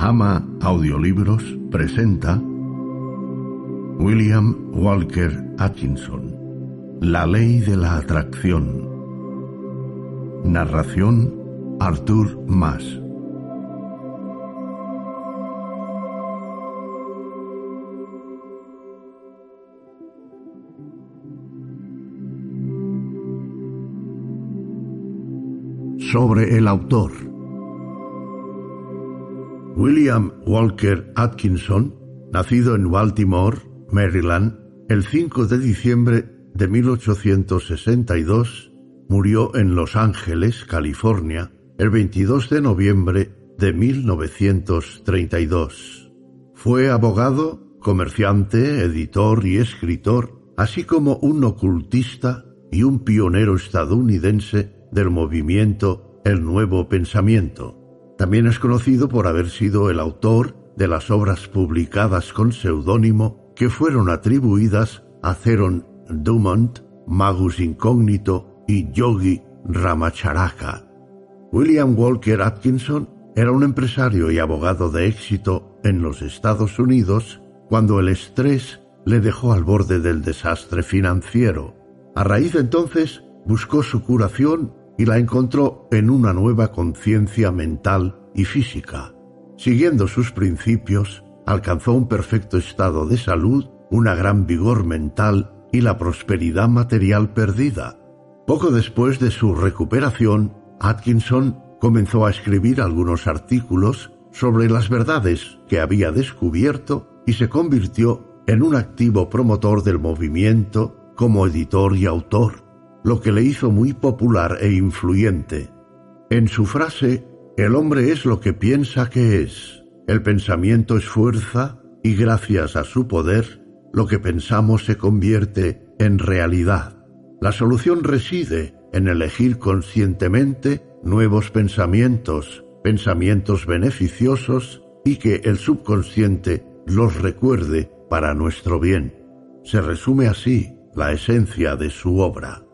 Ama Audiolibros presenta William Walker Atkinson La ley de la atracción. Narración Arthur Mas. Sobre el autor William Walker Atkinson, nacido en Baltimore, Maryland, el 5 de diciembre de 1862, murió en Los Ángeles, California, el 22 de noviembre de 1932. Fue abogado, comerciante, editor y escritor, así como un ocultista y un pionero estadounidense del movimiento El Nuevo Pensamiento. También es conocido por haber sido el autor de las obras publicadas con seudónimo que fueron atribuidas a Theron Dumont, Magus Incógnito y Yogi Ramacharaka. William Walker Atkinson era un empresario y abogado de éxito en los Estados Unidos cuando el estrés le dejó al borde del desastre financiero. A raíz de entonces buscó su curación y la encontró en una nueva conciencia mental y física. Siguiendo sus principios, alcanzó un perfecto estado de salud, una gran vigor mental y la prosperidad material perdida. Poco después de su recuperación, Atkinson comenzó a escribir algunos artículos sobre las verdades que había descubierto y se convirtió en un activo promotor del movimiento como editor y autor lo que le hizo muy popular e influyente. En su frase, el hombre es lo que piensa que es, el pensamiento es fuerza y gracias a su poder, lo que pensamos se convierte en realidad. La solución reside en elegir conscientemente nuevos pensamientos, pensamientos beneficiosos y que el subconsciente los recuerde para nuestro bien. Se resume así la esencia de su obra.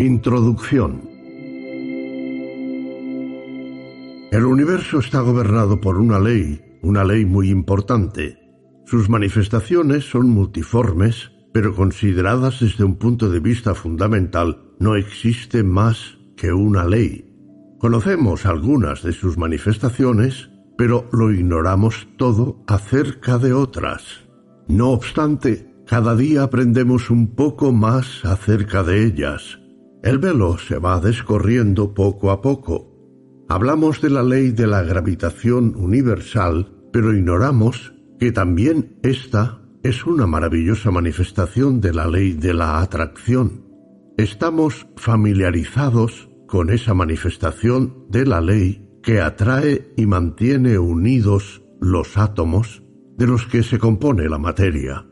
Introducción El universo está gobernado por una ley, una ley muy importante. Sus manifestaciones son multiformes, pero consideradas desde un punto de vista fundamental, no existe más que una ley. Conocemos algunas de sus manifestaciones, pero lo ignoramos todo acerca de otras. No obstante, cada día aprendemos un poco más acerca de ellas el velo se va descorriendo poco a poco. Hablamos de la ley de la gravitación universal, pero ignoramos que también esta es una maravillosa manifestación de la ley de la atracción. Estamos familiarizados con esa manifestación de la ley que atrae y mantiene unidos los átomos de los que se compone la materia.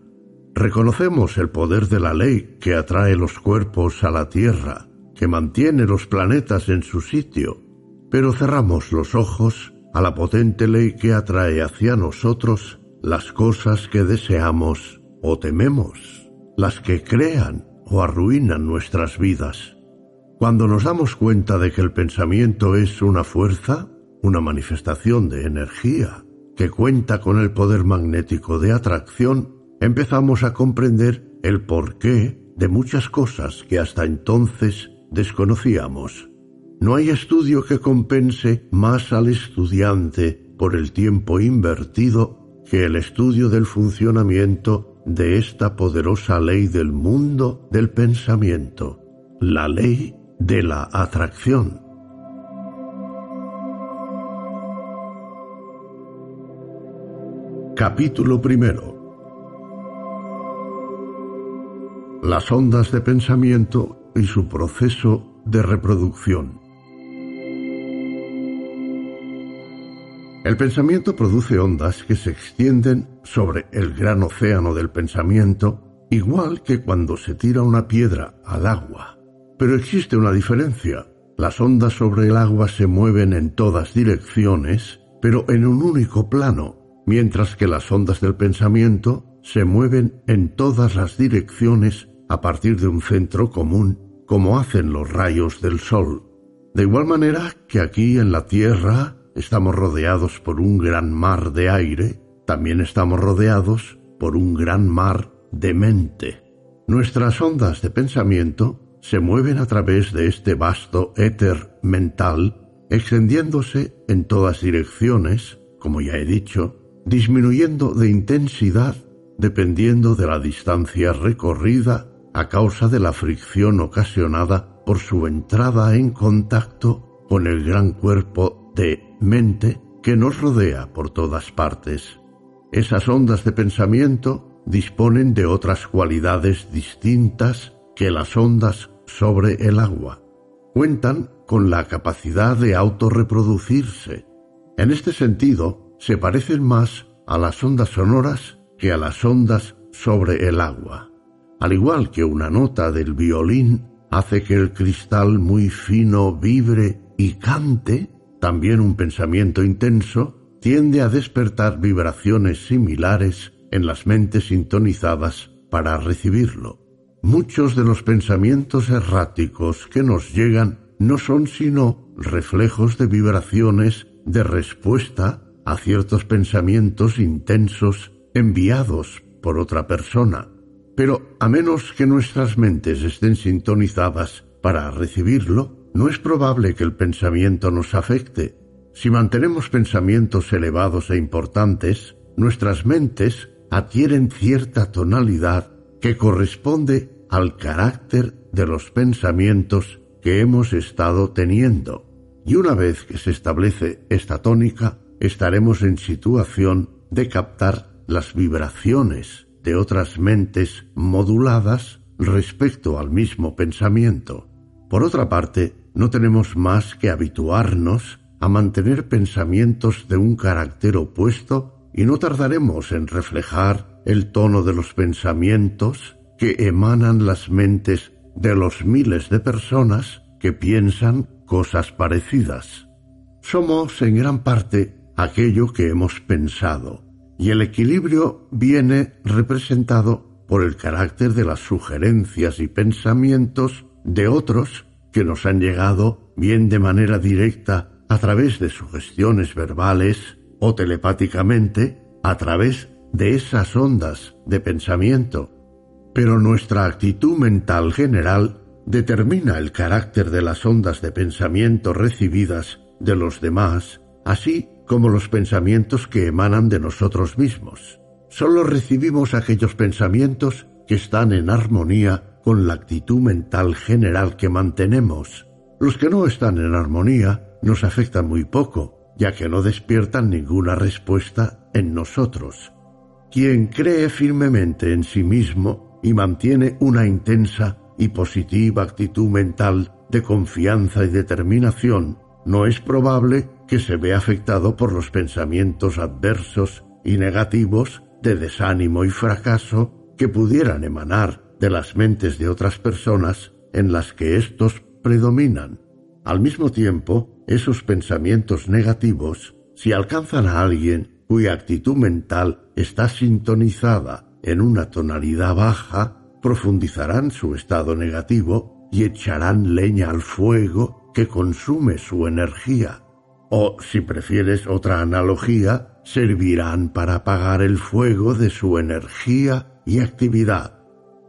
Reconocemos el poder de la ley que atrae los cuerpos a la Tierra, que mantiene los planetas en su sitio, pero cerramos los ojos a la potente ley que atrae hacia nosotros las cosas que deseamos o tememos, las que crean o arruinan nuestras vidas. Cuando nos damos cuenta de que el pensamiento es una fuerza, una manifestación de energía, que cuenta con el poder magnético de atracción, empezamos a comprender el porqué de muchas cosas que hasta entonces desconocíamos. No hay estudio que compense más al estudiante por el tiempo invertido que el estudio del funcionamiento de esta poderosa ley del mundo del pensamiento, la ley de la atracción. Capítulo primero las ondas de pensamiento y su proceso de reproducción. El pensamiento produce ondas que se extienden sobre el gran océano del pensamiento, igual que cuando se tira una piedra al agua. Pero existe una diferencia. Las ondas sobre el agua se mueven en todas direcciones, pero en un único plano, mientras que las ondas del pensamiento se mueven en todas las direcciones a partir de un centro común, como hacen los rayos del sol. De igual manera que aquí en la Tierra estamos rodeados por un gran mar de aire, también estamos rodeados por un gran mar de mente. Nuestras ondas de pensamiento se mueven a través de este vasto éter mental, extendiéndose en todas direcciones, como ya he dicho, disminuyendo de intensidad dependiendo de la distancia recorrida a causa de la fricción ocasionada por su entrada en contacto con el gran cuerpo de mente que nos rodea por todas partes. Esas ondas de pensamiento disponen de otras cualidades distintas que las ondas sobre el agua. Cuentan con la capacidad de autorreproducirse. En este sentido, se parecen más a las ondas sonoras que a las ondas sobre el agua. Al igual que una nota del violín hace que el cristal muy fino vibre y cante, también un pensamiento intenso tiende a despertar vibraciones similares en las mentes sintonizadas para recibirlo. Muchos de los pensamientos erráticos que nos llegan no son sino reflejos de vibraciones de respuesta a ciertos pensamientos intensos enviados por otra persona. Pero a menos que nuestras mentes estén sintonizadas para recibirlo, no es probable que el pensamiento nos afecte. Si mantenemos pensamientos elevados e importantes, nuestras mentes adquieren cierta tonalidad que corresponde al carácter de los pensamientos que hemos estado teniendo. Y una vez que se establece esta tónica, estaremos en situación de captar las vibraciones de otras mentes moduladas respecto al mismo pensamiento. Por otra parte, no tenemos más que habituarnos a mantener pensamientos de un carácter opuesto y no tardaremos en reflejar el tono de los pensamientos que emanan las mentes de los miles de personas que piensan cosas parecidas. Somos en gran parte aquello que hemos pensado, y el equilibrio viene representado por el carácter de las sugerencias y pensamientos de otros que nos han llegado bien de manera directa a través de sugestiones verbales o telepáticamente a través de esas ondas de pensamiento. Pero nuestra actitud mental general determina el carácter de las ondas de pensamiento recibidas de los demás, así como los pensamientos que emanan de nosotros mismos. Solo recibimos aquellos pensamientos que están en armonía con la actitud mental general que mantenemos. Los que no están en armonía nos afectan muy poco, ya que no despiertan ninguna respuesta en nosotros. Quien cree firmemente en sí mismo y mantiene una intensa y positiva actitud mental de confianza y determinación, no es probable que se vea afectado por los pensamientos adversos y negativos de desánimo y fracaso que pudieran emanar de las mentes de otras personas en las que éstos predominan. Al mismo tiempo, esos pensamientos negativos, si alcanzan a alguien cuya actitud mental está sintonizada en una tonalidad baja, profundizarán su estado negativo y echarán leña al fuego que consume su energía. O, si prefieres otra analogía, servirán para apagar el fuego de su energía y actividad.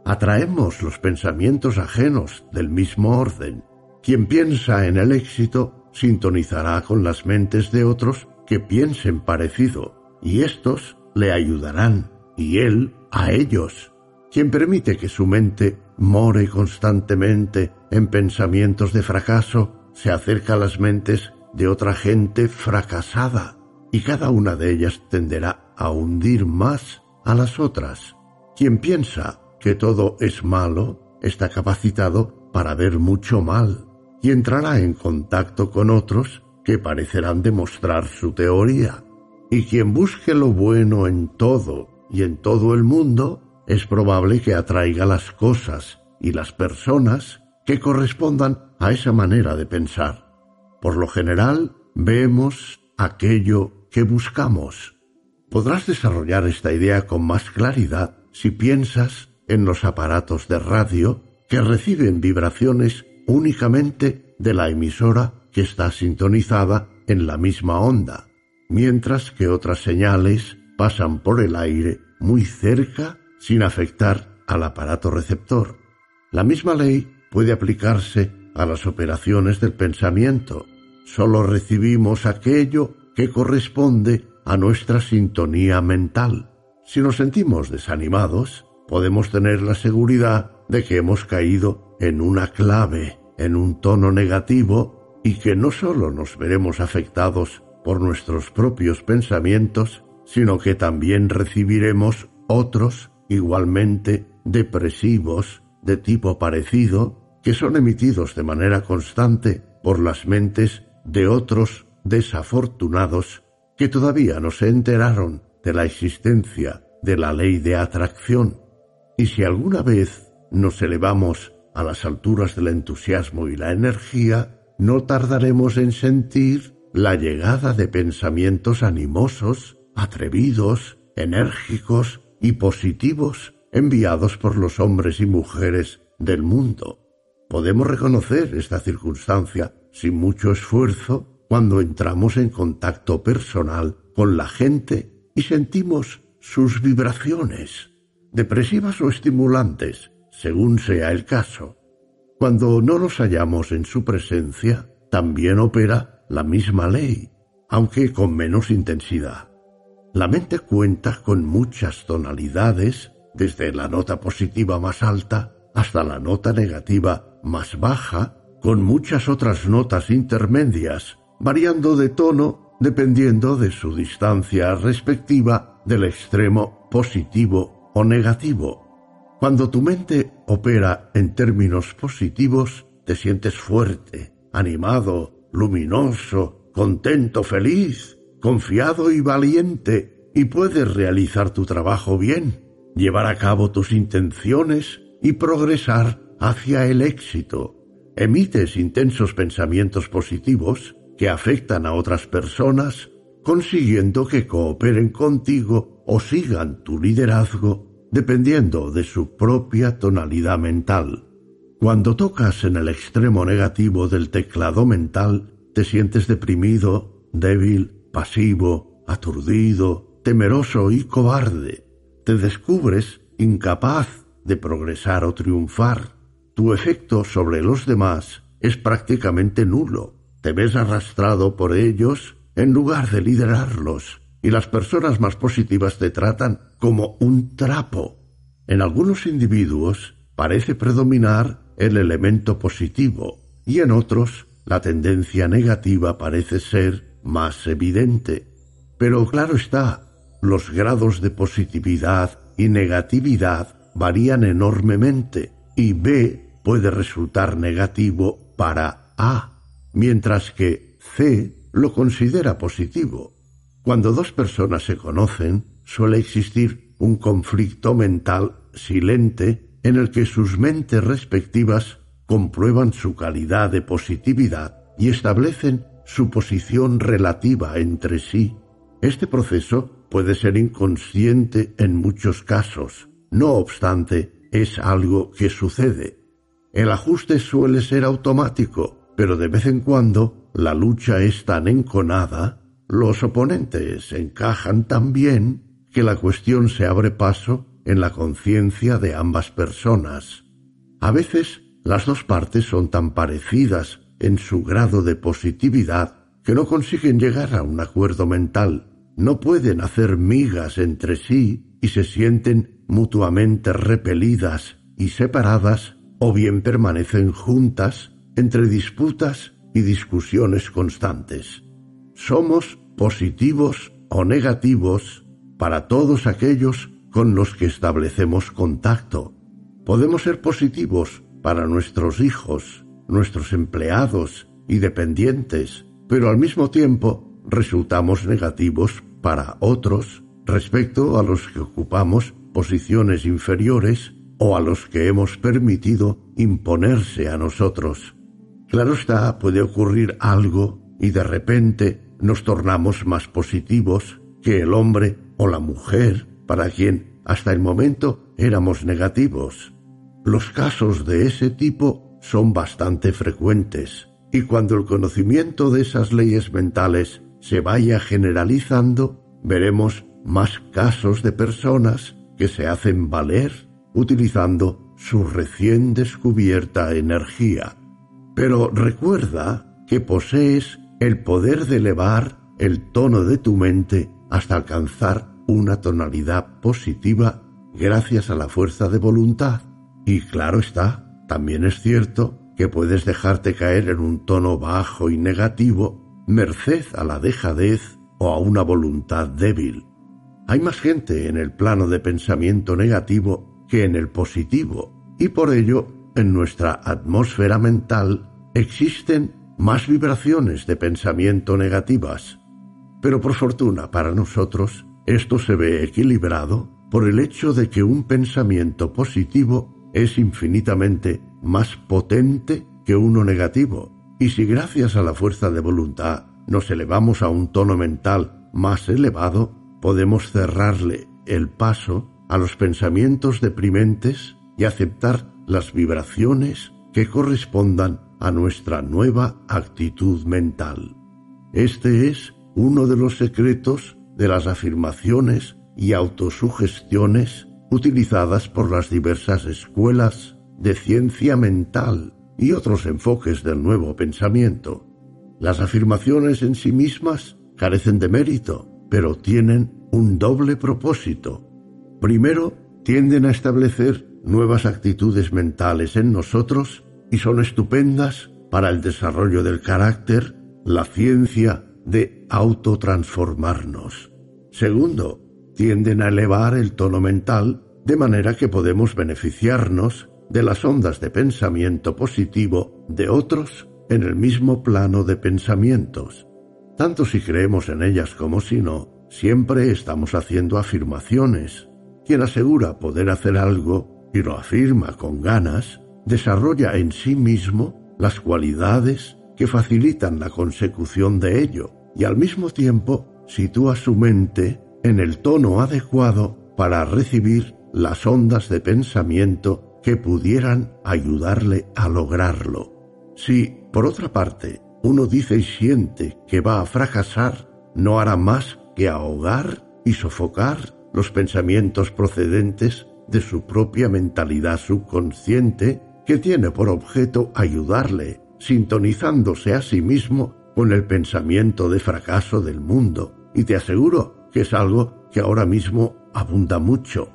Atraemos los pensamientos ajenos del mismo orden. Quien piensa en el éxito sintonizará con las mentes de otros que piensen parecido, y estos le ayudarán, y él a ellos, quien permite que su mente more constantemente en pensamientos de fracaso, se acerca a las mentes de otra gente fracasada, y cada una de ellas tenderá a hundir más a las otras. Quien piensa que todo es malo, está capacitado para ver mucho mal, y entrará en contacto con otros que parecerán demostrar su teoría. Y quien busque lo bueno en todo y en todo el mundo, es probable que atraiga las cosas y las personas que correspondan a esa manera de pensar. Por lo general, vemos aquello que buscamos. Podrás desarrollar esta idea con más claridad si piensas en los aparatos de radio que reciben vibraciones únicamente de la emisora que está sintonizada en la misma onda, mientras que otras señales pasan por el aire muy cerca sin afectar al aparato receptor. La misma ley puede aplicarse a las operaciones del pensamiento. Solo recibimos aquello que corresponde a nuestra sintonía mental. Si nos sentimos desanimados, podemos tener la seguridad de que hemos caído en una clave, en un tono negativo, y que no solo nos veremos afectados por nuestros propios pensamientos, sino que también recibiremos otros igualmente depresivos de tipo parecido que son emitidos de manera constante por las mentes de otros desafortunados que todavía no se enteraron de la existencia de la ley de atracción. Y si alguna vez nos elevamos a las alturas del entusiasmo y la energía, no tardaremos en sentir la llegada de pensamientos animosos, atrevidos, enérgicos y positivos enviados por los hombres y mujeres del mundo. Podemos reconocer esta circunstancia sin mucho esfuerzo cuando entramos en contacto personal con la gente y sentimos sus vibraciones, depresivas o estimulantes, según sea el caso. Cuando no nos hallamos en su presencia, también opera la misma ley, aunque con menos intensidad. La mente cuenta con muchas tonalidades, desde la nota positiva más alta hasta la nota negativa más baja, con muchas otras notas intermedias, variando de tono dependiendo de su distancia respectiva del extremo positivo o negativo. Cuando tu mente opera en términos positivos, te sientes fuerte, animado, luminoso, contento, feliz, confiado y valiente, y puedes realizar tu trabajo bien, llevar a cabo tus intenciones y progresar hacia el éxito. Emites intensos pensamientos positivos que afectan a otras personas, consiguiendo que cooperen contigo o sigan tu liderazgo dependiendo de su propia tonalidad mental. Cuando tocas en el extremo negativo del teclado mental, te sientes deprimido, débil, pasivo, aturdido, temeroso y cobarde. Te descubres incapaz de progresar o triunfar. Tu efecto sobre los demás es prácticamente nulo. Te ves arrastrado por ellos en lugar de liderarlos, y las personas más positivas te tratan como un trapo. En algunos individuos parece predominar el elemento positivo, y en otros la tendencia negativa parece ser más evidente. Pero claro está, los grados de positividad y negatividad varían enormemente y B puede resultar negativo para A, mientras que C lo considera positivo. Cuando dos personas se conocen, suele existir un conflicto mental silente en el que sus mentes respectivas comprueban su calidad de positividad y establecen su posición relativa entre sí. Este proceso puede ser inconsciente en muchos casos. No obstante, es algo que sucede. El ajuste suele ser automático, pero de vez en cuando la lucha es tan enconada, los oponentes encajan tan bien que la cuestión se abre paso en la conciencia de ambas personas. A veces las dos partes son tan parecidas en su grado de positividad que no consiguen llegar a un acuerdo mental, no pueden hacer migas entre sí y se sienten mutuamente repelidas y separadas o bien permanecen juntas entre disputas y discusiones constantes. Somos positivos o negativos para todos aquellos con los que establecemos contacto. Podemos ser positivos para nuestros hijos, nuestros empleados y dependientes, pero al mismo tiempo resultamos negativos para otros respecto a los que ocupamos posiciones inferiores o a los que hemos permitido imponerse a nosotros. Claro está, puede ocurrir algo y de repente nos tornamos más positivos que el hombre o la mujer para quien hasta el momento éramos negativos. Los casos de ese tipo son bastante frecuentes. Y cuando el conocimiento de esas leyes mentales se vaya generalizando, veremos más casos de personas que se hacen valer utilizando su recién descubierta energía. Pero recuerda que posees el poder de elevar el tono de tu mente hasta alcanzar una tonalidad positiva gracias a la fuerza de voluntad. Y claro está, también es cierto que puedes dejarte caer en un tono bajo y negativo merced a la dejadez o a una voluntad débil. Hay más gente en el plano de pensamiento negativo que en el positivo, y por ello, en nuestra atmósfera mental existen más vibraciones de pensamiento negativas. Pero por fortuna para nosotros, esto se ve equilibrado por el hecho de que un pensamiento positivo es infinitamente más potente que uno negativo, y si gracias a la fuerza de voluntad nos elevamos a un tono mental más elevado, podemos cerrarle el paso a los pensamientos deprimentes y aceptar las vibraciones que correspondan a nuestra nueva actitud mental. Este es uno de los secretos de las afirmaciones y autosugestiones utilizadas por las diversas escuelas de ciencia mental y otros enfoques del nuevo pensamiento. Las afirmaciones en sí mismas carecen de mérito, pero tienen un doble propósito. Primero, tienden a establecer nuevas actitudes mentales en nosotros y son estupendas para el desarrollo del carácter, la ciencia de autotransformarnos. Segundo, tienden a elevar el tono mental de manera que podemos beneficiarnos de las ondas de pensamiento positivo de otros en el mismo plano de pensamientos. Tanto si creemos en ellas como si no, siempre estamos haciendo afirmaciones. Quien asegura poder hacer algo y lo afirma con ganas, desarrolla en sí mismo las cualidades que facilitan la consecución de ello y al mismo tiempo sitúa su mente en el tono adecuado para recibir las ondas de pensamiento que pudieran ayudarle a lograrlo. Si, por otra parte, uno dice y siente que va a fracasar, no hará más que ahogar y sofocar los pensamientos procedentes de su propia mentalidad subconsciente que tiene por objeto ayudarle, sintonizándose a sí mismo con el pensamiento de fracaso del mundo. Y te aseguro que es algo que ahora mismo abunda mucho.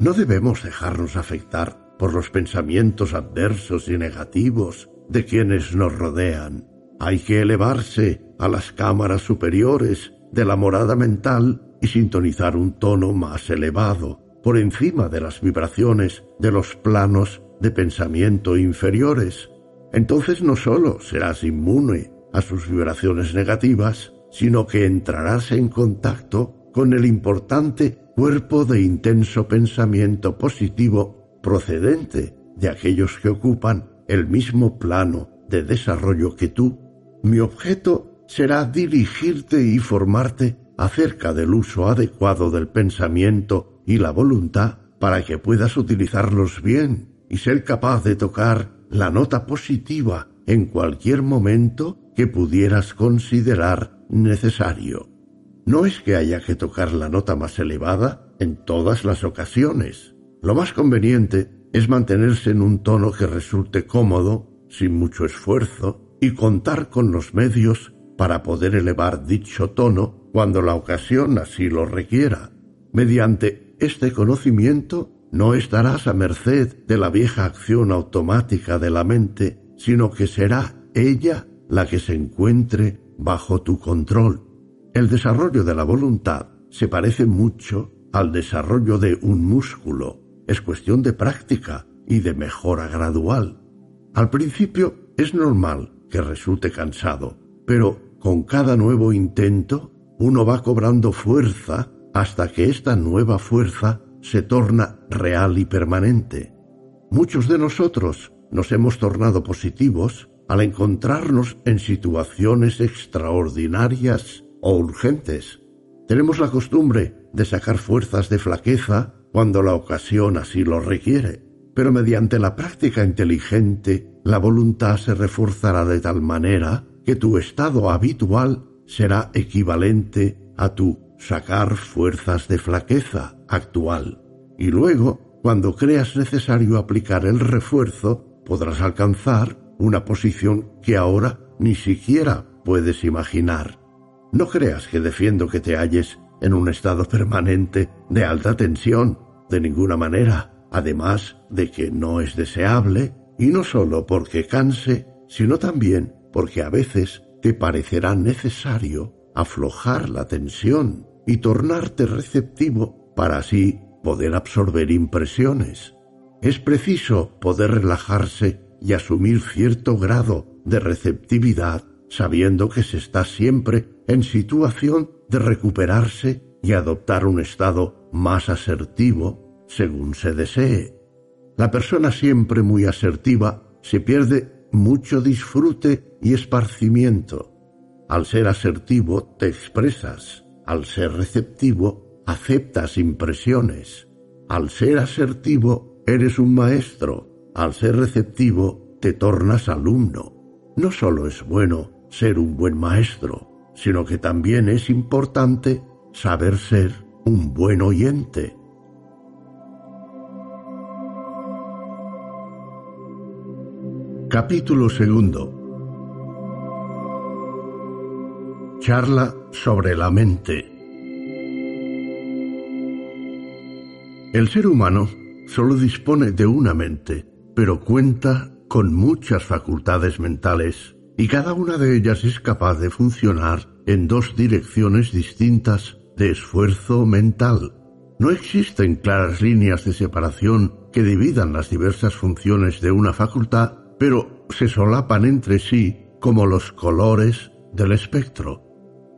No debemos dejarnos afectar por los pensamientos adversos y negativos de quienes nos rodean. Hay que elevarse a las cámaras superiores de la morada mental y sintonizar un tono más elevado, por encima de las vibraciones de los planos de pensamiento inferiores. Entonces no sólo serás inmune a sus vibraciones negativas, sino que entrarás en contacto con el importante cuerpo de intenso pensamiento positivo procedente de aquellos que ocupan el mismo plano de desarrollo que tú, mi objeto será dirigirte y formarte acerca del uso adecuado del pensamiento y la voluntad para que puedas utilizarlos bien y ser capaz de tocar la nota positiva en cualquier momento que pudieras considerar necesario. No es que haya que tocar la nota más elevada en todas las ocasiones. Lo más conveniente es mantenerse en un tono que resulte cómodo, sin mucho esfuerzo, y contar con los medios para poder elevar dicho tono cuando la ocasión así lo requiera. Mediante este conocimiento no estarás a merced de la vieja acción automática de la mente, sino que será ella la que se encuentre bajo tu control. El desarrollo de la voluntad se parece mucho al desarrollo de un músculo es cuestión de práctica y de mejora gradual. Al principio es normal que resulte cansado, pero con cada nuevo intento uno va cobrando fuerza hasta que esta nueva fuerza se torna real y permanente. Muchos de nosotros nos hemos tornado positivos al encontrarnos en situaciones extraordinarias o urgentes. Tenemos la costumbre de sacar fuerzas de flaqueza cuando la ocasión así lo requiere. pero mediante la práctica inteligente la voluntad se reforzará de tal manera que tu estado habitual será equivalente a tu sacar fuerzas de flaqueza actual. Y luego, cuando creas necesario aplicar el refuerzo, podrás alcanzar una posición que ahora ni siquiera puedes imaginar. No creas que defiendo que te halles en un estado permanente de alta tensión, de ninguna manera además de que no es deseable, y no sólo porque canse, sino también porque a veces te parecerá necesario aflojar la tensión y tornarte receptivo para así poder absorber impresiones. Es preciso poder relajarse y asumir cierto grado de receptividad sabiendo que se está siempre en situación de recuperarse y adoptar un estado más asertivo según se desee. La persona siempre muy asertiva se pierde mucho disfrute y esparcimiento. Al ser asertivo te expresas, al ser receptivo aceptas impresiones. Al ser asertivo eres un maestro, al ser receptivo te tornas alumno. No solo es bueno ser un buen maestro, sino que también es importante saber ser un buen oyente. Capítulo segundo. Charla sobre la mente. El ser humano solo dispone de una mente, pero cuenta con muchas facultades mentales y cada una de ellas es capaz de funcionar en dos direcciones distintas de esfuerzo mental. No existen claras líneas de separación que dividan las diversas funciones de una facultad pero se solapan entre sí como los colores del espectro.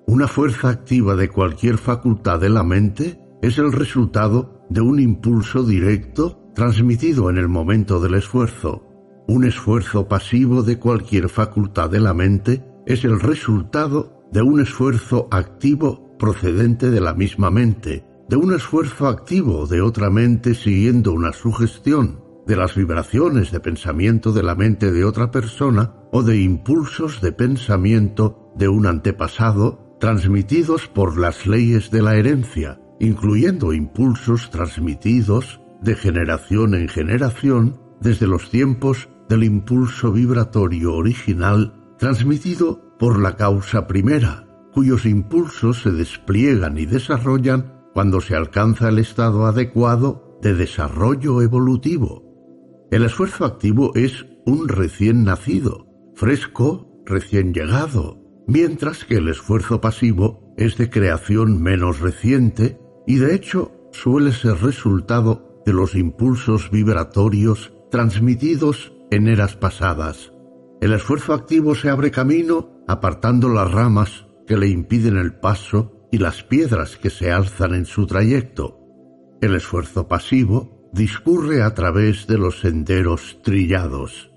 Una fuerza activa de cualquier facultad de la mente es el resultado de un impulso directo transmitido en el momento del esfuerzo. Un esfuerzo pasivo de cualquier facultad de la mente es el resultado de un esfuerzo activo procedente de la misma mente, de un esfuerzo activo de otra mente siguiendo una sugestión, de las vibraciones de pensamiento de la mente de otra persona o de impulsos de pensamiento de un antepasado transmitidos por las leyes de la herencia, incluyendo impulsos transmitidos de generación en generación desde los tiempos del impulso vibratorio original transmitido por la causa primera, cuyos impulsos se despliegan y desarrollan cuando se alcanza el estado adecuado de desarrollo evolutivo. El esfuerzo activo es un recién nacido, fresco, recién llegado, mientras que el esfuerzo pasivo es de creación menos reciente y de hecho suele ser resultado de los impulsos vibratorios transmitidos en eras pasadas. El esfuerzo activo se abre camino apartando las ramas que le impiden el paso y las piedras que se alzan en su trayecto. El esfuerzo pasivo discurre a través de los senderos trillados.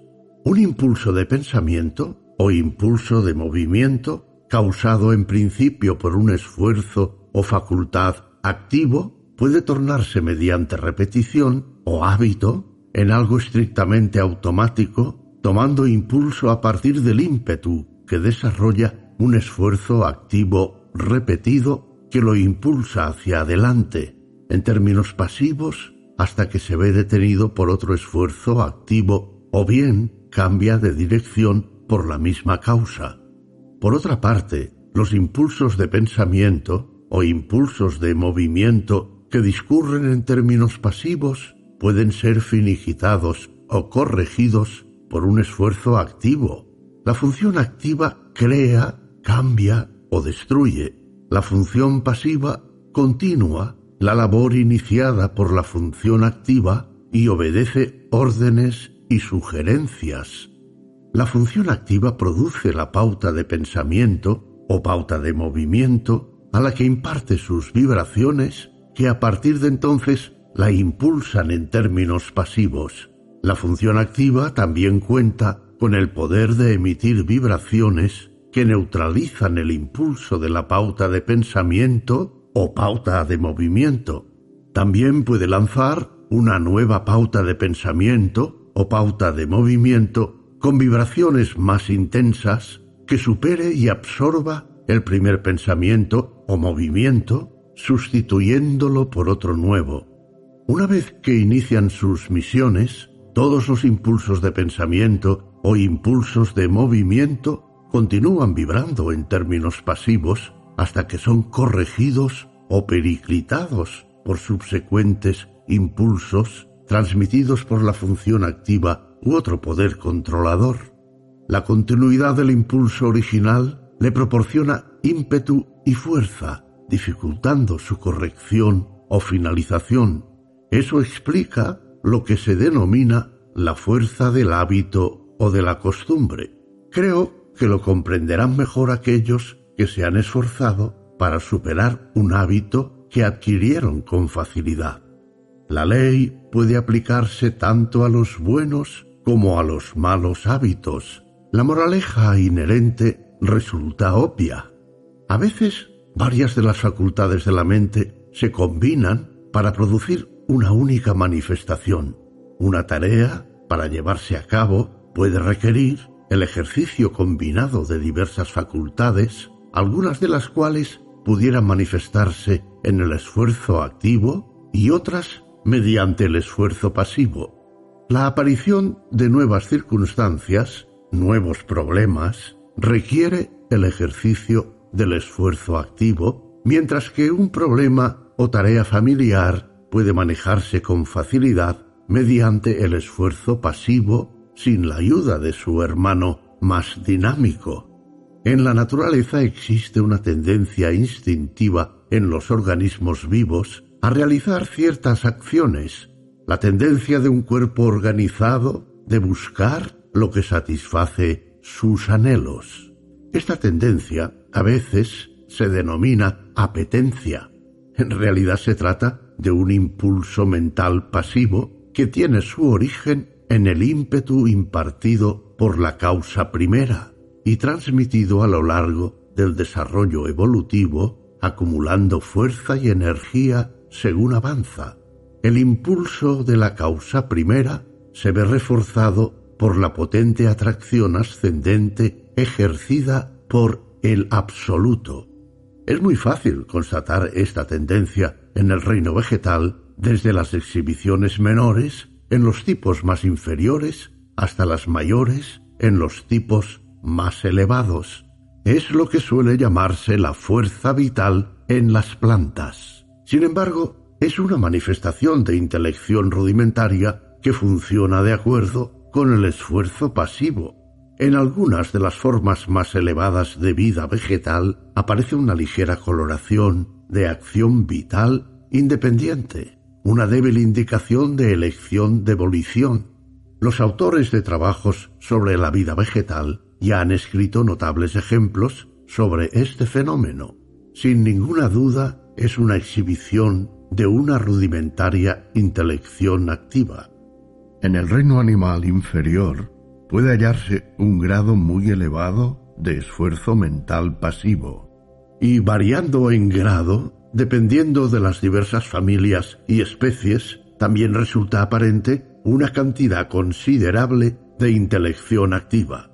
Un impulso de pensamiento o impulso de movimiento causado en principio por un esfuerzo o facultad activo puede tornarse mediante repetición o hábito en algo estrictamente automático, tomando impulso a partir del ímpetu que desarrolla un esfuerzo activo repetido que lo impulsa hacia adelante. En términos pasivos, hasta que se ve detenido por otro esfuerzo activo o bien cambia de dirección por la misma causa. Por otra parte, los impulsos de pensamiento o impulsos de movimiento que discurren en términos pasivos pueden ser finigitados o corregidos por un esfuerzo activo. La función activa crea, cambia o destruye. La función pasiva continúa la labor iniciada por la función activa y obedece órdenes y sugerencias. La función activa produce la pauta de pensamiento o pauta de movimiento a la que imparte sus vibraciones que a partir de entonces la impulsan en términos pasivos. La función activa también cuenta con el poder de emitir vibraciones que neutralizan el impulso de la pauta de pensamiento o pauta de movimiento. También puede lanzar una nueva pauta de pensamiento o pauta de movimiento con vibraciones más intensas que supere y absorba el primer pensamiento o movimiento, sustituyéndolo por otro nuevo. Una vez que inician sus misiones, todos los impulsos de pensamiento o impulsos de movimiento continúan vibrando en términos pasivos hasta que son corregidos o periclitados por subsecuentes impulsos transmitidos por la función activa u otro poder controlador. La continuidad del impulso original le proporciona ímpetu y fuerza, dificultando su corrección o finalización. Eso explica lo que se denomina la fuerza del hábito o de la costumbre. Creo que lo comprenderán mejor aquellos que se han esforzado para superar un hábito que adquirieron con facilidad. La ley puede aplicarse tanto a los buenos como a los malos hábitos. La moraleja inherente resulta obvia. A veces varias de las facultades de la mente se combinan para producir una única manifestación. Una tarea, para llevarse a cabo, puede requerir el ejercicio combinado de diversas facultades, algunas de las cuales pudieran manifestarse en el esfuerzo activo y otras mediante el esfuerzo pasivo. La aparición de nuevas circunstancias, nuevos problemas, requiere el ejercicio del esfuerzo activo, mientras que un problema o tarea familiar puede manejarse con facilidad mediante el esfuerzo pasivo sin la ayuda de su hermano más dinámico. En la naturaleza existe una tendencia instintiva en los organismos vivos a realizar ciertas acciones, la tendencia de un cuerpo organizado de buscar lo que satisface sus anhelos. Esta tendencia a veces se denomina apetencia. En realidad se trata de un impulso mental pasivo que tiene su origen en el ímpetu impartido por la causa primera y transmitido a lo largo del desarrollo evolutivo, acumulando fuerza y energía según avanza. El impulso de la causa primera se ve reforzado por la potente atracción ascendente ejercida por el absoluto. Es muy fácil constatar esta tendencia en el reino vegetal desde las exhibiciones menores en los tipos más inferiores hasta las mayores en los tipos más elevados. Es lo que suele llamarse la fuerza vital en las plantas. Sin embargo, es una manifestación de intelección rudimentaria que funciona de acuerdo con el esfuerzo pasivo. En algunas de las formas más elevadas de vida vegetal aparece una ligera coloración de acción vital independiente, una débil indicación de elección de volición. Los autores de trabajos sobre la vida vegetal ya han escrito notables ejemplos sobre este fenómeno. Sin ninguna duda, es una exhibición de una rudimentaria intelección activa. En el reino animal inferior puede hallarse un grado muy elevado de esfuerzo mental pasivo, y variando en grado, Dependiendo de las diversas familias y especies, también resulta aparente una cantidad considerable de intelección activa.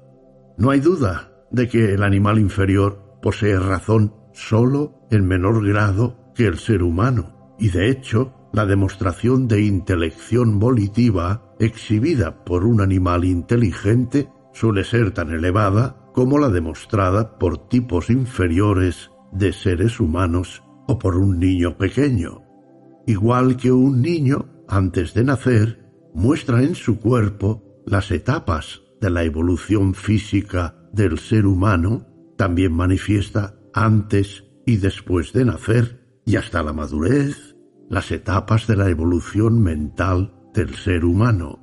No hay duda de que el animal inferior posee razón solo en menor grado que el ser humano, y de hecho, la demostración de intelección volitiva exhibida por un animal inteligente suele ser tan elevada como la demostrada por tipos inferiores de seres humanos o por un niño pequeño. Igual que un niño, antes de nacer, muestra en su cuerpo las etapas de la evolución física del ser humano, también manifiesta antes y después de nacer y hasta la madurez las etapas de la evolución mental del ser humano.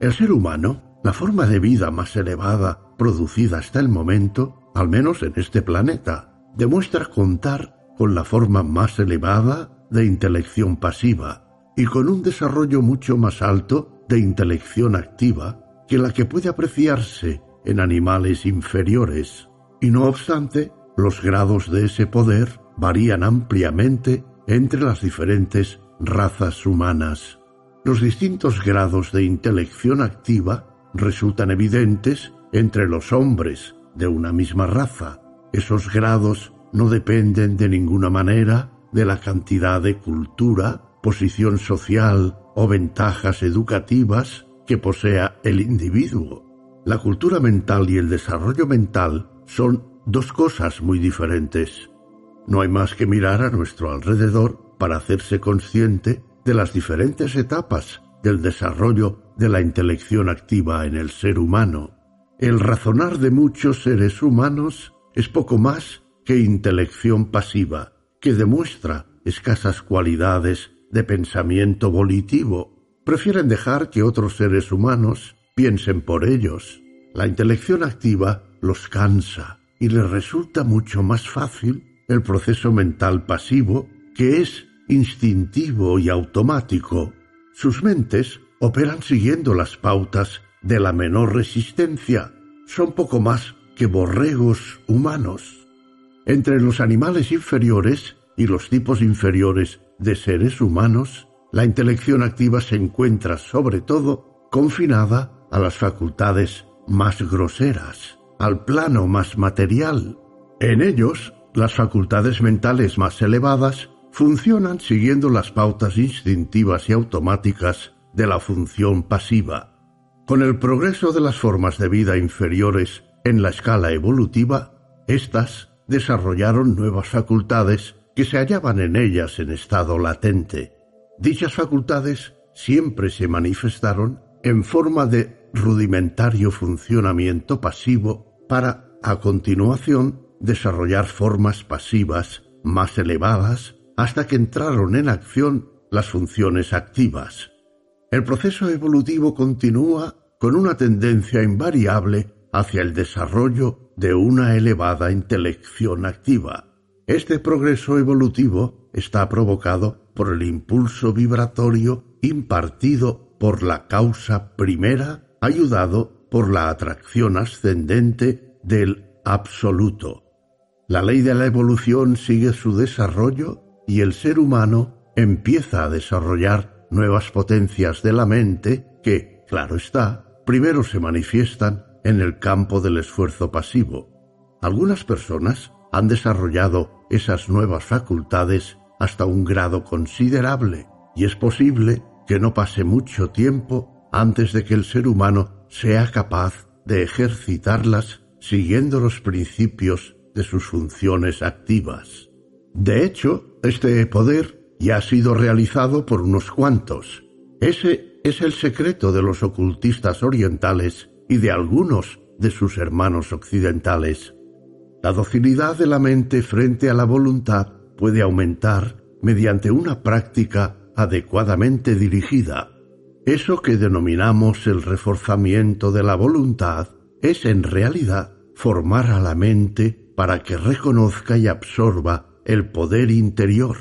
El ser humano, la forma de vida más elevada producida hasta el momento, al menos en este planeta, demuestra contar con la forma más elevada de intelección pasiva y con un desarrollo mucho más alto de intelección activa que la que puede apreciarse en animales inferiores. Y no obstante, los grados de ese poder varían ampliamente entre las diferentes razas humanas. Los distintos grados de intelección activa resultan evidentes entre los hombres de una misma raza. Esos grados no dependen de ninguna manera de la cantidad de cultura, posición social o ventajas educativas que posea el individuo. La cultura mental y el desarrollo mental son dos cosas muy diferentes. No hay más que mirar a nuestro alrededor para hacerse consciente de las diferentes etapas del desarrollo de la intelección activa en el ser humano. El razonar de muchos seres humanos es poco más que intelección pasiva, que demuestra escasas cualidades de pensamiento volitivo. Prefieren dejar que otros seres humanos piensen por ellos. La intelección activa los cansa y les resulta mucho más fácil el proceso mental pasivo, que es instintivo y automático. Sus mentes operan siguiendo las pautas de la menor resistencia. Son poco más que borregos humanos. Entre los animales inferiores y los tipos inferiores de seres humanos, la intelección activa se encuentra sobre todo confinada a las facultades más groseras, al plano más material. En ellos, las facultades mentales más elevadas funcionan siguiendo las pautas instintivas y automáticas de la función pasiva. Con el progreso de las formas de vida inferiores en la escala evolutiva, éstas desarrollaron nuevas facultades que se hallaban en ellas en estado latente. Dichas facultades siempre se manifestaron en forma de rudimentario funcionamiento pasivo para, a continuación, desarrollar formas pasivas más elevadas hasta que entraron en acción las funciones activas. El proceso evolutivo continúa con una tendencia invariable hacia el desarrollo de una elevada intelección activa. Este progreso evolutivo está provocado por el impulso vibratorio impartido por la causa primera, ayudado por la atracción ascendente del absoluto. La ley de la evolución sigue su desarrollo y el ser humano empieza a desarrollar nuevas potencias de la mente que, claro está, primero se manifiestan en el campo del esfuerzo pasivo. Algunas personas han desarrollado esas nuevas facultades hasta un grado considerable y es posible que no pase mucho tiempo antes de que el ser humano sea capaz de ejercitarlas siguiendo los principios de sus funciones activas. De hecho, este poder ya ha sido realizado por unos cuantos. Ese es el secreto de los ocultistas orientales y de algunos de sus hermanos occidentales. La docilidad de la mente frente a la voluntad puede aumentar mediante una práctica adecuadamente dirigida. Eso que denominamos el reforzamiento de la voluntad es en realidad formar a la mente para que reconozca y absorba el poder interior.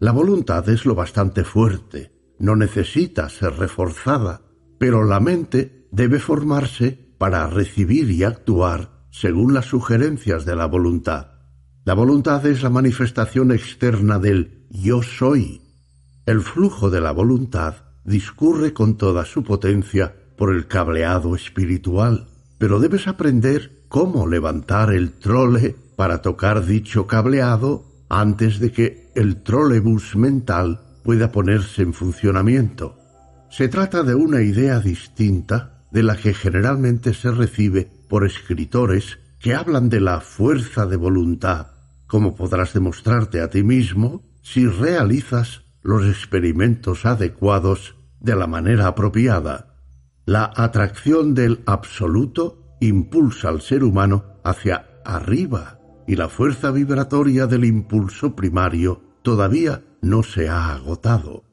La voluntad es lo bastante fuerte, no necesita ser reforzada, pero la mente debe formarse para recibir y actuar según las sugerencias de la voluntad. La voluntad es la manifestación externa del yo soy. El flujo de la voluntad discurre con toda su potencia por el cableado espiritual, pero debes aprender cómo levantar el trole para tocar dicho cableado antes de que el trolebus mental pueda ponerse en funcionamiento. Se trata de una idea distinta de la que generalmente se recibe por escritores que hablan de la fuerza de voluntad, como podrás demostrarte a ti mismo si realizas los experimentos adecuados de la manera apropiada. La atracción del absoluto impulsa al ser humano hacia arriba y la fuerza vibratoria del impulso primario todavía no se ha agotado.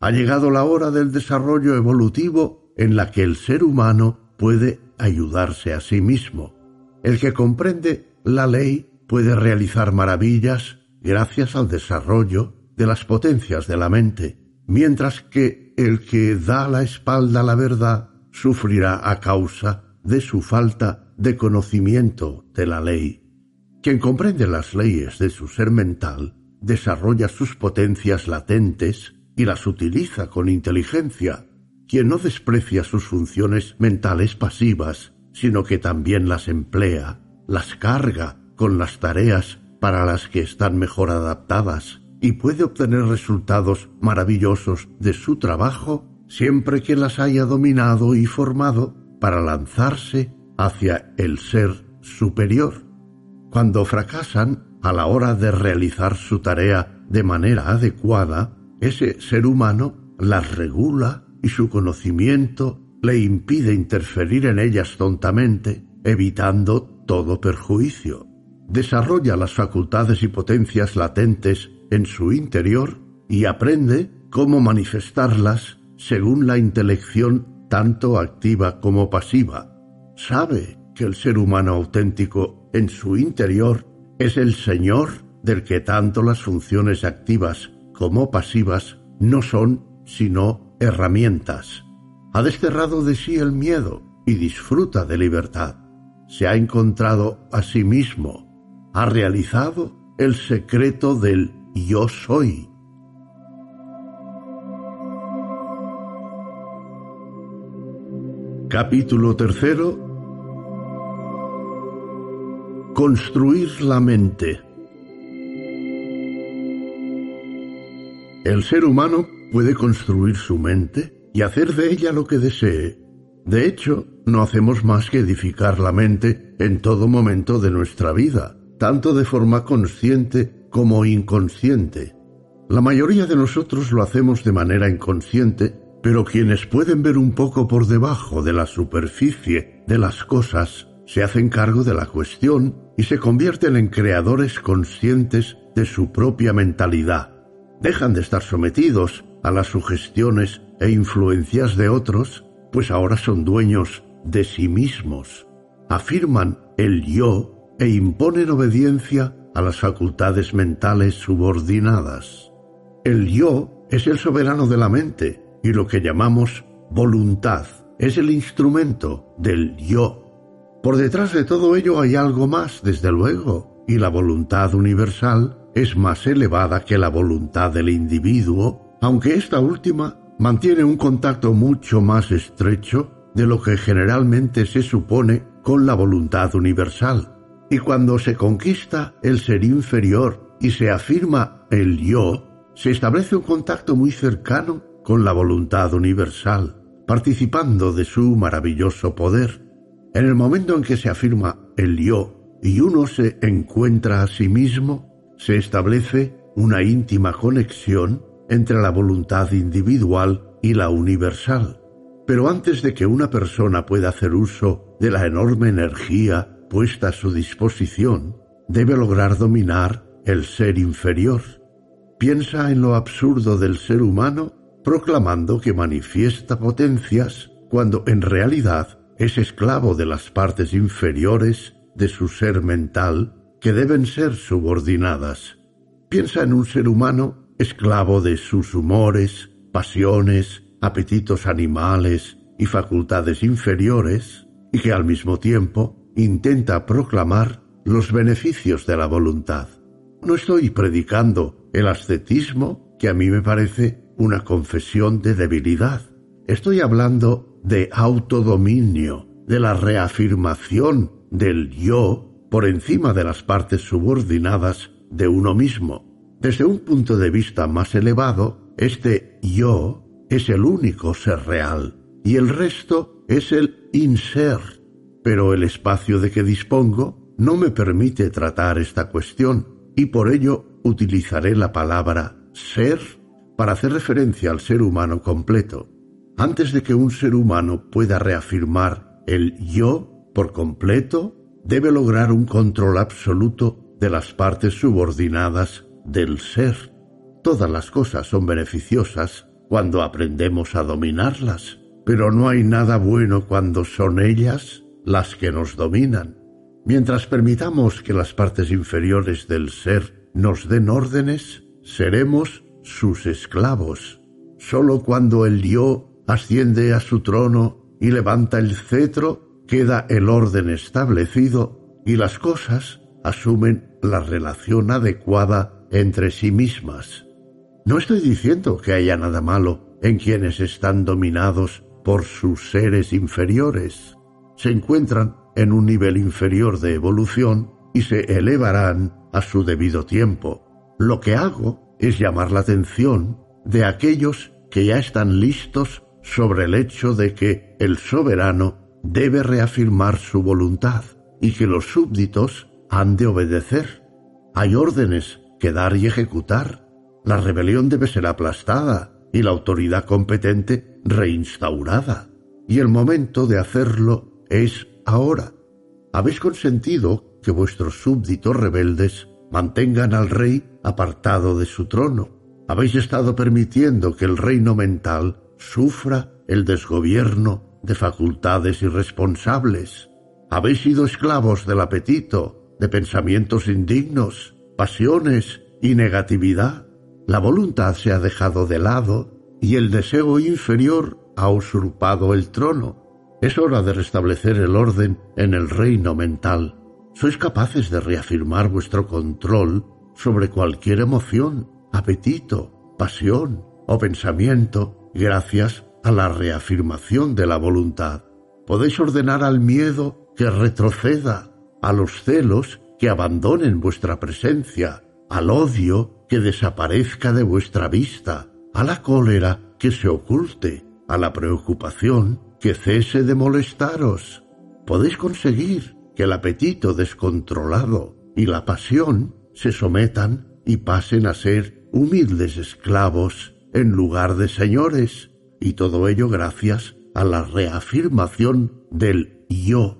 Ha llegado la hora del desarrollo evolutivo en la que el ser humano puede ayudarse a sí mismo. El que comprende la ley puede realizar maravillas gracias al desarrollo de las potencias de la mente, mientras que el que da la espalda a la verdad sufrirá a causa de su falta de conocimiento de la ley. Quien comprende las leyes de su ser mental desarrolla sus potencias latentes y las utiliza con inteligencia, quien no desprecia sus funciones mentales pasivas, sino que también las emplea, las carga con las tareas para las que están mejor adaptadas y puede obtener resultados maravillosos de su trabajo siempre que las haya dominado y formado para lanzarse hacia el ser superior. Cuando fracasan a la hora de realizar su tarea de manera adecuada, ese ser humano las regula y su conocimiento le impide interferir en ellas tontamente, evitando todo perjuicio. Desarrolla las facultades y potencias latentes en su interior y aprende cómo manifestarlas según la intelección tanto activa como pasiva. Sabe que el ser humano auténtico en su interior es el Señor del que tanto las funciones activas como pasivas no son sino herramientas. Ha desterrado de sí el miedo y disfruta de libertad. Se ha encontrado a sí mismo. Ha realizado el secreto del yo soy. Capítulo tercero. Construir la mente. El ser humano puede construir su mente y hacer de ella lo que desee. De hecho, no hacemos más que edificar la mente en todo momento de nuestra vida, tanto de forma consciente como inconsciente. La mayoría de nosotros lo hacemos de manera inconsciente, pero quienes pueden ver un poco por debajo de la superficie de las cosas se hacen cargo de la cuestión y se convierten en creadores conscientes de su propia mentalidad. Dejan de estar sometidos a las sugestiones e influencias de otros, pues ahora son dueños de sí mismos. Afirman el yo e imponen obediencia a las facultades mentales subordinadas. El yo es el soberano de la mente y lo que llamamos voluntad es el instrumento del yo. Por detrás de todo ello hay algo más, desde luego, y la voluntad universal es más elevada que la voluntad del individuo, aunque esta última mantiene un contacto mucho más estrecho de lo que generalmente se supone con la voluntad universal. Y cuando se conquista el ser inferior y se afirma el yo, se establece un contacto muy cercano con la voluntad universal, participando de su maravilloso poder. En el momento en que se afirma el yo y uno se encuentra a sí mismo, se establece una íntima conexión entre la voluntad individual y la universal. Pero antes de que una persona pueda hacer uso de la enorme energía puesta a su disposición, debe lograr dominar el ser inferior. Piensa en lo absurdo del ser humano proclamando que manifiesta potencias cuando en realidad es esclavo de las partes inferiores de su ser mental que deben ser subordinadas. Piensa en un ser humano esclavo de sus humores, pasiones, apetitos animales y facultades inferiores, y que al mismo tiempo intenta proclamar los beneficios de la voluntad. No estoy predicando el ascetismo, que a mí me parece una confesión de debilidad. Estoy hablando de autodominio, de la reafirmación del yo por encima de las partes subordinadas de uno mismo. Desde un punto de vista más elevado, este yo es el único ser real y el resto es el inser, pero el espacio de que dispongo no me permite tratar esta cuestión y por ello utilizaré la palabra ser para hacer referencia al ser humano completo. Antes de que un ser humano pueda reafirmar el yo por completo, debe lograr un control absoluto de las partes subordinadas del ser. Todas las cosas son beneficiosas cuando aprendemos a dominarlas, pero no hay nada bueno cuando son ellas las que nos dominan. Mientras permitamos que las partes inferiores del ser nos den órdenes, seremos sus esclavos. Sólo cuando el yo asciende a su trono y levanta el cetro, queda el orden establecido y las cosas asumen la relación adecuada entre sí mismas. No estoy diciendo que haya nada malo en quienes están dominados por sus seres inferiores. Se encuentran en un nivel inferior de evolución y se elevarán a su debido tiempo. Lo que hago es llamar la atención de aquellos que ya están listos sobre el hecho de que el soberano debe reafirmar su voluntad y que los súbditos han de obedecer. Hay órdenes que dar y ejecutar. La rebelión debe ser aplastada y la autoridad competente reinstaurada. Y el momento de hacerlo es ahora. Habéis consentido que vuestros súbditos rebeldes mantengan al rey apartado de su trono. Habéis estado permitiendo que el reino mental sufra el desgobierno de facultades irresponsables. Habéis sido esclavos del apetito, de pensamientos indignos, pasiones y negatividad. La voluntad se ha dejado de lado y el deseo inferior ha usurpado el trono. Es hora de restablecer el orden en el reino mental. Sois capaces de reafirmar vuestro control sobre cualquier emoción, apetito, pasión o pensamiento gracias a la reafirmación de la voluntad. Podéis ordenar al miedo que retroceda, a los celos que abandonen vuestra presencia, al odio que desaparezca de vuestra vista, a la cólera que se oculte, a la preocupación que cese de molestaros. Podéis conseguir que el apetito descontrolado y la pasión se sometan y pasen a ser humildes esclavos en lugar de señores, y todo ello gracias a la reafirmación del yo.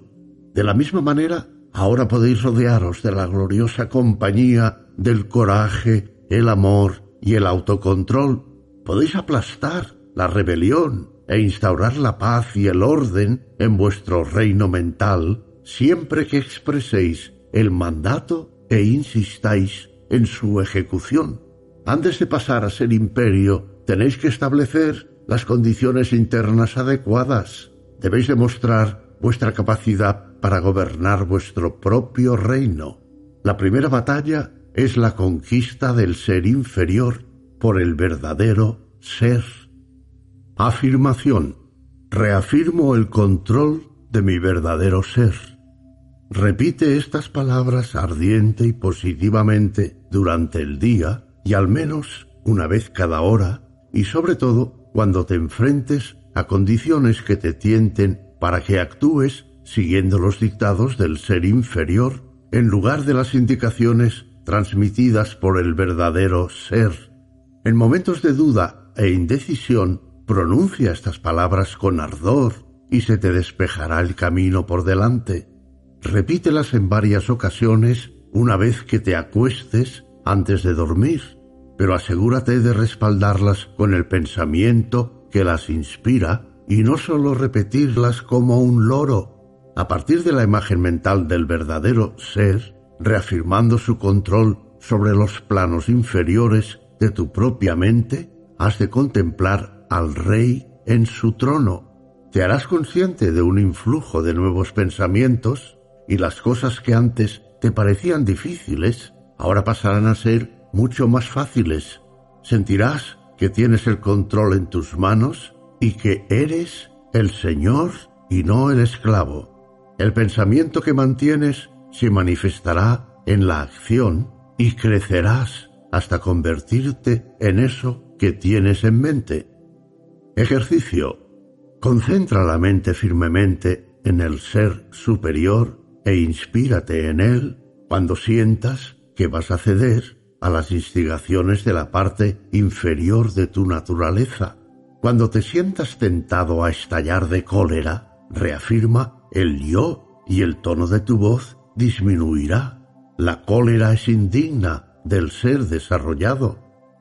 De la misma manera, ahora podéis rodearos de la gloriosa compañía del coraje, el amor y el autocontrol. Podéis aplastar la rebelión e instaurar la paz y el orden en vuestro reino mental siempre que expreséis el mandato e insistáis en su ejecución. Antes de pasar a ser imperio, tenéis que establecer las condiciones internas adecuadas. Debéis demostrar vuestra capacidad para gobernar vuestro propio reino. La primera batalla es la conquista del ser inferior por el verdadero ser. Afirmación. Reafirmo el control de mi verdadero ser. Repite estas palabras ardiente y positivamente durante el día y al menos una vez cada hora, y sobre todo cuando te enfrentes a condiciones que te tienten para que actúes siguiendo los dictados del ser inferior en lugar de las indicaciones transmitidas por el verdadero ser. En momentos de duda e indecisión, pronuncia estas palabras con ardor y se te despejará el camino por delante. Repítelas en varias ocasiones una vez que te acuestes antes de dormir pero asegúrate de respaldarlas con el pensamiento que las inspira y no solo repetirlas como un loro. A partir de la imagen mental del verdadero ser, reafirmando su control sobre los planos inferiores de tu propia mente, has de contemplar al rey en su trono. Te harás consciente de un influjo de nuevos pensamientos y las cosas que antes te parecían difíciles ahora pasarán a ser mucho más fáciles. Sentirás que tienes el control en tus manos y que eres el Señor y no el esclavo. El pensamiento que mantienes se manifestará en la acción y crecerás hasta convertirte en eso que tienes en mente. Ejercicio. Concentra la mente firmemente en el ser superior e inspírate en él cuando sientas que vas a ceder a las instigaciones de la parte inferior de tu naturaleza. Cuando te sientas tentado a estallar de cólera, reafirma el yo y el tono de tu voz disminuirá. La cólera es indigna del ser desarrollado.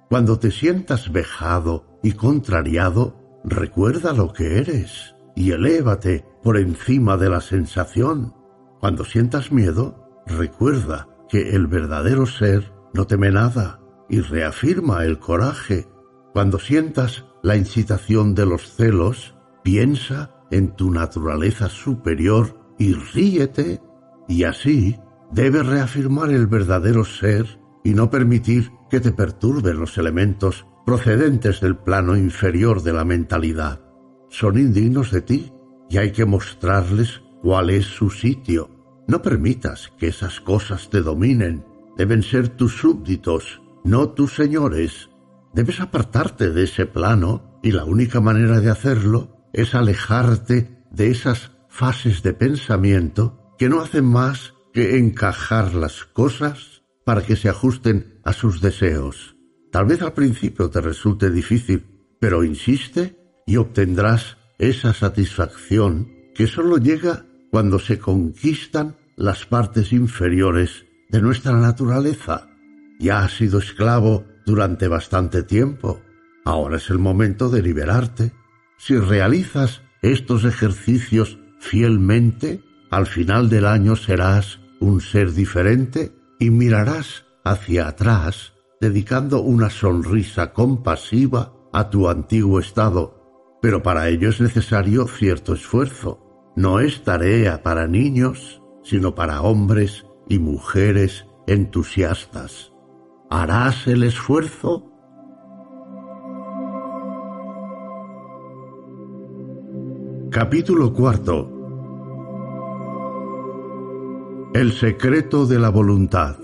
Cuando te sientas vejado y contrariado, recuerda lo que eres y elévate por encima de la sensación. Cuando sientas miedo, recuerda que el verdadero ser no teme nada y reafirma el coraje. Cuando sientas la incitación de los celos, piensa en tu naturaleza superior y ríete, y así debes reafirmar el verdadero ser y no permitir que te perturben los elementos procedentes del plano inferior de la mentalidad. Son indignos de ti y hay que mostrarles cuál es su sitio. No permitas que esas cosas te dominen. Deben ser tus súbditos, no tus señores. Debes apartarte de ese plano y la única manera de hacerlo es alejarte de esas fases de pensamiento que no hacen más que encajar las cosas para que se ajusten a sus deseos. Tal vez al principio te resulte difícil, pero insiste y obtendrás esa satisfacción que sólo llega cuando se conquistan las partes inferiores de nuestra naturaleza. Ya has sido esclavo durante bastante tiempo. Ahora es el momento de liberarte. Si realizas estos ejercicios fielmente, al final del año serás un ser diferente y mirarás hacia atrás dedicando una sonrisa compasiva a tu antiguo estado, pero para ello es necesario cierto esfuerzo. No es tarea para niños, sino para hombres y mujeres entusiastas. ¿Harás el esfuerzo? Capítulo cuarto El secreto de la voluntad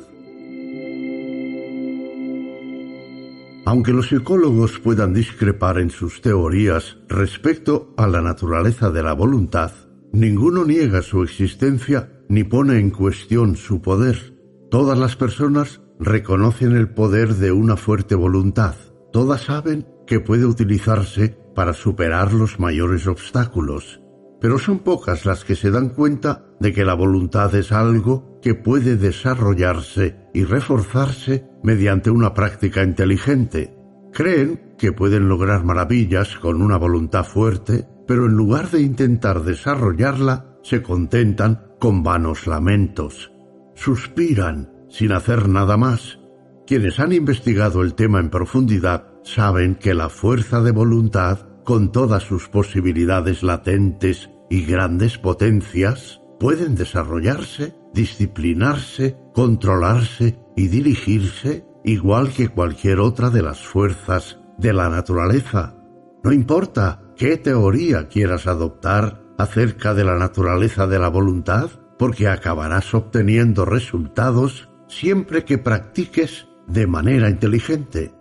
Aunque los psicólogos puedan discrepar en sus teorías respecto a la naturaleza de la voluntad, ninguno niega su existencia ni pone en cuestión su poder. Todas las personas reconocen el poder de una fuerte voluntad. Todas saben que puede utilizarse para superar los mayores obstáculos. Pero son pocas las que se dan cuenta de que la voluntad es algo que puede desarrollarse y reforzarse mediante una práctica inteligente. Creen que pueden lograr maravillas con una voluntad fuerte, pero en lugar de intentar desarrollarla, se contentan con vanos lamentos. Suspiran sin hacer nada más. Quienes han investigado el tema en profundidad saben que la fuerza de voluntad, con todas sus posibilidades latentes y grandes potencias, pueden desarrollarse, disciplinarse, controlarse y dirigirse igual que cualquier otra de las fuerzas de la naturaleza. No importa qué teoría quieras adoptar acerca de la naturaleza de la voluntad, porque acabarás obteniendo resultados siempre que practiques de manera inteligente.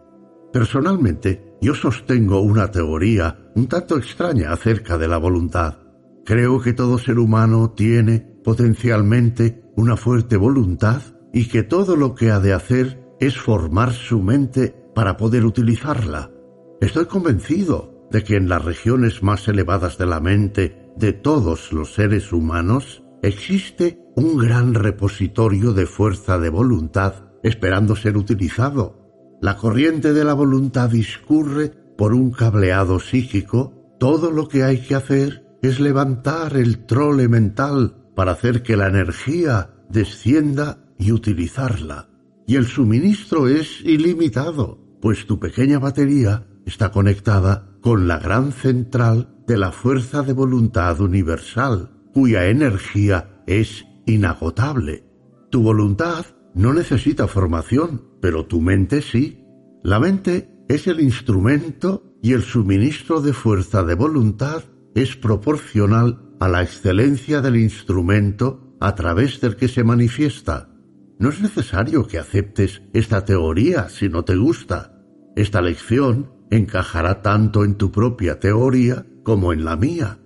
Personalmente, yo sostengo una teoría un tanto extraña acerca de la voluntad. Creo que todo ser humano tiene potencialmente una fuerte voluntad y que todo lo que ha de hacer es formar su mente para poder utilizarla. Estoy convencido de que en las regiones más elevadas de la mente de todos los seres humanos existe un gran repositorio de fuerza de voluntad esperando ser utilizado. La corriente de la voluntad discurre por un cableado psíquico. Todo lo que hay que hacer es levantar el trole mental para hacer que la energía descienda y utilizarla. Y el suministro es ilimitado, pues tu pequeña batería está conectada con la gran central de la fuerza de voluntad universal, cuya energía es inagotable. Tu voluntad no necesita formación, pero tu mente sí. La mente es el instrumento y el suministro de fuerza de voluntad es proporcional a la excelencia del instrumento a través del que se manifiesta. No es necesario que aceptes esta teoría si no te gusta. Esta lección encajará tanto en tu propia teoría como en la mía.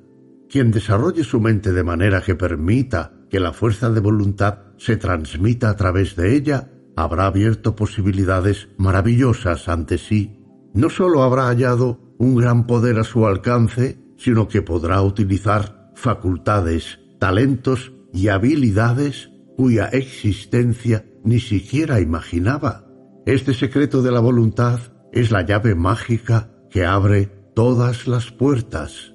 Quien desarrolle su mente de manera que permita que la fuerza de voluntad se transmita a través de ella, habrá abierto posibilidades maravillosas ante sí. No sólo habrá hallado un gran poder a su alcance, sino que podrá utilizar facultades, talentos y habilidades cuya existencia ni siquiera imaginaba. Este secreto de la voluntad es la llave mágica que abre todas las puertas.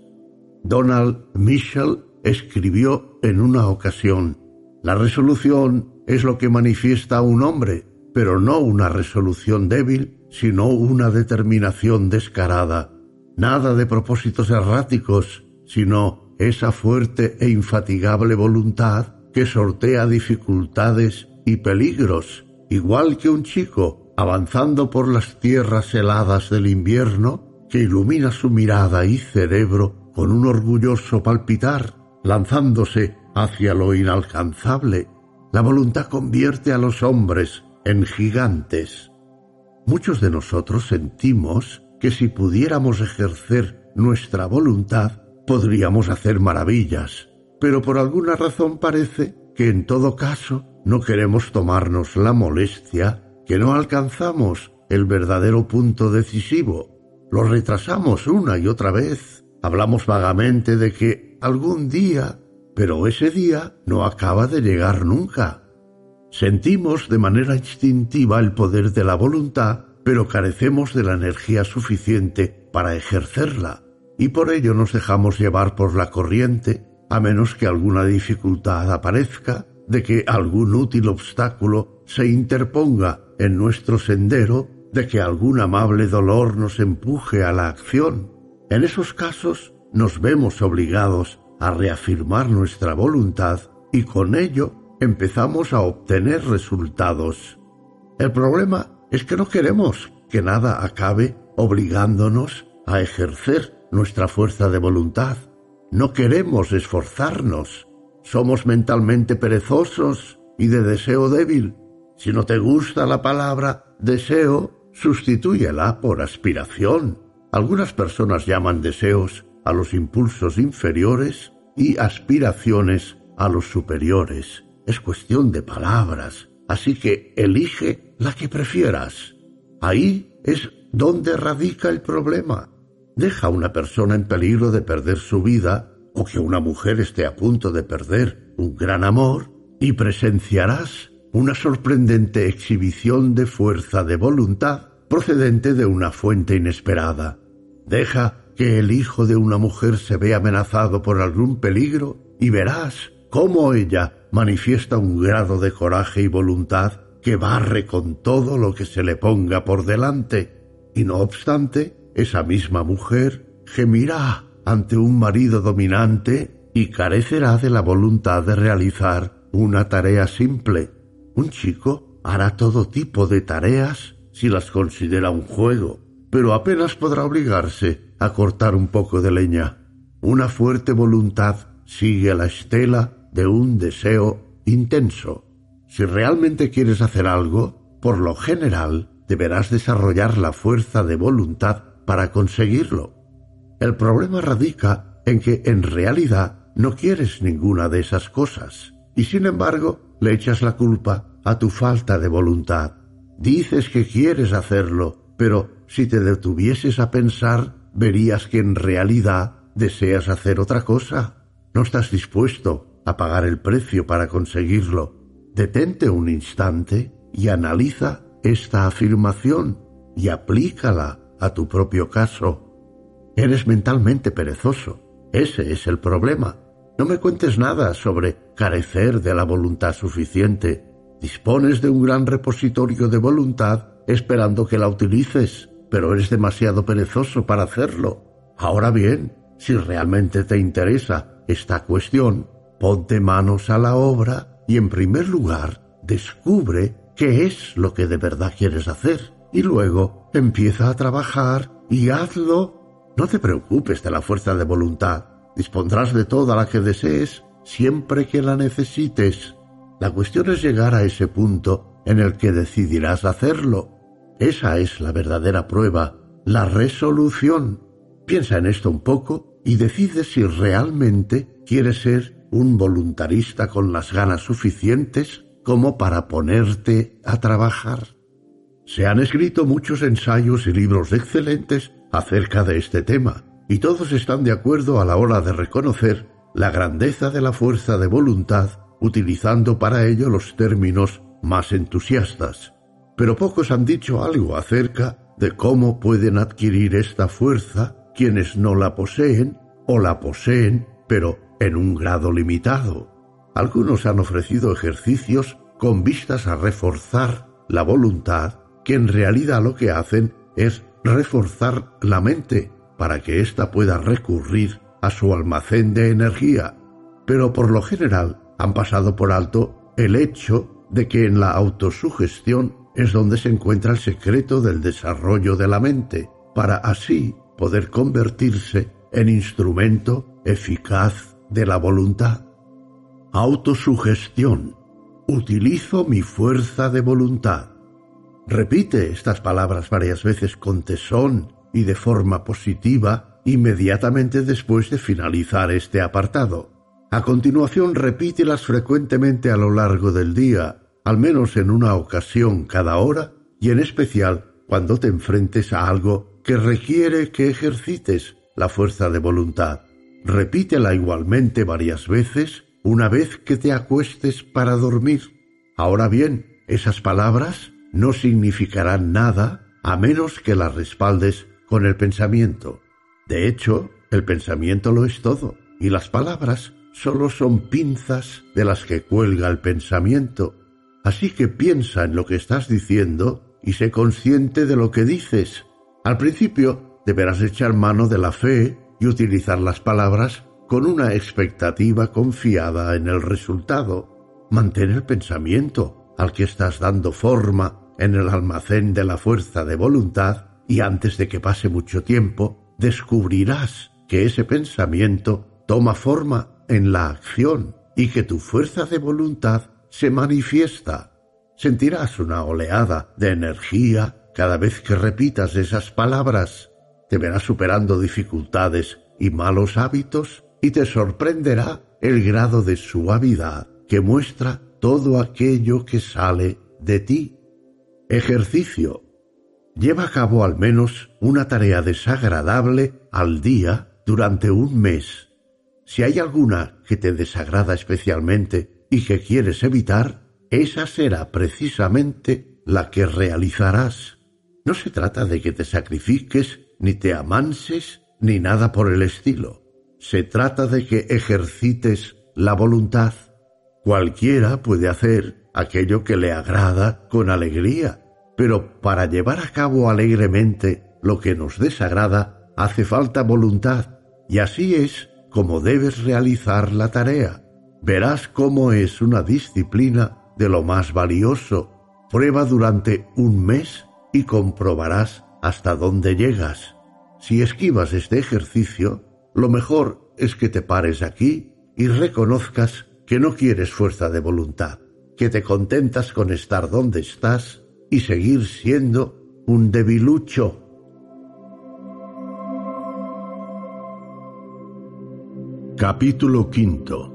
Donald Mitchell escribió en una ocasión, La resolución es lo que manifiesta un hombre, pero no una resolución débil, sino una determinación descarada. Nada de propósitos erráticos, sino esa fuerte e infatigable voluntad que sortea dificultades y peligros, igual que un chico avanzando por las tierras heladas del invierno, que ilumina su mirada y cerebro con un orgulloso palpitar, lanzándose hacia lo inalcanzable, la voluntad convierte a los hombres en gigantes. Muchos de nosotros sentimos que si pudiéramos ejercer nuestra voluntad, podríamos hacer maravillas, pero por alguna razón parece que en todo caso no queremos tomarnos la molestia, que no alcanzamos el verdadero punto decisivo, lo retrasamos una y otra vez, hablamos vagamente de que algún día, pero ese día no acaba de llegar nunca. Sentimos de manera instintiva el poder de la voluntad, pero carecemos de la energía suficiente para ejercerla, y por ello nos dejamos llevar por la corriente, a menos que alguna dificultad aparezca, de que algún útil obstáculo se interponga en nuestro sendero, de que algún amable dolor nos empuje a la acción. En esos casos nos vemos obligados a reafirmar nuestra voluntad y con ello empezamos a obtener resultados. El problema es que no queremos que nada acabe obligándonos a ejercer nuestra fuerza de voluntad. No queremos esforzarnos. Somos mentalmente perezosos y de deseo débil. Si no te gusta la palabra deseo, sustitúyela por aspiración. Algunas personas llaman deseos a los impulsos inferiores y aspiraciones a los superiores. Es cuestión de palabras, así que elige la que prefieras. Ahí es donde radica el problema. Deja a una persona en peligro de perder su vida o que una mujer esté a punto de perder un gran amor y presenciarás una sorprendente exhibición de fuerza de voluntad procedente de una fuente inesperada. Deja que el hijo de una mujer se vea amenazado por algún peligro y verás cómo ella manifiesta un grado de coraje y voluntad que barre con todo lo que se le ponga por delante. Y no obstante, esa misma mujer gemirá ante un marido dominante y carecerá de la voluntad de realizar una tarea simple. Un chico hará todo tipo de tareas si las considera un juego, pero apenas podrá obligarse a cortar un poco de leña. Una fuerte voluntad sigue la estela de un deseo intenso. Si realmente quieres hacer algo, por lo general deberás desarrollar la fuerza de voluntad para conseguirlo. El problema radica en que en realidad no quieres ninguna de esas cosas y sin embargo le echas la culpa a tu falta de voluntad. Dices que quieres hacerlo, pero si te detuvieses a pensar, verías que en realidad deseas hacer otra cosa. No estás dispuesto a pagar el precio para conseguirlo. Detente un instante y analiza esta afirmación y aplícala a tu propio caso. Eres mentalmente perezoso. Ese es el problema. No me cuentes nada sobre carecer de la voluntad suficiente. Dispones de un gran repositorio de voluntad esperando que la utilices, pero eres demasiado perezoso para hacerlo. Ahora bien, si realmente te interesa esta cuestión, Ponte manos a la obra y en primer lugar descubre qué es lo que de verdad quieres hacer y luego empieza a trabajar y hazlo. No te preocupes de la fuerza de voluntad. Dispondrás de toda la que desees siempre que la necesites. La cuestión es llegar a ese punto en el que decidirás hacerlo. Esa es la verdadera prueba, la resolución. Piensa en esto un poco y decide si realmente quieres ser un voluntarista con las ganas suficientes como para ponerte a trabajar. Se han escrito muchos ensayos y libros excelentes acerca de este tema, y todos están de acuerdo a la hora de reconocer la grandeza de la fuerza de voluntad, utilizando para ello los términos más entusiastas. Pero pocos han dicho algo acerca de cómo pueden adquirir esta fuerza quienes no la poseen o la poseen, pero en un grado limitado. Algunos han ofrecido ejercicios con vistas a reforzar la voluntad, que en realidad lo que hacen es reforzar la mente para que ésta pueda recurrir a su almacén de energía. Pero por lo general han pasado por alto el hecho de que en la autosugestión es donde se encuentra el secreto del desarrollo de la mente, para así poder convertirse en instrumento eficaz de la voluntad. Autosugestión. Utilizo mi fuerza de voluntad. Repite estas palabras varias veces con tesón y de forma positiva inmediatamente después de finalizar este apartado. A continuación repítelas frecuentemente a lo largo del día, al menos en una ocasión cada hora y en especial cuando te enfrentes a algo que requiere que ejercites la fuerza de voluntad. Repítela igualmente varias veces una vez que te acuestes para dormir. Ahora bien, esas palabras no significarán nada a menos que las respaldes con el pensamiento. De hecho, el pensamiento lo es todo, y las palabras solo son pinzas de las que cuelga el pensamiento. Así que piensa en lo que estás diciendo y sé consciente de lo que dices. Al principio deberás echar mano de la fe y utilizar las palabras con una expectativa confiada en el resultado. Mantén el pensamiento al que estás dando forma en el almacén de la fuerza de voluntad y antes de que pase mucho tiempo descubrirás que ese pensamiento toma forma en la acción y que tu fuerza de voluntad se manifiesta. Sentirás una oleada de energía cada vez que repitas esas palabras. Te verás superando dificultades y malos hábitos y te sorprenderá el grado de suavidad que muestra todo aquello que sale de ti. Ejercicio. Lleva a cabo al menos una tarea desagradable al día durante un mes. Si hay alguna que te desagrada especialmente y que quieres evitar, esa será precisamente la que realizarás. No se trata de que te sacrifiques, ni te amanses, ni nada por el estilo. Se trata de que ejercites la voluntad. Cualquiera puede hacer aquello que le agrada con alegría, pero para llevar a cabo alegremente lo que nos desagrada hace falta voluntad, y así es como debes realizar la tarea. Verás cómo es una disciplina de lo más valioso. Prueba durante un mes y comprobarás hasta dónde llegas. Si esquivas este ejercicio, lo mejor es que te pares aquí y reconozcas que no quieres fuerza de voluntad, que te contentas con estar donde estás y seguir siendo un debilucho. Capítulo quinto.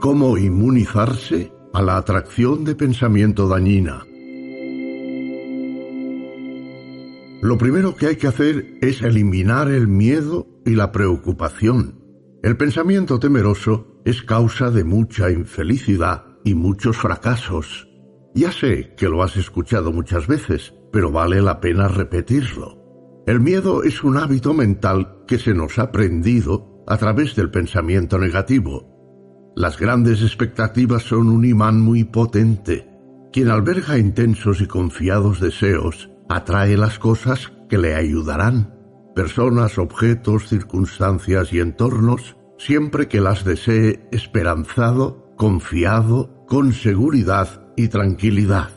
Cómo inmunizarse a la atracción de pensamiento dañina. Lo primero que hay que hacer es eliminar el miedo y la preocupación. El pensamiento temeroso es causa de mucha infelicidad y muchos fracasos. Ya sé que lo has escuchado muchas veces, pero vale la pena repetirlo. El miedo es un hábito mental que se nos ha aprendido a través del pensamiento negativo. Las grandes expectativas son un imán muy potente. Quien alberga intensos y confiados deseos atrae las cosas que le ayudarán, personas, objetos, circunstancias y entornos, siempre que las desee esperanzado confiado, con seguridad y tranquilidad.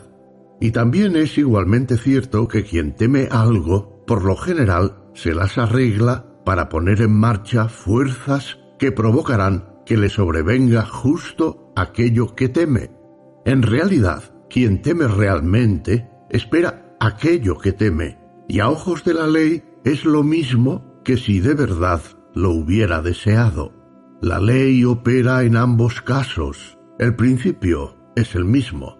Y también es igualmente cierto que quien teme algo, por lo general, se las arregla para poner en marcha fuerzas que provocarán que le sobrevenga justo aquello que teme. En realidad, quien teme realmente espera aquello que teme, y a ojos de la ley es lo mismo que si de verdad lo hubiera deseado. La ley opera en ambos casos. El principio es el mismo.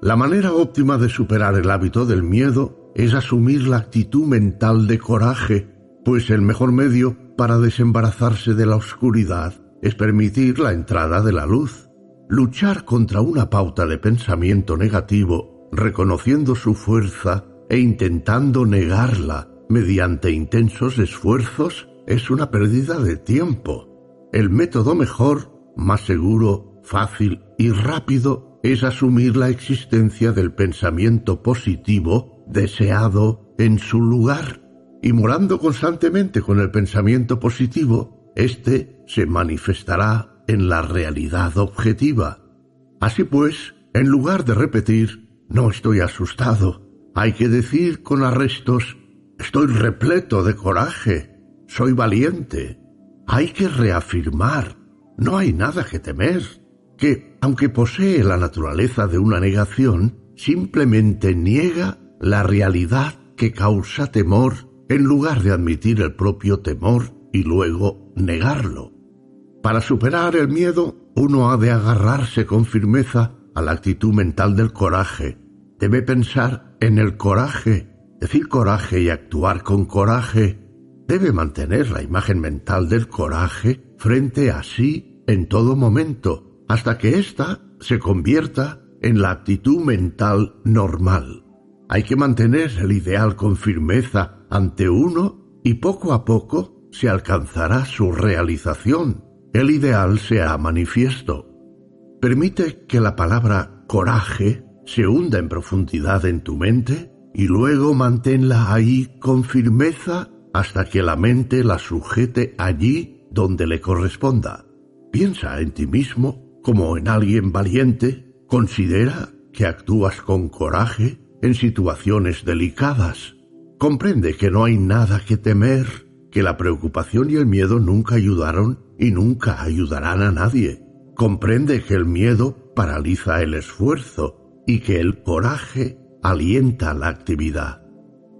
La manera óptima de superar el hábito del miedo es asumir la actitud mental de coraje, pues el mejor medio para desembarazarse de la oscuridad es permitir la entrada de la luz. Luchar contra una pauta de pensamiento negativo, reconociendo su fuerza e intentando negarla mediante intensos esfuerzos, es una pérdida de tiempo. El método mejor, más seguro, fácil y rápido es asumir la existencia del pensamiento positivo deseado en su lugar. Y morando constantemente con el pensamiento positivo, éste se manifestará en la realidad objetiva. Así pues, en lugar de repetir no estoy asustado, hay que decir con arrestos estoy repleto de coraje, soy valiente. Hay que reafirmar, no hay nada que temer, que, aunque posee la naturaleza de una negación, simplemente niega la realidad que causa temor en lugar de admitir el propio temor y luego negarlo. Para superar el miedo, uno ha de agarrarse con firmeza a la actitud mental del coraje. Debe pensar en el coraje, decir coraje y actuar con coraje. Debe mantener la imagen mental del coraje frente a sí en todo momento, hasta que ésta se convierta en la actitud mental normal. Hay que mantener el ideal con firmeza ante uno y poco a poco se alcanzará su realización. El ideal sea manifiesto. Permite que la palabra coraje se hunda en profundidad en tu mente y luego manténla ahí con firmeza hasta que la mente la sujete allí donde le corresponda. Piensa en ti mismo como en alguien valiente, considera que actúas con coraje en situaciones delicadas. Comprende que no hay nada que temer, que la preocupación y el miedo nunca ayudaron y nunca ayudarán a nadie. Comprende que el miedo paraliza el esfuerzo y que el coraje alienta la actividad.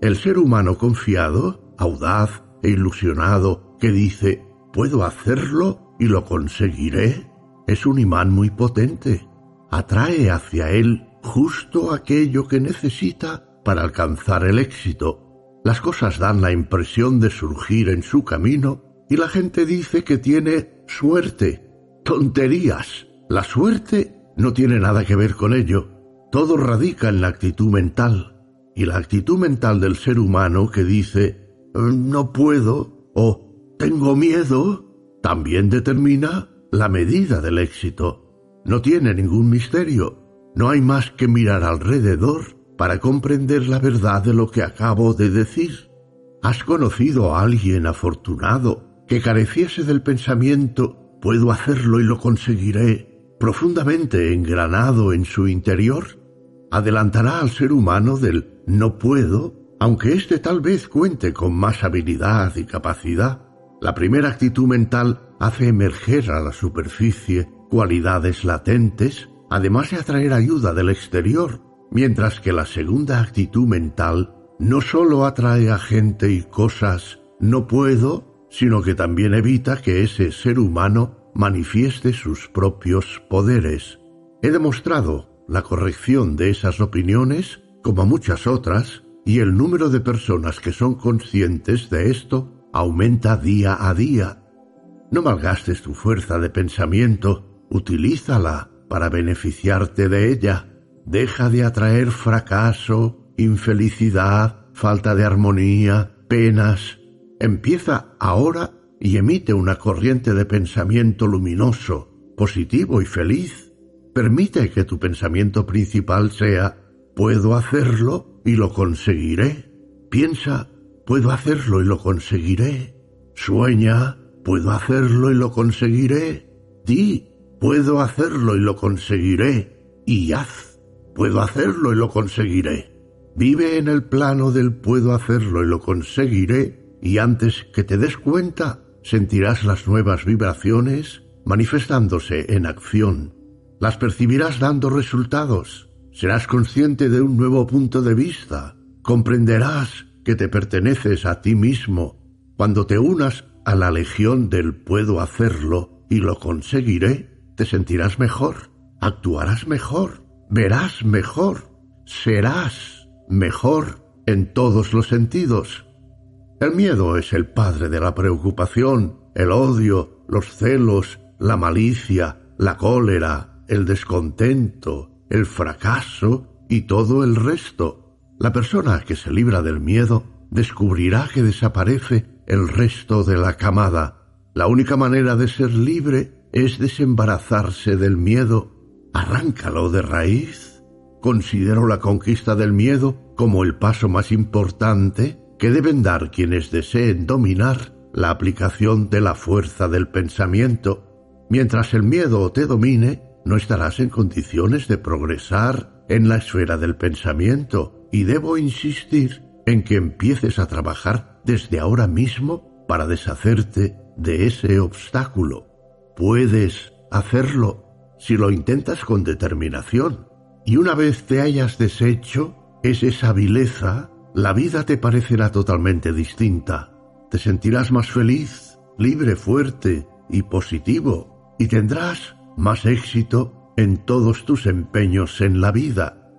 El ser humano confiado, audaz e ilusionado que dice puedo hacerlo y lo conseguiré, es un imán muy potente. Atrae hacia él justo aquello que necesita para alcanzar el éxito. Las cosas dan la impresión de surgir en su camino y la gente dice que tiene suerte. Tonterías. La suerte no tiene nada que ver con ello. Todo radica en la actitud mental. Y la actitud mental del ser humano que dice no puedo o tengo miedo también determina la medida del éxito. No tiene ningún misterio. No hay más que mirar alrededor para comprender la verdad de lo que acabo de decir. ¿Has conocido a alguien afortunado que careciese del pensamiento puedo hacerlo y lo conseguiré profundamente engranado en su interior? Adelantará al ser humano del no puedo, aunque éste tal vez cuente con más habilidad y capacidad. La primera actitud mental hace emerger a la superficie cualidades latentes además de atraer ayuda del exterior, mientras que la segunda actitud mental no sólo atrae a gente y cosas no puedo, sino que también evita que ese ser humano manifieste sus propios poderes. He demostrado la corrección de esas opiniones, como muchas otras, y el número de personas que son conscientes de esto aumenta día a día. No malgastes tu fuerza de pensamiento, utilízala para beneficiarte de ella. Deja de atraer fracaso, infelicidad, falta de armonía, penas. Empieza ahora y emite una corriente de pensamiento luminoso, positivo y feliz. Permite que tu pensamiento principal sea puedo hacerlo y lo conseguiré. Piensa puedo hacerlo y lo conseguiré. Sueña puedo hacerlo y lo conseguiré. Di Puedo hacerlo y lo conseguiré. Y haz. Puedo hacerlo y lo conseguiré. Vive en el plano del puedo hacerlo y lo conseguiré y antes que te des cuenta sentirás las nuevas vibraciones manifestándose en acción. Las percibirás dando resultados. Serás consciente de un nuevo punto de vista. Comprenderás que te perteneces a ti mismo. Cuando te unas a la legión del puedo hacerlo y lo conseguiré, te sentirás mejor, actuarás mejor, verás mejor, serás mejor en todos los sentidos. El miedo es el padre de la preocupación, el odio, los celos, la malicia, la cólera, el descontento, el fracaso y todo el resto. La persona que se libra del miedo descubrirá que desaparece el resto de la camada. La única manera de ser libre es desembarazarse del miedo, arráncalo de raíz. Considero la conquista del miedo como el paso más importante que deben dar quienes deseen dominar la aplicación de la fuerza del pensamiento. Mientras el miedo te domine, no estarás en condiciones de progresar en la esfera del pensamiento y debo insistir en que empieces a trabajar desde ahora mismo para deshacerte de ese obstáculo. Puedes hacerlo si lo intentas con determinación. Y una vez te hayas deshecho es esa vileza, la vida te parecerá totalmente distinta. Te sentirás más feliz, libre, fuerte y positivo, y tendrás más éxito en todos tus empeños en la vida.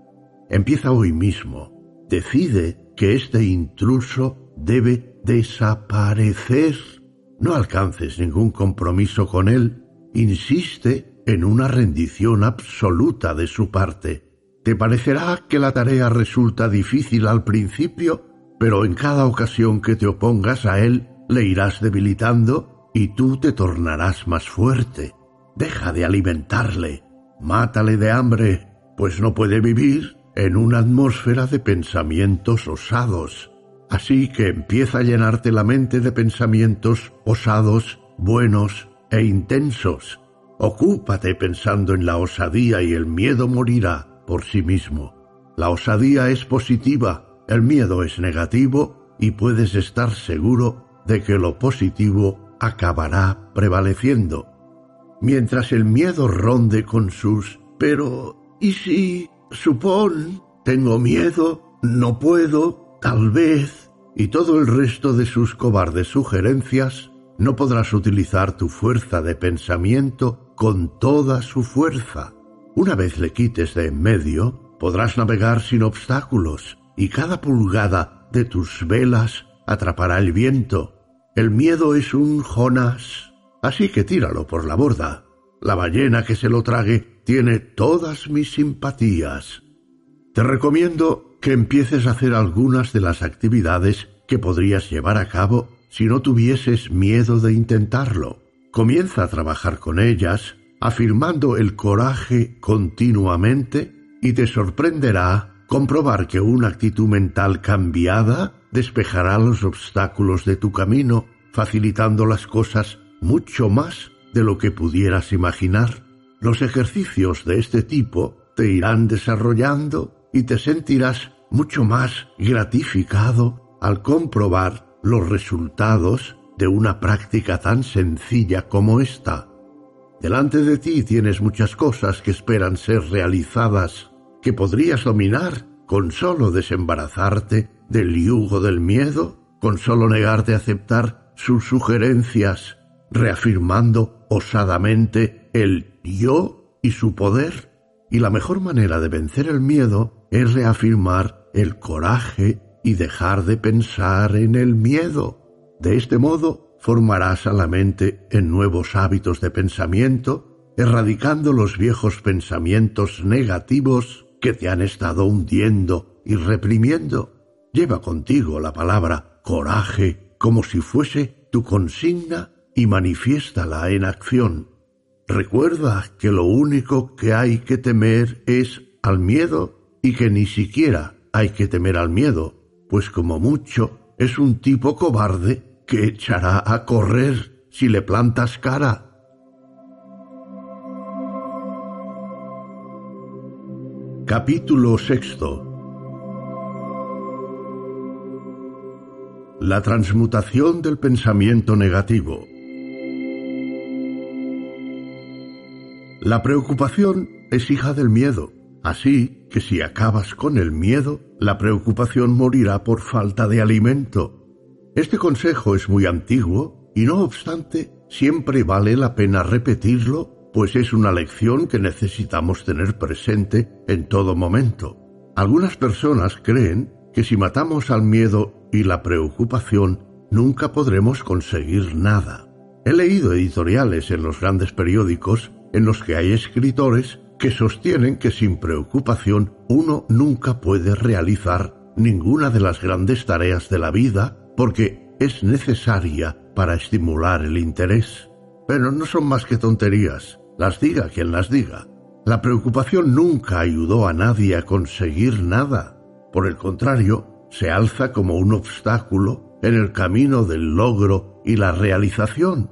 Empieza hoy mismo. Decide que este intruso debe desaparecer. No alcances ningún compromiso con él. Insiste en una rendición absoluta de su parte. Te parecerá que la tarea resulta difícil al principio, pero en cada ocasión que te opongas a él le irás debilitando y tú te tornarás más fuerte. Deja de alimentarle, mátale de hambre, pues no puede vivir en una atmósfera de pensamientos osados. Así que empieza a llenarte la mente de pensamientos osados, buenos e intensos. Ocúpate pensando en la osadía y el miedo morirá por sí mismo. La osadía es positiva, el miedo es negativo y puedes estar seguro de que lo positivo acabará prevaleciendo. Mientras el miedo ronde con sus pero ¿y si supón, tengo miedo, no puedo, tal vez, y todo el resto de sus cobardes sugerencias, no podrás utilizar tu fuerza de pensamiento con toda su fuerza. Una vez le quites de en medio, podrás navegar sin obstáculos, y cada pulgada de tus velas atrapará el viento. El miedo es un Jonás, así que tíralo por la borda. La ballena que se lo trague tiene todas mis simpatías. Te recomiendo que empieces a hacer algunas de las actividades que podrías llevar a cabo si no tuvieses miedo de intentarlo. Comienza a trabajar con ellas, afirmando el coraje continuamente y te sorprenderá comprobar que una actitud mental cambiada despejará los obstáculos de tu camino, facilitando las cosas mucho más de lo que pudieras imaginar. Los ejercicios de este tipo te irán desarrollando y te sentirás mucho más gratificado al comprobar los resultados de una práctica tan sencilla como esta. Delante de ti tienes muchas cosas que esperan ser realizadas, que podrías dominar con solo desembarazarte del yugo del miedo, con solo negarte a aceptar sus sugerencias, reafirmando osadamente el yo y su poder, y la mejor manera de vencer el miedo es reafirmar el coraje y dejar de pensar en el miedo. De este modo formarás a la mente en nuevos hábitos de pensamiento, erradicando los viejos pensamientos negativos que te han estado hundiendo y reprimiendo. Lleva contigo la palabra coraje como si fuese tu consigna y manifiéstala en acción. Recuerda que lo único que hay que temer es al miedo y que ni siquiera hay que temer al miedo, pues como mucho es un tipo cobarde que echará a correr si le plantas cara. Capítulo sexto La transmutación del pensamiento negativo La preocupación es hija del miedo, así que si acabas con el miedo, la preocupación morirá por falta de alimento. Este consejo es muy antiguo y no obstante siempre vale la pena repetirlo, pues es una lección que necesitamos tener presente en todo momento. Algunas personas creen que si matamos al miedo y la preocupación, nunca podremos conseguir nada. He leído editoriales en los grandes periódicos en los que hay escritores que sostienen que sin preocupación uno nunca puede realizar ninguna de las grandes tareas de la vida porque es necesaria para estimular el interés. Pero no son más que tonterías, las diga quien las diga. La preocupación nunca ayudó a nadie a conseguir nada. Por el contrario, se alza como un obstáculo en el camino del logro y la realización.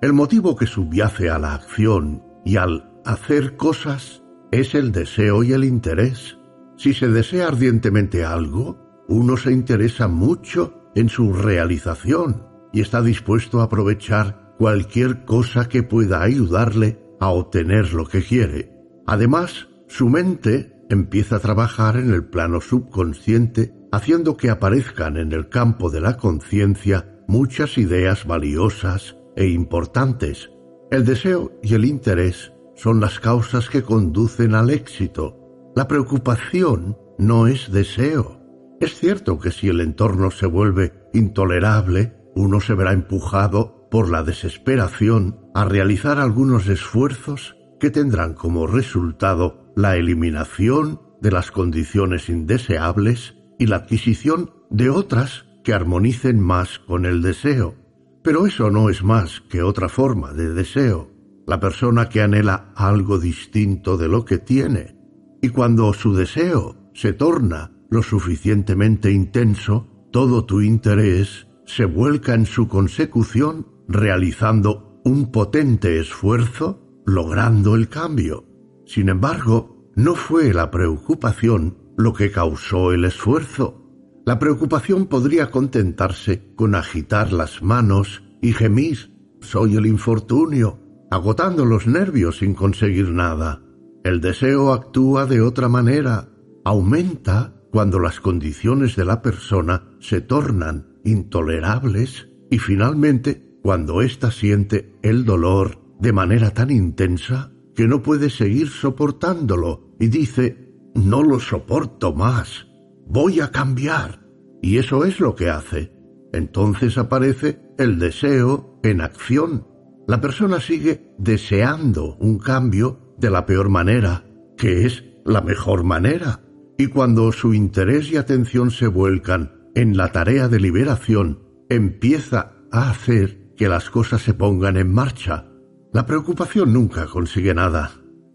El motivo que subyace a la acción y al hacer cosas es el deseo y el interés. Si se desea ardientemente algo, uno se interesa mucho en su realización y está dispuesto a aprovechar cualquier cosa que pueda ayudarle a obtener lo que quiere. Además, su mente empieza a trabajar en el plano subconsciente, haciendo que aparezcan en el campo de la conciencia muchas ideas valiosas e importantes. El deseo y el interés son las causas que conducen al éxito. La preocupación no es deseo. Es cierto que si el entorno se vuelve intolerable, uno se verá empujado por la desesperación a realizar algunos esfuerzos que tendrán como resultado la eliminación de las condiciones indeseables y la adquisición de otras que armonicen más con el deseo. Pero eso no es más que otra forma de deseo la persona que anhela algo distinto de lo que tiene, y cuando su deseo se torna lo suficientemente intenso, todo tu interés se vuelca en su consecución realizando un potente esfuerzo, logrando el cambio. Sin embargo, no fue la preocupación lo que causó el esfuerzo. La preocupación podría contentarse con agitar las manos y gemir, soy el infortunio, agotando los nervios sin conseguir nada. El deseo actúa de otra manera, aumenta cuando las condiciones de la persona se tornan intolerables y finalmente cuando ésta siente el dolor de manera tan intensa que no puede seguir soportándolo y dice, no lo soporto más, voy a cambiar. Y eso es lo que hace. Entonces aparece el deseo en acción la persona sigue deseando un cambio de la peor manera, que es la mejor manera. Y cuando su interés y atención se vuelcan en la tarea de liberación, empieza a hacer que las cosas se pongan en marcha. La preocupación nunca consigue nada.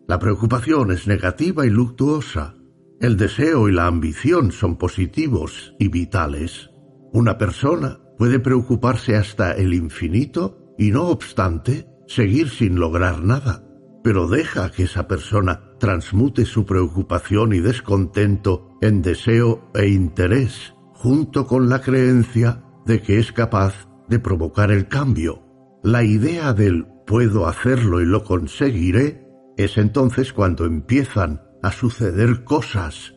La preocupación es negativa y luctuosa. El deseo y la ambición son positivos y vitales. Una persona puede preocuparse hasta el infinito y no obstante seguir sin lograr nada, pero deja que esa persona transmute su preocupación y descontento en deseo e interés, junto con la creencia de que es capaz de provocar el cambio. La idea del puedo hacerlo y lo conseguiré es entonces cuando empiezan a suceder cosas.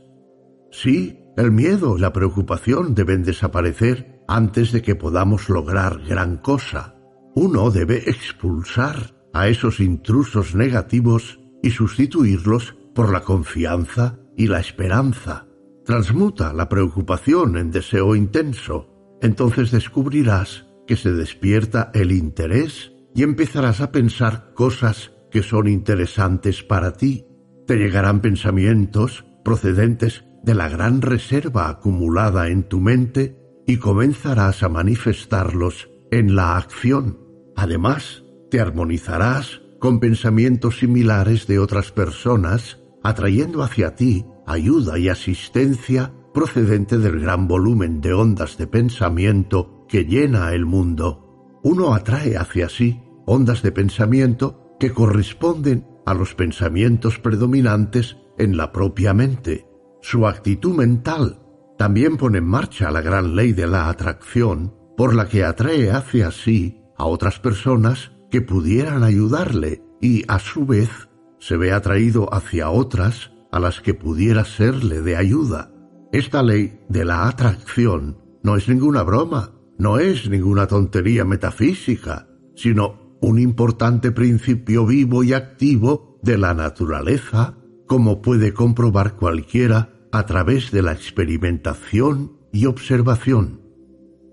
Sí, el miedo la preocupación deben desaparecer antes de que podamos lograr gran cosa. Uno debe expulsar a esos intrusos negativos y sustituirlos por la confianza y la esperanza. Transmuta la preocupación en deseo intenso. Entonces descubrirás que se despierta el interés y empezarás a pensar cosas que son interesantes para ti. Te llegarán pensamientos procedentes de la gran reserva acumulada en tu mente y comenzarás a manifestarlos en la acción. Además, te armonizarás con pensamientos similares de otras personas, atrayendo hacia ti ayuda y asistencia procedente del gran volumen de ondas de pensamiento que llena el mundo. Uno atrae hacia sí ondas de pensamiento que corresponden a los pensamientos predominantes en la propia mente. Su actitud mental también pone en marcha la gran ley de la atracción por la que atrae hacia sí a otras personas que pudieran ayudarle y a su vez se ve atraído hacia otras a las que pudiera serle de ayuda. Esta ley de la atracción no es ninguna broma, no es ninguna tontería metafísica, sino un importante principio vivo y activo de la naturaleza, como puede comprobar cualquiera a través de la experimentación y observación.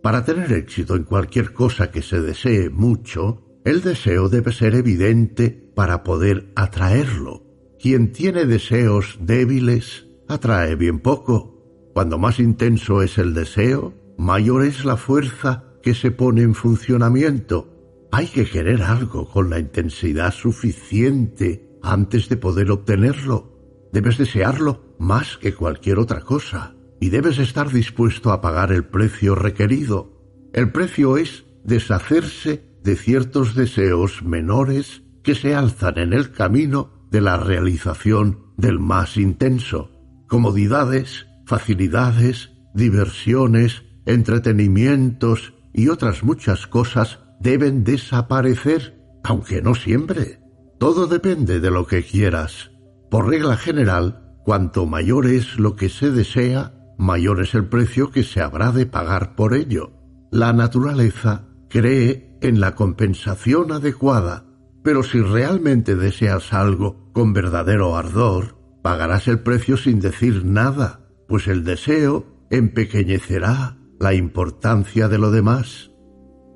Para tener éxito en cualquier cosa que se desee mucho, el deseo debe ser evidente para poder atraerlo. Quien tiene deseos débiles atrae bien poco. Cuando más intenso es el deseo, mayor es la fuerza que se pone en funcionamiento. Hay que querer algo con la intensidad suficiente antes de poder obtenerlo. Debes desearlo más que cualquier otra cosa y debes estar dispuesto a pagar el precio requerido. El precio es deshacerse de ciertos deseos menores que se alzan en el camino de la realización del más intenso. Comodidades, facilidades, diversiones, entretenimientos y otras muchas cosas deben desaparecer, aunque no siempre. Todo depende de lo que quieras. Por regla general, cuanto mayor es lo que se desea, mayor es el precio que se habrá de pagar por ello. La naturaleza cree en la compensación adecuada, pero si realmente deseas algo con verdadero ardor, pagarás el precio sin decir nada, pues el deseo empequeñecerá la importancia de lo demás.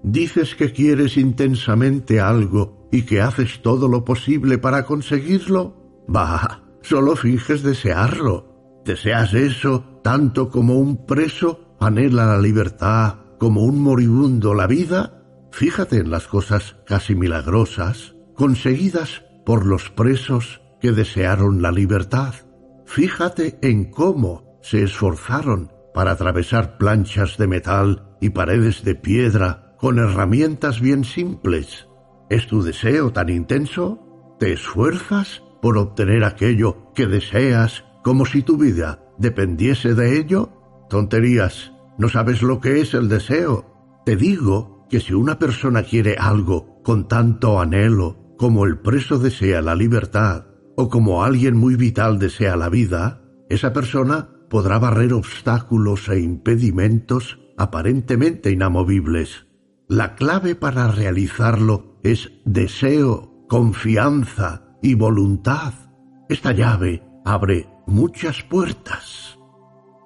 Dices que quieres intensamente algo y que haces todo lo posible para conseguirlo. Bah, solo finges desearlo. ¿Deseas eso tanto como un preso anhela la libertad, como un moribundo la vida? Fíjate en las cosas casi milagrosas conseguidas por los presos que desearon la libertad. Fíjate en cómo se esforzaron para atravesar planchas de metal y paredes de piedra con herramientas bien simples. ¿Es tu deseo tan intenso? ¿Te esfuerzas por obtener aquello que deseas como si tu vida dependiese de ello? Tonterías, no sabes lo que es el deseo. Te digo que si una persona quiere algo con tanto anhelo como el preso desea la libertad o como alguien muy vital desea la vida, esa persona podrá barrer obstáculos e impedimentos aparentemente inamovibles. La clave para realizarlo es deseo, confianza y voluntad. Esta llave abre muchas puertas.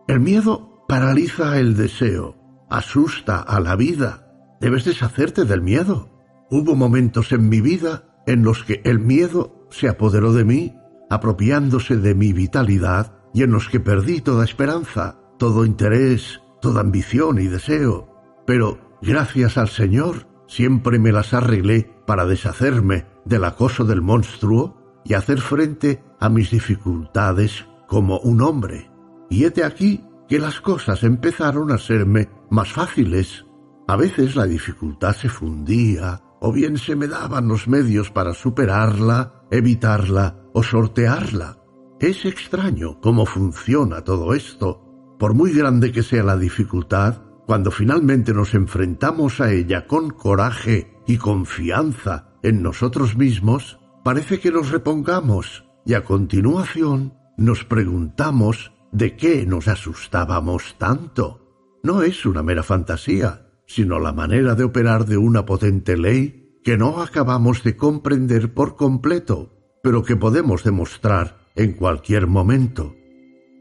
El miedo paraliza el deseo, asusta a la vida. Debes deshacerte del miedo. Hubo momentos en mi vida en los que el miedo se apoderó de mí, apropiándose de mi vitalidad, y en los que perdí toda esperanza, todo interés, toda ambición y deseo. Pero, gracias al Señor, siempre me las arreglé para deshacerme del acoso del monstruo y hacer frente a mis dificultades como un hombre. Y hete aquí que las cosas empezaron a serme más fáciles. A veces la dificultad se fundía, o bien se me daban los medios para superarla, evitarla o sortearla. Es extraño cómo funciona todo esto. Por muy grande que sea la dificultad, cuando finalmente nos enfrentamos a ella con coraje y confianza en nosotros mismos, parece que nos repongamos y a continuación nos preguntamos de qué nos asustábamos tanto. No es una mera fantasía, sino la manera de operar de una potente ley que no acabamos de comprender por completo, pero que podemos demostrar en cualquier momento.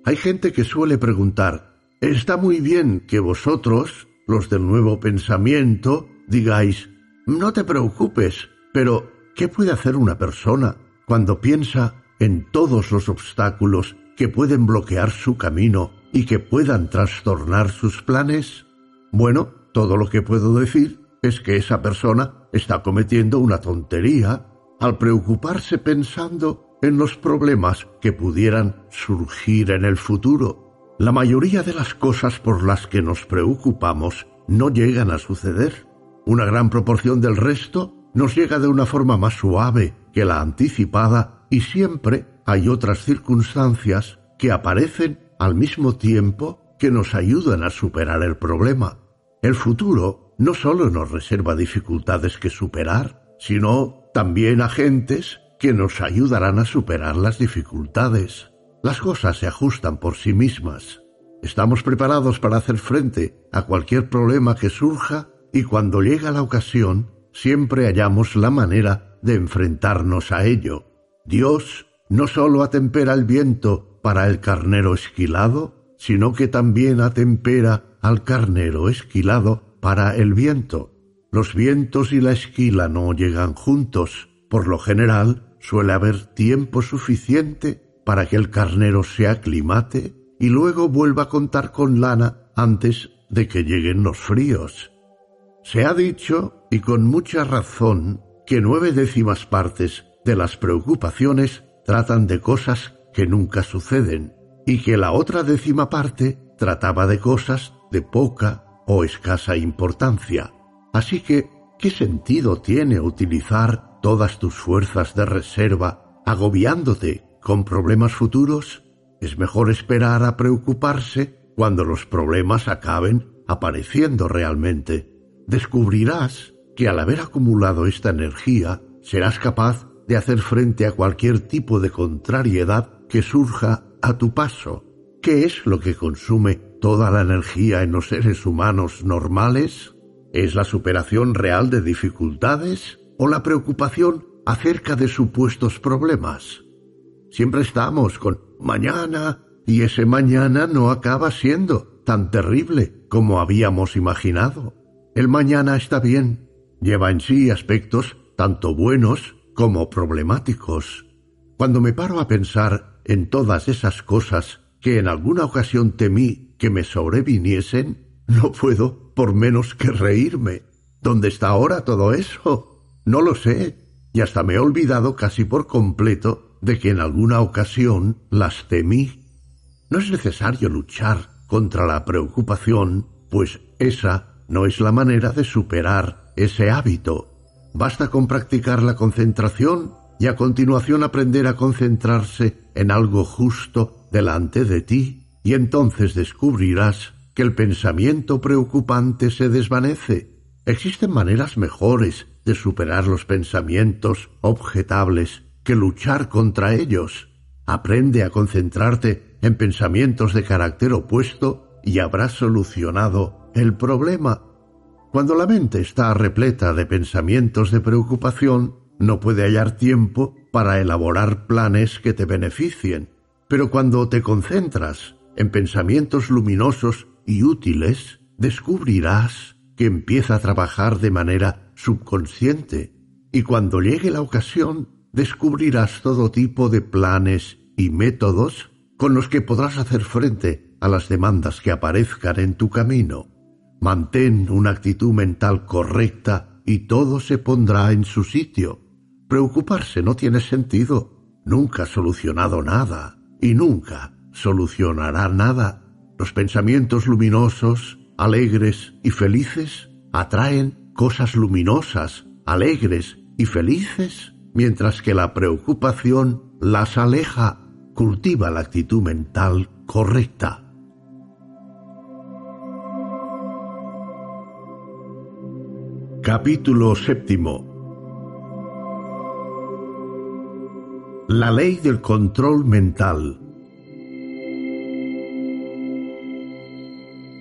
Hay gente que suele preguntar, está muy bien que vosotros, los del nuevo pensamiento, digáis, no te preocupes, pero ¿qué puede hacer una persona cuando piensa en todos los obstáculos que pueden bloquear su camino y que puedan trastornar sus planes? Bueno, todo lo que puedo decir es que esa persona está cometiendo una tontería al preocuparse pensando en los problemas que pudieran surgir en el futuro. La mayoría de las cosas por las que nos preocupamos no llegan a suceder. Una gran proporción del resto nos llega de una forma más suave que la anticipada y siempre hay otras circunstancias que aparecen al mismo tiempo que nos ayudan a superar el problema. El futuro no solo nos reserva dificultades que superar, sino también agentes que nos ayudarán a superar las dificultades. Las cosas se ajustan por sí mismas. Estamos preparados para hacer frente a cualquier problema que surja y cuando llega la ocasión, siempre hallamos la manera de enfrentarnos a ello. Dios no solo atempera el viento para el carnero esquilado, sino que también atempera al carnero esquilado para el viento. Los vientos y la esquila no llegan juntos. Por lo general, suele haber tiempo suficiente para que el carnero se aclimate y luego vuelva a contar con lana antes de que lleguen los fríos. Se ha dicho, y con mucha razón, que nueve décimas partes de las preocupaciones tratan de cosas que nunca suceden, y que la otra décima parte trataba de cosas de poca o escasa importancia. Así que, ¿qué sentido tiene utilizar todas tus fuerzas de reserva agobiándote con problemas futuros, es mejor esperar a preocuparse cuando los problemas acaben apareciendo realmente. Descubrirás que al haber acumulado esta energía, serás capaz de hacer frente a cualquier tipo de contrariedad que surja a tu paso. ¿Qué es lo que consume toda la energía en los seres humanos normales? ¿Es la superación real de dificultades o la preocupación acerca de supuestos problemas? Siempre estamos con mañana y ese mañana no acaba siendo tan terrible como habíamos imaginado. El mañana está bien, lleva en sí aspectos tanto buenos como problemáticos. Cuando me paro a pensar en todas esas cosas que en alguna ocasión temí que me sobreviniesen, no puedo por menos que reírme. ¿Dónde está ahora todo eso? No lo sé, y hasta me he olvidado casi por completo de que en alguna ocasión las temí. No es necesario luchar contra la preocupación, pues esa no es la manera de superar ese hábito. Basta con practicar la concentración y a continuación aprender a concentrarse en algo justo delante de ti, y entonces descubrirás que el pensamiento preocupante se desvanece. Existen maneras mejores de superar los pensamientos objetables que luchar contra ellos. Aprende a concentrarte en pensamientos de carácter opuesto y habrás solucionado el problema. Cuando la mente está repleta de pensamientos de preocupación, no puede hallar tiempo para elaborar planes que te beneficien. Pero cuando te concentras en pensamientos luminosos y útiles, descubrirás que empieza a trabajar de manera subconsciente y cuando llegue la ocasión descubrirás todo tipo de planes y métodos con los que podrás hacer frente a las demandas que aparezcan en tu camino. Mantén una actitud mental correcta y todo se pondrá en su sitio. Preocuparse no tiene sentido. Nunca ha solucionado nada y nunca solucionará nada. Los pensamientos luminosos, alegres y felices atraen cosas luminosas, alegres y felices, mientras que la preocupación las aleja. Cultiva la actitud mental correcta. Capítulo séptimo La ley del control mental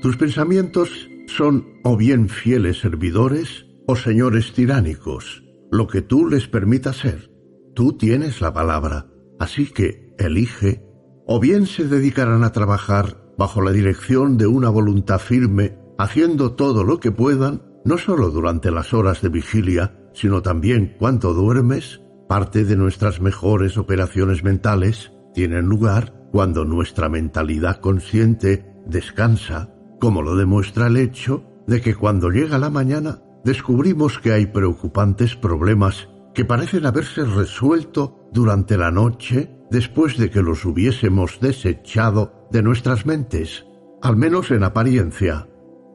Tus pensamientos son o bien fieles servidores o señores tiránicos, lo que tú les permitas ser. Tú tienes la palabra, así que elige, o bien se dedicarán a trabajar bajo la dirección de una voluntad firme, haciendo todo lo que puedan, no solo durante las horas de vigilia, sino también cuando duermes, parte de nuestras mejores operaciones mentales tienen lugar cuando nuestra mentalidad consciente descansa como lo demuestra el hecho de que cuando llega la mañana descubrimos que hay preocupantes problemas que parecen haberse resuelto durante la noche después de que los hubiésemos desechado de nuestras mentes, al menos en apariencia,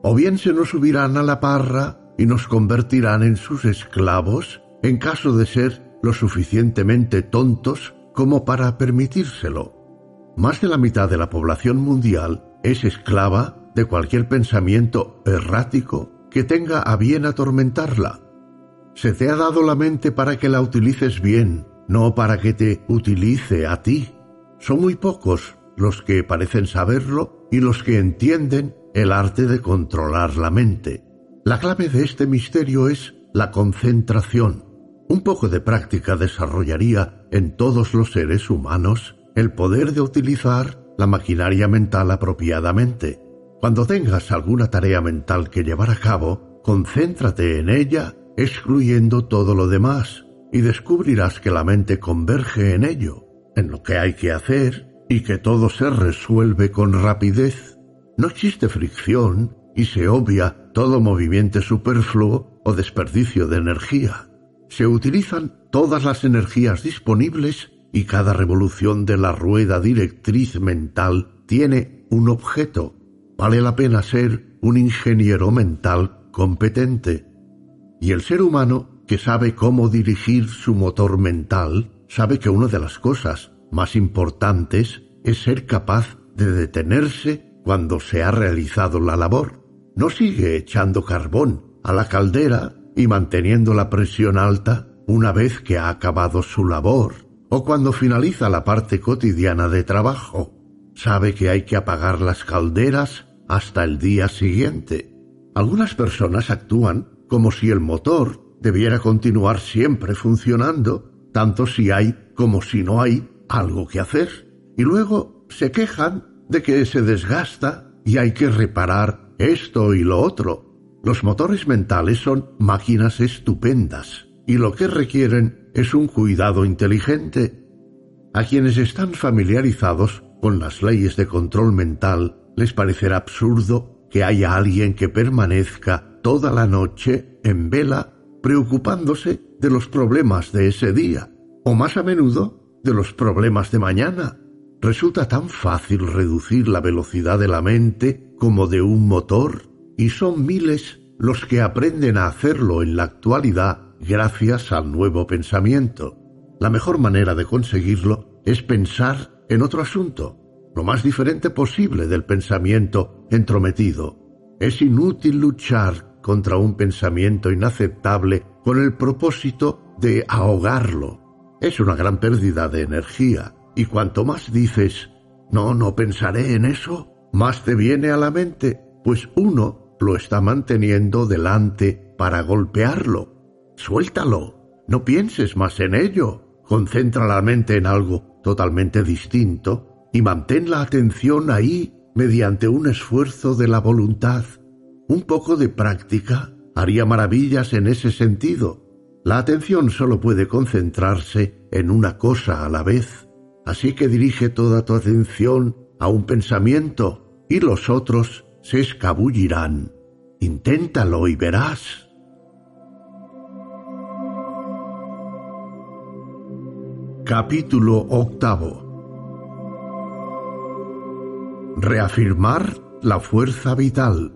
o bien se nos subirán a la parra y nos convertirán en sus esclavos en caso de ser lo suficientemente tontos como para permitírselo. Más de la mitad de la población mundial es esclava de cualquier pensamiento errático que tenga a bien atormentarla. Se te ha dado la mente para que la utilices bien, no para que te utilice a ti. Son muy pocos los que parecen saberlo y los que entienden el arte de controlar la mente. La clave de este misterio es la concentración. Un poco de práctica desarrollaría en todos los seres humanos el poder de utilizar la maquinaria mental apropiadamente. Cuando tengas alguna tarea mental que llevar a cabo, concéntrate en ella, excluyendo todo lo demás, y descubrirás que la mente converge en ello, en lo que hay que hacer, y que todo se resuelve con rapidez. No existe fricción y se obvia todo movimiento superfluo o desperdicio de energía. Se utilizan todas las energías disponibles y cada revolución de la rueda directriz mental tiene un objeto Vale la pena ser un ingeniero mental competente. Y el ser humano que sabe cómo dirigir su motor mental sabe que una de las cosas más importantes es ser capaz de detenerse cuando se ha realizado la labor. No sigue echando carbón a la caldera y manteniendo la presión alta una vez que ha acabado su labor o cuando finaliza la parte cotidiana de trabajo. Sabe que hay que apagar las calderas hasta el día siguiente. Algunas personas actúan como si el motor debiera continuar siempre funcionando, tanto si hay como si no hay algo que hacer. Y luego se quejan de que se desgasta y hay que reparar esto y lo otro. Los motores mentales son máquinas estupendas y lo que requieren es un cuidado inteligente. A quienes están familiarizados con las leyes de control mental les parecerá absurdo que haya alguien que permanezca toda la noche en vela preocupándose de los problemas de ese día, o más a menudo de los problemas de mañana. Resulta tan fácil reducir la velocidad de la mente como de un motor, y son miles los que aprenden a hacerlo en la actualidad gracias al nuevo pensamiento. La mejor manera de conseguirlo es pensar en otro asunto, lo más diferente posible del pensamiento entrometido. Es inútil luchar contra un pensamiento inaceptable con el propósito de ahogarlo. Es una gran pérdida de energía y cuanto más dices, no, no pensaré en eso, más te viene a la mente, pues uno lo está manteniendo delante para golpearlo. Suéltalo, no pienses más en ello, concentra la mente en algo totalmente distinto y mantén la atención ahí mediante un esfuerzo de la voluntad. Un poco de práctica haría maravillas en ese sentido. La atención solo puede concentrarse en una cosa a la vez. Así que dirige toda tu atención a un pensamiento y los otros se escabullirán. Inténtalo y verás. Capítulo octavo Reafirmar la fuerza vital.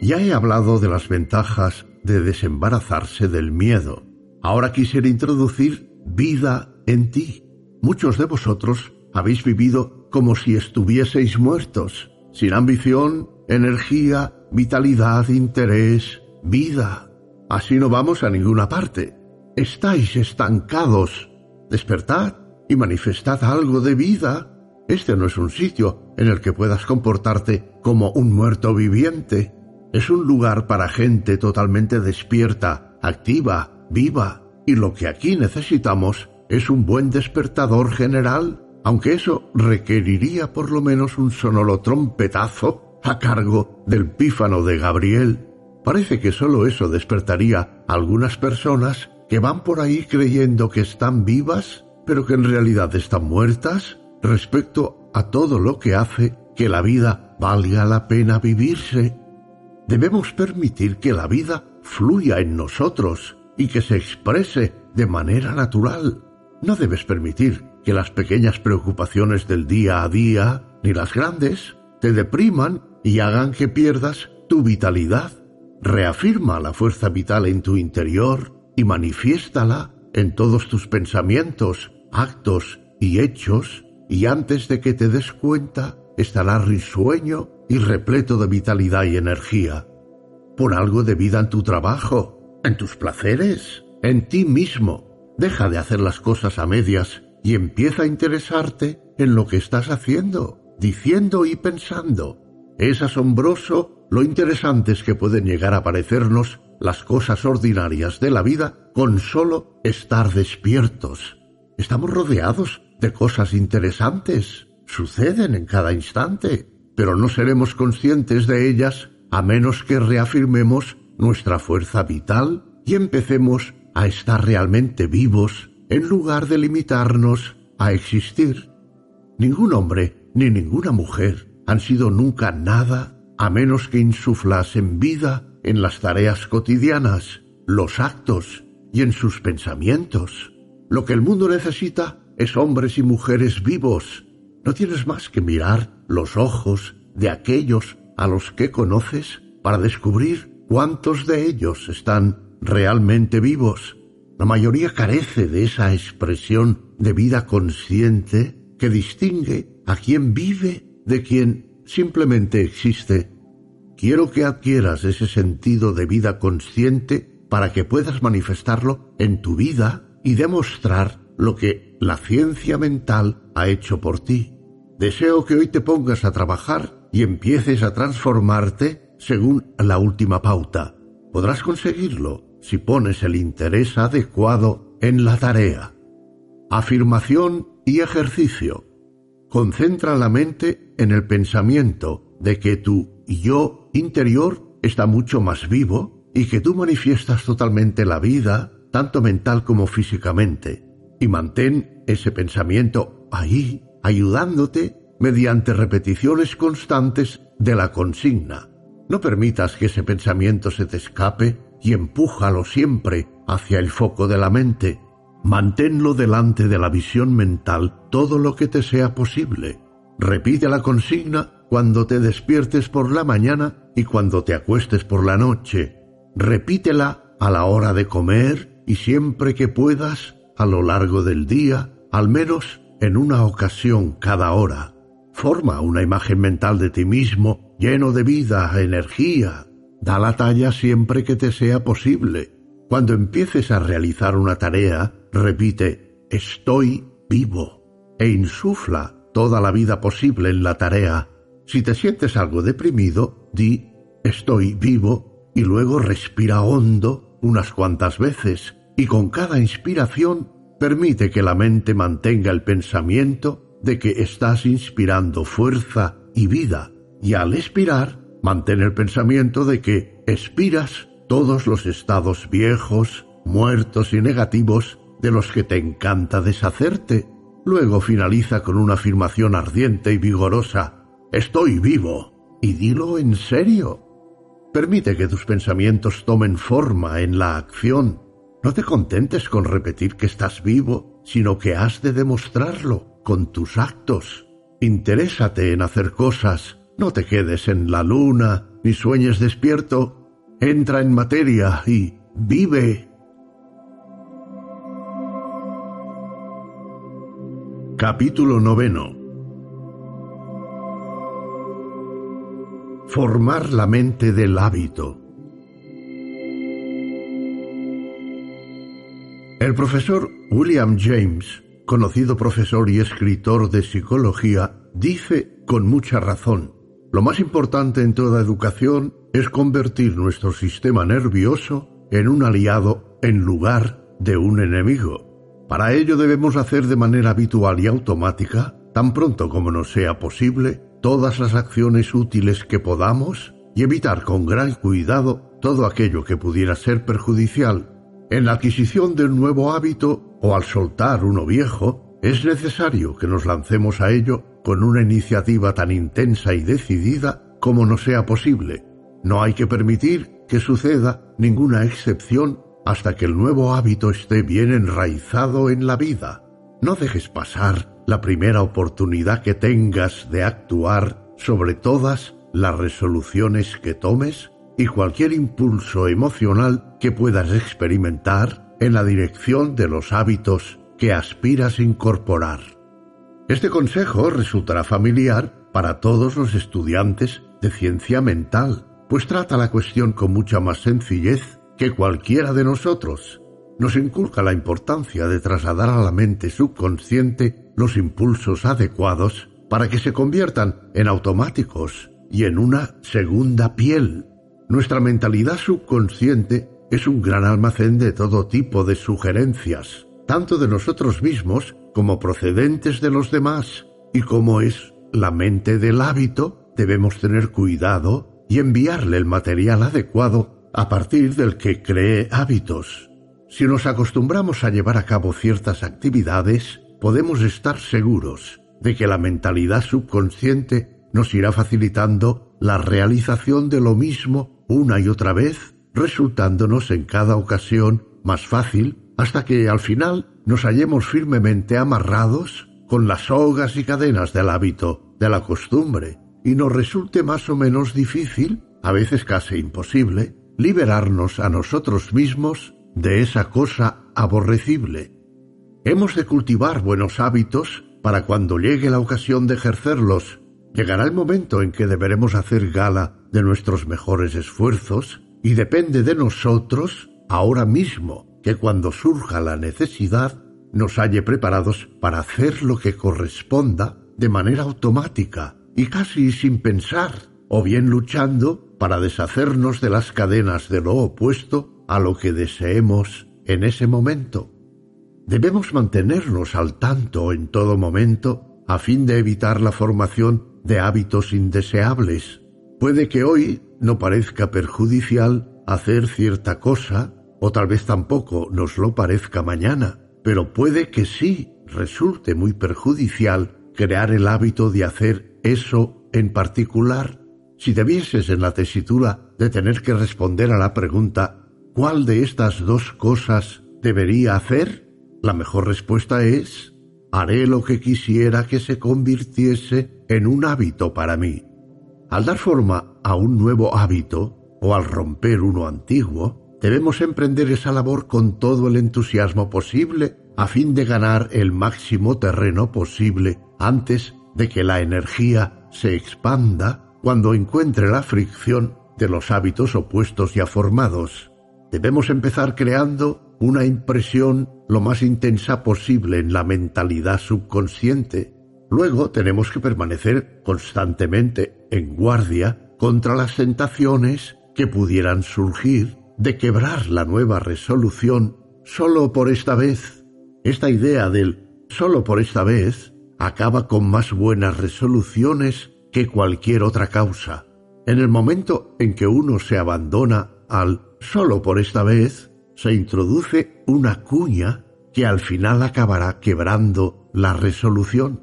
Ya he hablado de las ventajas de desembarazarse del miedo. Ahora quisiera introducir vida en ti. Muchos de vosotros habéis vivido como si estuvieseis muertos, sin ambición, energía, vitalidad, interés, vida. Así no vamos a ninguna parte. Estáis estancados. Despertad y manifestad algo de vida. Este no es un sitio en el que puedas comportarte como un muerto viviente. Es un lugar para gente totalmente despierta, activa, viva, y lo que aquí necesitamos es un buen despertador general, aunque eso requeriría por lo menos un sonoro trompetazo a cargo del pífano de Gabriel. Parece que solo eso despertaría a algunas personas que van por ahí creyendo que están vivas, pero que en realidad están muertas respecto a todo lo que hace que la vida valga la pena vivirse. Debemos permitir que la vida fluya en nosotros y que se exprese de manera natural. No debes permitir que las pequeñas preocupaciones del día a día, ni las grandes, te depriman y hagan que pierdas tu vitalidad. Reafirma la fuerza vital en tu interior y manifiéstala en todos tus pensamientos, actos y hechos, y antes de que te des cuenta, estará risueño y repleto de vitalidad y energía. Pon algo de vida en tu trabajo, en tus placeres, en ti mismo. Deja de hacer las cosas a medias y empieza a interesarte en lo que estás haciendo, diciendo y pensando. Es asombroso lo interesantes que pueden llegar a parecernos las cosas ordinarias de la vida con solo estar despiertos. Estamos rodeados de cosas interesantes, suceden en cada instante, pero no seremos conscientes de ellas a menos que reafirmemos nuestra fuerza vital y empecemos a estar realmente vivos en lugar de limitarnos a existir. Ningún hombre ni ninguna mujer han sido nunca nada a menos que insuflasen vida en las tareas cotidianas, los actos y en sus pensamientos. Lo que el mundo necesita es hombres y mujeres vivos. No tienes más que mirar los ojos de aquellos a los que conoces para descubrir ¿Cuántos de ellos están realmente vivos. La mayoría carece de esa expresión de vida consciente que distingue a quien vive de quien simplemente existe. Quiero que adquieras ese sentido de vida consciente para que puedas manifestarlo en tu vida y demostrar lo que la ciencia mental ha hecho por ti. Deseo que hoy te pongas a trabajar y empieces a transformarte según la última pauta. Podrás conseguirlo si pones el interés adecuado en la tarea. Afirmación y ejercicio. Concentra la mente en el pensamiento de que tu yo interior está mucho más vivo y que tú manifiestas totalmente la vida, tanto mental como físicamente. Y mantén ese pensamiento ahí, ayudándote mediante repeticiones constantes de la consigna. No permitas que ese pensamiento se te escape y empújalo siempre hacia el foco de la mente. Manténlo delante de la visión mental todo lo que te sea posible. Repite la consigna cuando te despiertes por la mañana y cuando te acuestes por la noche. Repítela a la hora de comer y siempre que puedas a lo largo del día, al menos en una ocasión cada hora. Forma una imagen mental de ti mismo lleno de vida, energía. Da la talla siempre que te sea posible. Cuando empieces a realizar una tarea, repite estoy vivo e insufla toda la vida posible en la tarea. Si te sientes algo deprimido, di estoy vivo y luego respira hondo unas cuantas veces y con cada inspiración permite que la mente mantenga el pensamiento de que estás inspirando fuerza y vida y al expirar mantén el pensamiento de que expiras todos los estados viejos, muertos y negativos de los que te encanta deshacerte. Luego finaliza con una afirmación ardiente y vigorosa. Estoy vivo. Y dilo en serio. Permite que tus pensamientos tomen forma en la acción. No te contentes con repetir que estás vivo, sino que has de demostrarlo con tus actos. Interésate en hacer cosas, no te quedes en la luna ni sueñes despierto. Entra en materia y vive. Capítulo noveno Formar la mente del hábito. El profesor William James conocido profesor y escritor de psicología, dice con mucha razón, lo más importante en toda educación es convertir nuestro sistema nervioso en un aliado en lugar de un enemigo. Para ello debemos hacer de manera habitual y automática, tan pronto como nos sea posible, todas las acciones útiles que podamos y evitar con gran cuidado todo aquello que pudiera ser perjudicial. En la adquisición de un nuevo hábito o al soltar uno viejo, es necesario que nos lancemos a ello con una iniciativa tan intensa y decidida como nos sea posible. No hay que permitir que suceda ninguna excepción hasta que el nuevo hábito esté bien enraizado en la vida. No dejes pasar la primera oportunidad que tengas de actuar sobre todas las resoluciones que tomes y cualquier impulso emocional que puedas experimentar en la dirección de los hábitos que aspiras incorporar. Este consejo resultará familiar para todos los estudiantes de ciencia mental, pues trata la cuestión con mucha más sencillez que cualquiera de nosotros. Nos inculca la importancia de trasladar a la mente subconsciente los impulsos adecuados para que se conviertan en automáticos y en una segunda piel. Nuestra mentalidad subconsciente es un gran almacén de todo tipo de sugerencias, tanto de nosotros mismos como procedentes de los demás, y como es la mente del hábito, debemos tener cuidado y enviarle el material adecuado a partir del que cree hábitos. Si nos acostumbramos a llevar a cabo ciertas actividades, podemos estar seguros de que la mentalidad subconsciente nos irá facilitando la realización de lo mismo una y otra vez resultándonos en cada ocasión más fácil hasta que al final nos hallemos firmemente amarrados con las sogas y cadenas del hábito, de la costumbre, y nos resulte más o menos difícil, a veces casi imposible, liberarnos a nosotros mismos de esa cosa aborrecible. Hemos de cultivar buenos hábitos para cuando llegue la ocasión de ejercerlos. Llegará el momento en que deberemos hacer gala de nuestros mejores esfuerzos y depende de nosotros ahora mismo que cuando surja la necesidad nos halle preparados para hacer lo que corresponda de manera automática y casi sin pensar, o bien luchando para deshacernos de las cadenas de lo opuesto a lo que deseemos en ese momento. Debemos mantenernos al tanto en todo momento a fin de evitar la formación de hábitos indeseables. Puede que hoy no parezca perjudicial hacer cierta cosa, o tal vez tampoco nos lo parezca mañana, pero puede que sí resulte muy perjudicial crear el hábito de hacer eso en particular. Si debieses en la tesitura de tener que responder a la pregunta ¿cuál de estas dos cosas debería hacer? La mejor respuesta es haré lo que quisiera que se convirtiese en un hábito para mí. Al dar forma a un nuevo hábito, o al romper uno antiguo, debemos emprender esa labor con todo el entusiasmo posible a fin de ganar el máximo terreno posible antes de que la energía se expanda cuando encuentre la fricción de los hábitos opuestos ya formados. Debemos empezar creando una impresión lo más intensa posible en la mentalidad subconsciente. Luego tenemos que permanecer constantemente en guardia contra las tentaciones que pudieran surgir de quebrar la nueva resolución solo por esta vez. Esta idea del solo por esta vez acaba con más buenas resoluciones que cualquier otra causa. En el momento en que uno se abandona al solo por esta vez, se introduce una cuña que al final acabará quebrando la resolución.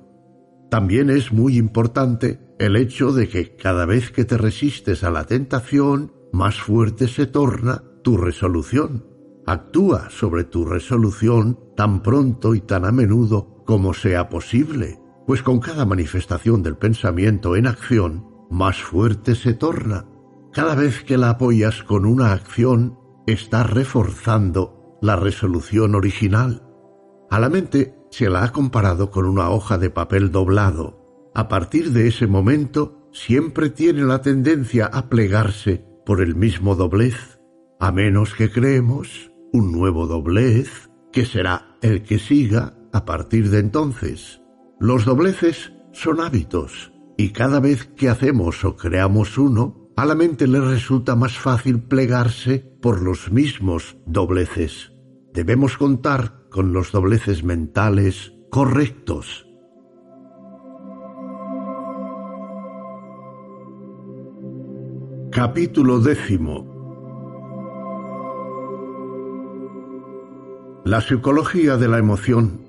También es muy importante el hecho de que cada vez que te resistes a la tentación, más fuerte se torna tu resolución. Actúa sobre tu resolución tan pronto y tan a menudo como sea posible, pues con cada manifestación del pensamiento en acción, más fuerte se torna. Cada vez que la apoyas con una acción, estás reforzando la resolución original. A la mente se la ha comparado con una hoja de papel doblado. A partir de ese momento, siempre tiene la tendencia a plegarse por el mismo doblez, a menos que creemos un nuevo doblez, que será el que siga a partir de entonces. Los dobleces son hábitos y cada vez que hacemos o creamos uno, a la mente le resulta más fácil plegarse por los mismos dobleces. Debemos contar con los dobleces mentales correctos. Capítulo décimo La psicología de la emoción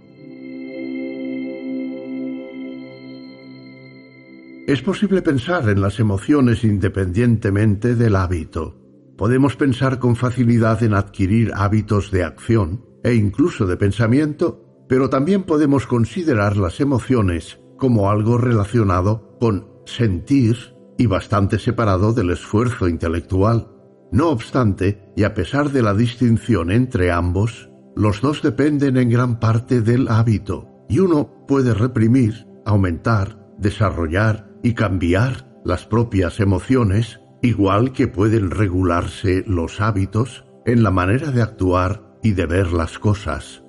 Es posible pensar en las emociones independientemente del hábito. Podemos pensar con facilidad en adquirir hábitos de acción e incluso de pensamiento, pero también podemos considerar las emociones como algo relacionado con sentir y bastante separado del esfuerzo intelectual. No obstante, y a pesar de la distinción entre ambos, los dos dependen en gran parte del hábito, y uno puede reprimir, aumentar, desarrollar y cambiar las propias emociones, igual que pueden regularse los hábitos en la manera de actuar y de ver las cosas.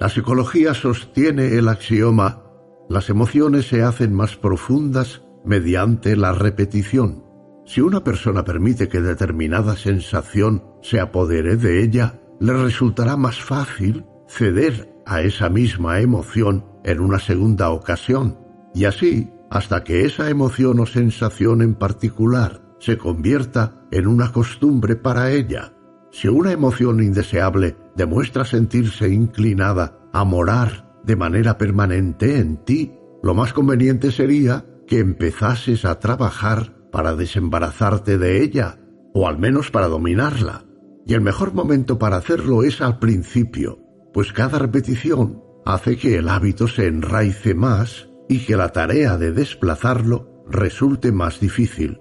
La psicología sostiene el axioma las emociones se hacen más profundas mediante la repetición. Si una persona permite que determinada sensación se apodere de ella, le resultará más fácil ceder a esa misma emoción en una segunda ocasión, y así hasta que esa emoción o sensación en particular se convierta en una costumbre para ella. Si una emoción indeseable demuestra sentirse inclinada a morar de manera permanente en ti, lo más conveniente sería que empezases a trabajar para desembarazarte de ella, o al menos para dominarla. Y el mejor momento para hacerlo es al principio, pues cada repetición hace que el hábito se enraice más y que la tarea de desplazarlo resulte más difícil.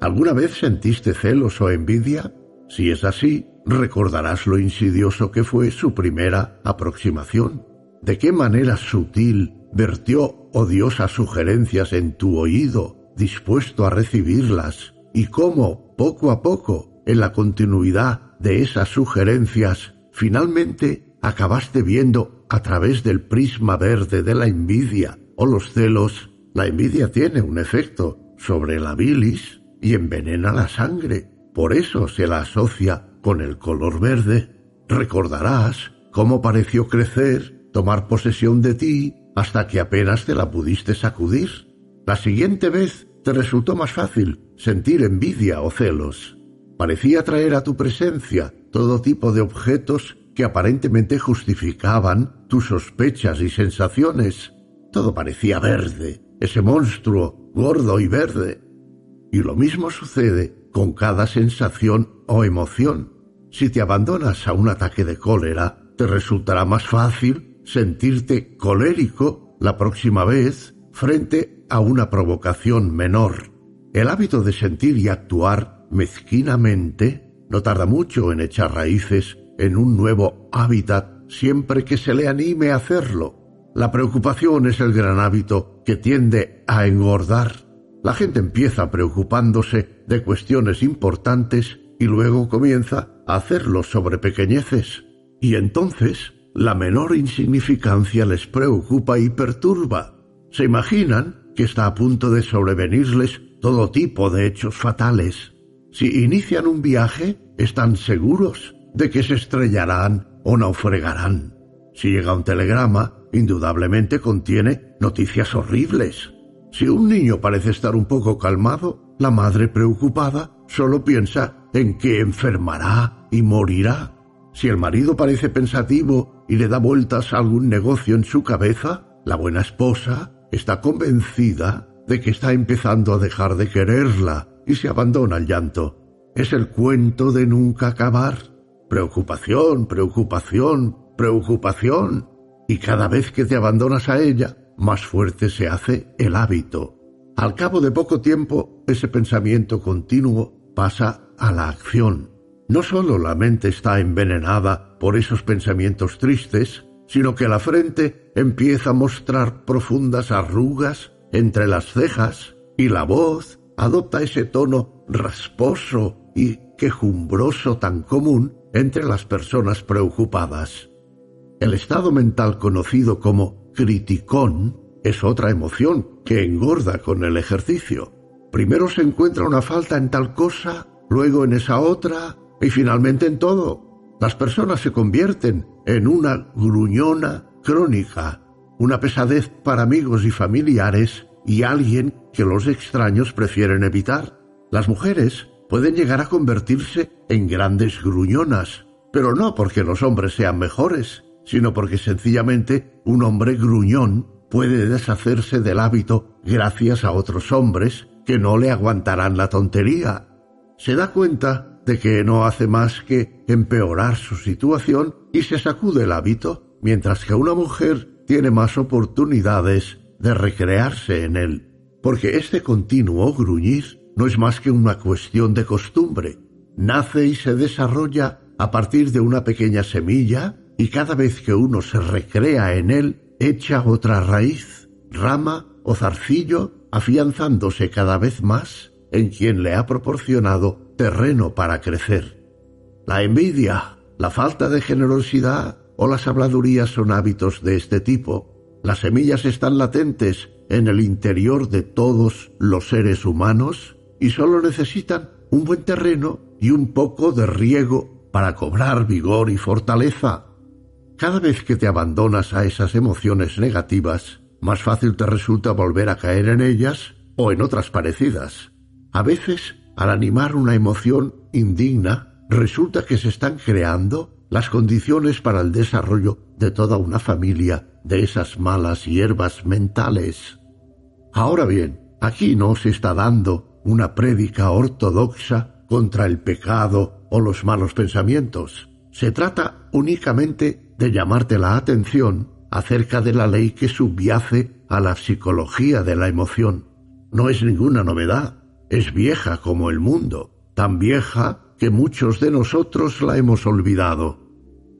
¿Alguna vez sentiste celos o envidia? Si es así, recordarás lo insidioso que fue su primera aproximación. De qué manera sutil vertió odiosas sugerencias en tu oído, dispuesto a recibirlas, y cómo, poco a poco, en la continuidad de esas sugerencias, finalmente acabaste viendo a través del prisma verde de la envidia o los celos. La envidia tiene un efecto sobre la bilis y envenena la sangre. Por eso se la asocia con el color verde. Recordarás cómo pareció crecer, tomar posesión de ti, hasta que apenas te la pudiste sacudir. La siguiente vez te resultó más fácil sentir envidia o celos. Parecía traer a tu presencia todo tipo de objetos que aparentemente justificaban tus sospechas y sensaciones. Todo parecía verde, ese monstruo gordo y verde. Y lo mismo sucede con cada sensación o emoción. Si te abandonas a un ataque de cólera, te resultará más fácil sentirte colérico la próxima vez frente a una provocación menor. El hábito de sentir y actuar mezquinamente no tarda mucho en echar raíces en un nuevo hábitat siempre que se le anime a hacerlo. La preocupación es el gran hábito que tiende a engordar. La gente empieza preocupándose de cuestiones importantes y luego comienza a hacerlo sobre pequeñeces. Y entonces la menor insignificancia les preocupa y perturba. Se imaginan que está a punto de sobrevenirles todo tipo de hechos fatales. Si inician un viaje, están seguros de que se estrellarán o naufragarán. Si llega un telegrama, indudablemente contiene noticias horribles. Si un niño parece estar un poco calmado, la madre preocupada solo piensa en que enfermará y morirá. Si el marido parece pensativo y le da vueltas a algún negocio en su cabeza, la buena esposa está convencida de que está empezando a dejar de quererla y se abandona al llanto. Es el cuento de nunca acabar. Preocupación, preocupación, preocupación. Y cada vez que te abandonas a ella, más fuerte se hace el hábito. Al cabo de poco tiempo, ese pensamiento continuo pasa a la acción. No solo la mente está envenenada por esos pensamientos tristes, sino que la frente empieza a mostrar profundas arrugas entre las cejas y la voz adopta ese tono rasposo y quejumbroso tan común entre las personas preocupadas. El estado mental conocido como criticón es otra emoción que engorda con el ejercicio. Primero se encuentra una falta en tal cosa, luego en esa otra y finalmente en todo. Las personas se convierten en una gruñona crónica, una pesadez para amigos y familiares y alguien que los extraños prefieren evitar. Las mujeres pueden llegar a convertirse en grandes gruñonas, pero no porque los hombres sean mejores, sino porque sencillamente un hombre gruñón puede deshacerse del hábito gracias a otros hombres que no le aguantarán la tontería. Se da cuenta de que no hace más que empeorar su situación y se sacude el hábito, mientras que una mujer tiene más oportunidades de recrearse en él, porque este continuo gruñir no es más que una cuestión de costumbre. Nace y se desarrolla a partir de una pequeña semilla y cada vez que uno se recrea en él, echa otra raíz, rama o zarcillo, afianzándose cada vez más en quien le ha proporcionado terreno para crecer. La envidia, la falta de generosidad o las habladurías son hábitos de este tipo las semillas están latentes en el interior de todos los seres humanos y solo necesitan un buen terreno y un poco de riego para cobrar vigor y fortaleza. Cada vez que te abandonas a esas emociones negativas, más fácil te resulta volver a caer en ellas o en otras parecidas. A veces, al animar una emoción indigna, resulta que se están creando las condiciones para el desarrollo de toda una familia de esas malas hierbas mentales. Ahora bien, aquí no se está dando una prédica ortodoxa contra el pecado o los malos pensamientos. Se trata únicamente de llamarte la atención acerca de la ley que subyace a la psicología de la emoción. No es ninguna novedad, es vieja como el mundo, tan vieja que muchos de nosotros la hemos olvidado.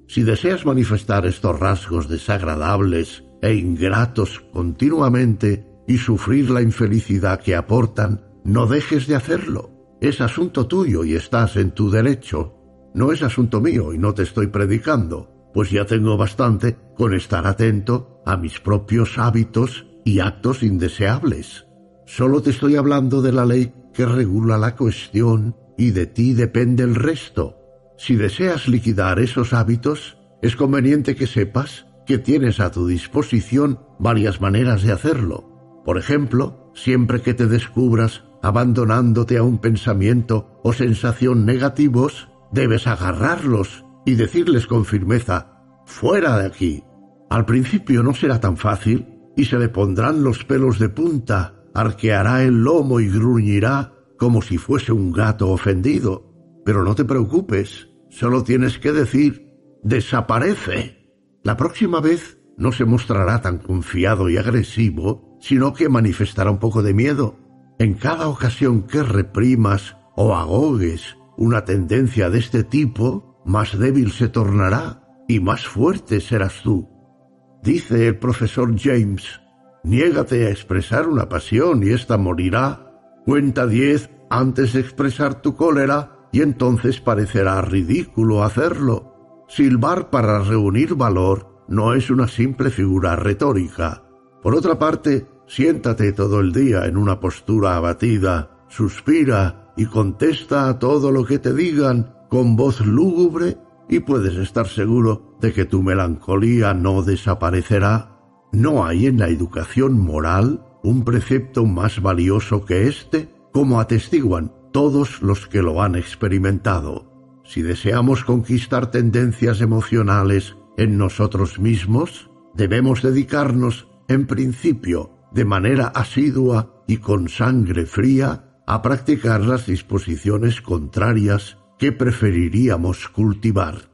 Si deseas manifestar estos rasgos desagradables e ingratos continuamente y sufrir la infelicidad que aportan, no dejes de hacerlo. Es asunto tuyo y estás en tu derecho. No es asunto mío y no te estoy predicando, pues ya tengo bastante con estar atento a mis propios hábitos y actos indeseables. Solo te estoy hablando de la ley que regula la cuestión y de ti depende el resto. Si deseas liquidar esos hábitos, es conveniente que sepas que tienes a tu disposición varias maneras de hacerlo. Por ejemplo, siempre que te descubras abandonándote a un pensamiento o sensación negativos, Debes agarrarlos y decirles con firmeza, fuera de aquí. Al principio no será tan fácil y se le pondrán los pelos de punta, arqueará el lomo y gruñirá como si fuese un gato ofendido. Pero no te preocupes, solo tienes que decir, desaparece. La próxima vez no se mostrará tan confiado y agresivo, sino que manifestará un poco de miedo. En cada ocasión que reprimas o agogues una tendencia de este tipo, más débil se tornará y más fuerte serás tú. Dice el profesor James, niégate a expresar una pasión y ésta morirá. Cuenta diez antes de expresar tu cólera y entonces parecerá ridículo hacerlo. Silbar para reunir valor no es una simple figura retórica. Por otra parte, siéntate todo el día en una postura abatida, suspira y contesta a todo lo que te digan con voz lúgubre y puedes estar seguro de que tu melancolía no desaparecerá. No hay en la educación moral un precepto más valioso que este, como atestiguan todos los que lo han experimentado. Si deseamos conquistar tendencias emocionales en nosotros mismos, debemos dedicarnos, en principio, de manera asidua y con sangre fría, a practicar las disposiciones contrarias que preferiríamos cultivar.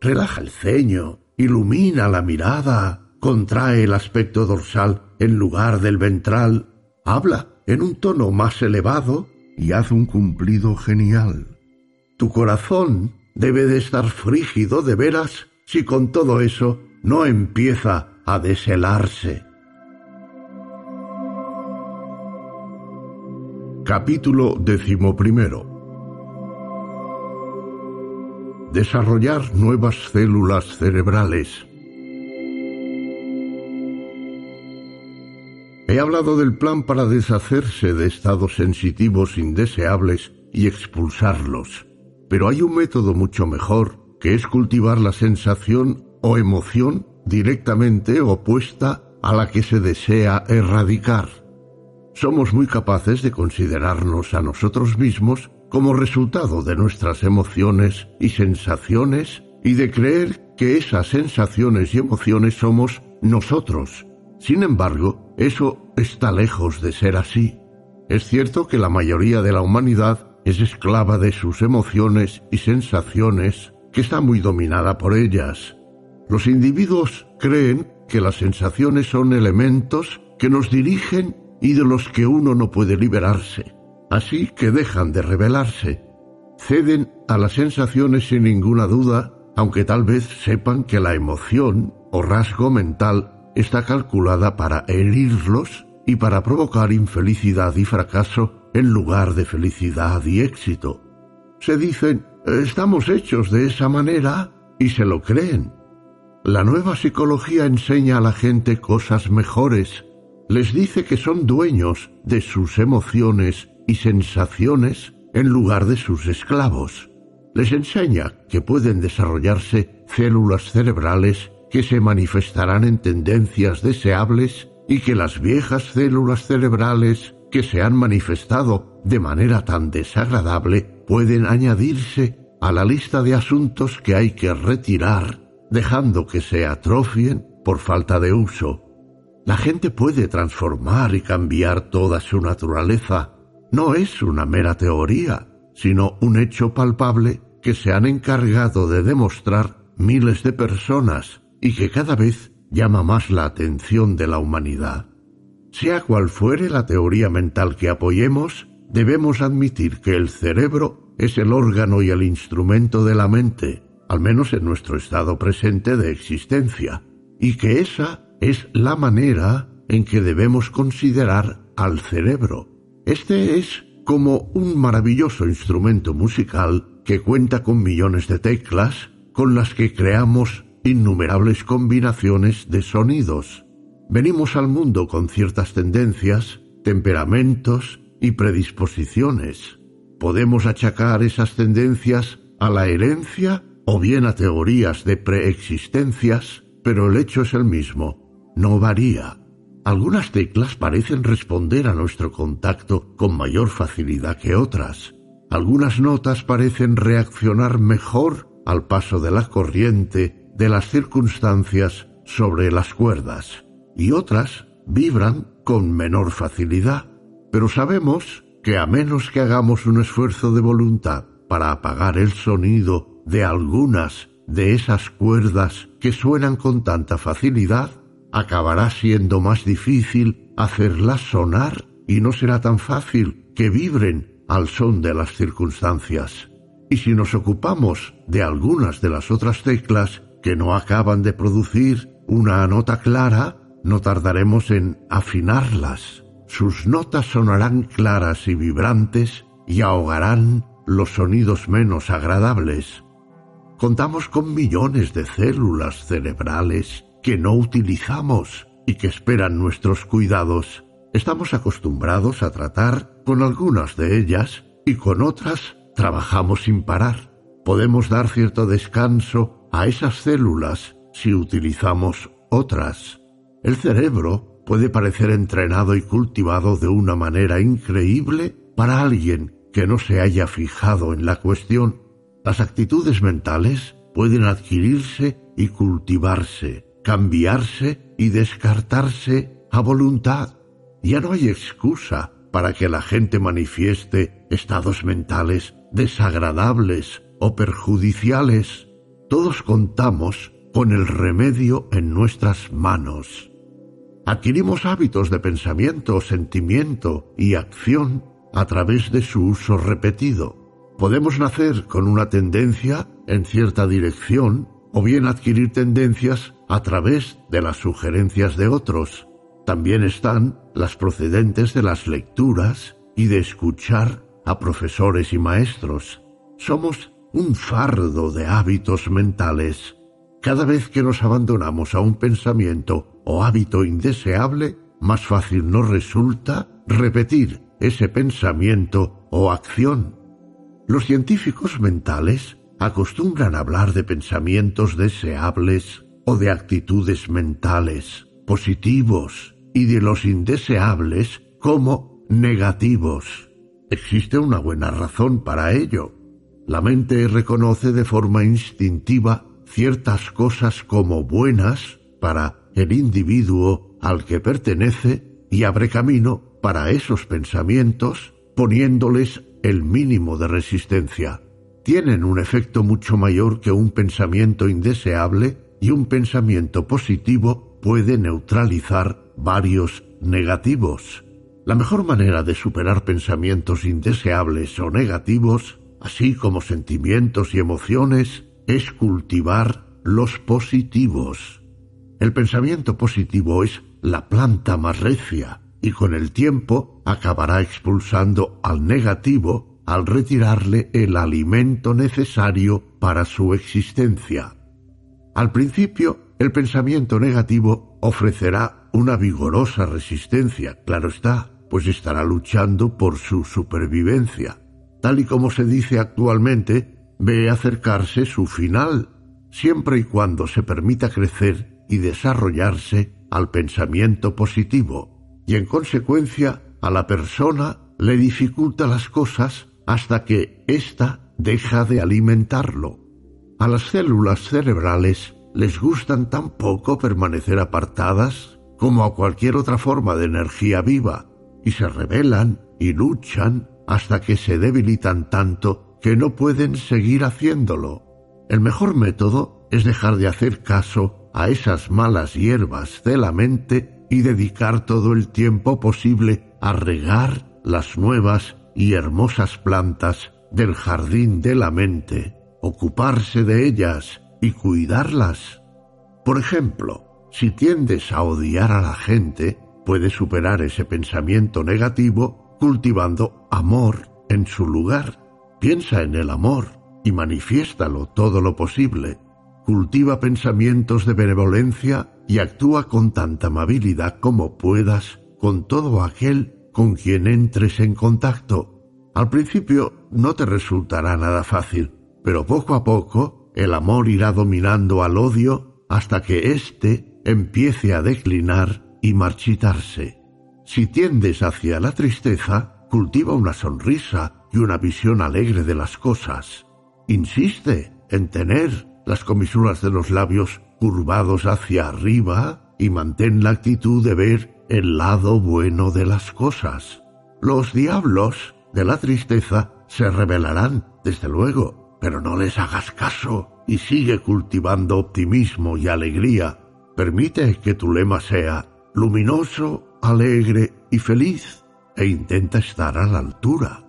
Relaja el ceño, ilumina la mirada, contrae el aspecto dorsal en lugar del ventral, habla en un tono más elevado y haz un cumplido genial. Tu corazón debe de estar frígido de veras si con todo eso no empieza a deshelarse. Capítulo decimoprimero Desarrollar nuevas células cerebrales. He hablado del plan para deshacerse de estados sensitivos indeseables y expulsarlos, pero hay un método mucho mejor, que es cultivar la sensación o emoción directamente opuesta a la que se desea erradicar somos muy capaces de considerarnos a nosotros mismos como resultado de nuestras emociones y sensaciones y de creer que esas sensaciones y emociones somos nosotros. Sin embargo, eso está lejos de ser así. Es cierto que la mayoría de la humanidad es esclava de sus emociones y sensaciones, que está muy dominada por ellas. Los individuos creen que las sensaciones son elementos que nos dirigen y de los que uno no puede liberarse. Así que dejan de rebelarse. Ceden a las sensaciones sin ninguna duda, aunque tal vez sepan que la emoción o rasgo mental está calculada para herirlos y para provocar infelicidad y fracaso en lugar de felicidad y éxito. Se dicen, estamos hechos de esa manera y se lo creen. La nueva psicología enseña a la gente cosas mejores les dice que son dueños de sus emociones y sensaciones en lugar de sus esclavos. Les enseña que pueden desarrollarse células cerebrales que se manifestarán en tendencias deseables y que las viejas células cerebrales que se han manifestado de manera tan desagradable pueden añadirse a la lista de asuntos que hay que retirar, dejando que se atrofien por falta de uso. La gente puede transformar y cambiar toda su naturaleza. No es una mera teoría, sino un hecho palpable que se han encargado de demostrar miles de personas y que cada vez llama más la atención de la humanidad. Sea cual fuere la teoría mental que apoyemos, debemos admitir que el cerebro es el órgano y el instrumento de la mente, al menos en nuestro estado presente de existencia, y que esa es la manera en que debemos considerar al cerebro. Este es como un maravilloso instrumento musical que cuenta con millones de teclas con las que creamos innumerables combinaciones de sonidos. Venimos al mundo con ciertas tendencias, temperamentos y predisposiciones. Podemos achacar esas tendencias a la herencia o bien a teorías de preexistencias, pero el hecho es el mismo, no varía. Algunas teclas parecen responder a nuestro contacto con mayor facilidad que otras. Algunas notas parecen reaccionar mejor al paso de la corriente de las circunstancias sobre las cuerdas y otras vibran con menor facilidad. Pero sabemos que a menos que hagamos un esfuerzo de voluntad para apagar el sonido de algunas de esas cuerdas que suenan con tanta facilidad, acabará siendo más difícil hacerlas sonar y no será tan fácil que vibren al son de las circunstancias. Y si nos ocupamos de algunas de las otras teclas que no acaban de producir una nota clara, no tardaremos en afinarlas. Sus notas sonarán claras y vibrantes y ahogarán los sonidos menos agradables. Contamos con millones de células cerebrales que no utilizamos y que esperan nuestros cuidados. Estamos acostumbrados a tratar con algunas de ellas y con otras trabajamos sin parar. Podemos dar cierto descanso a esas células si utilizamos otras. El cerebro puede parecer entrenado y cultivado de una manera increíble para alguien que no se haya fijado en la cuestión. Las actitudes mentales pueden adquirirse y cultivarse cambiarse y descartarse a voluntad. Ya no hay excusa para que la gente manifieste estados mentales desagradables o perjudiciales. Todos contamos con el remedio en nuestras manos. Adquirimos hábitos de pensamiento, sentimiento y acción a través de su uso repetido. Podemos nacer con una tendencia en cierta dirección o bien adquirir tendencias a través de las sugerencias de otros. También están las procedentes de las lecturas y de escuchar a profesores y maestros. Somos un fardo de hábitos mentales. Cada vez que nos abandonamos a un pensamiento o hábito indeseable, más fácil nos resulta repetir ese pensamiento o acción. Los científicos mentales acostumbran a hablar de pensamientos deseables de actitudes mentales positivos y de los indeseables como negativos. Existe una buena razón para ello. La mente reconoce de forma instintiva ciertas cosas como buenas para el individuo al que pertenece y abre camino para esos pensamientos poniéndoles el mínimo de resistencia tienen un efecto mucho mayor que un pensamiento indeseable y un pensamiento positivo puede neutralizar varios negativos. La mejor manera de superar pensamientos indeseables o negativos, así como sentimientos y emociones, es cultivar los positivos. El pensamiento positivo es la planta más recia y con el tiempo acabará expulsando al negativo al retirarle el alimento necesario para su existencia. Al principio, el pensamiento negativo ofrecerá una vigorosa resistencia, claro está, pues estará luchando por su supervivencia. Tal y como se dice actualmente, ve acercarse su final, siempre y cuando se permita crecer y desarrollarse al pensamiento positivo, y en consecuencia a la persona le dificulta las cosas hasta que ésta deja de alimentarlo. A las células cerebrales les gustan tan poco permanecer apartadas como a cualquier otra forma de energía viva, y se rebelan y luchan hasta que se debilitan tanto que no pueden seguir haciéndolo. El mejor método es dejar de hacer caso a esas malas hierbas de la mente y dedicar todo el tiempo posible a regar las nuevas y hermosas plantas del jardín de la mente, ocuparse de ellas y cuidarlas. Por ejemplo, si tiendes a odiar a la gente, puedes superar ese pensamiento negativo cultivando amor en su lugar. Piensa en el amor y manifiéstalo todo lo posible. Cultiva pensamientos de benevolencia y actúa con tanta amabilidad como puedas con todo aquel con quien entres en contacto. Al principio no te resultará nada fácil, pero poco a poco el amor irá dominando al odio hasta que éste empiece a declinar y marchitarse. Si tiendes hacia la tristeza, cultiva una sonrisa y una visión alegre de las cosas. Insiste en tener las comisuras de los labios curvados hacia arriba y mantén la actitud de ver el lado bueno de las cosas. Los diablos de la tristeza se revelarán, desde luego, pero no les hagas caso y sigue cultivando optimismo y alegría. Permite que tu lema sea luminoso, alegre y feliz e intenta estar a la altura.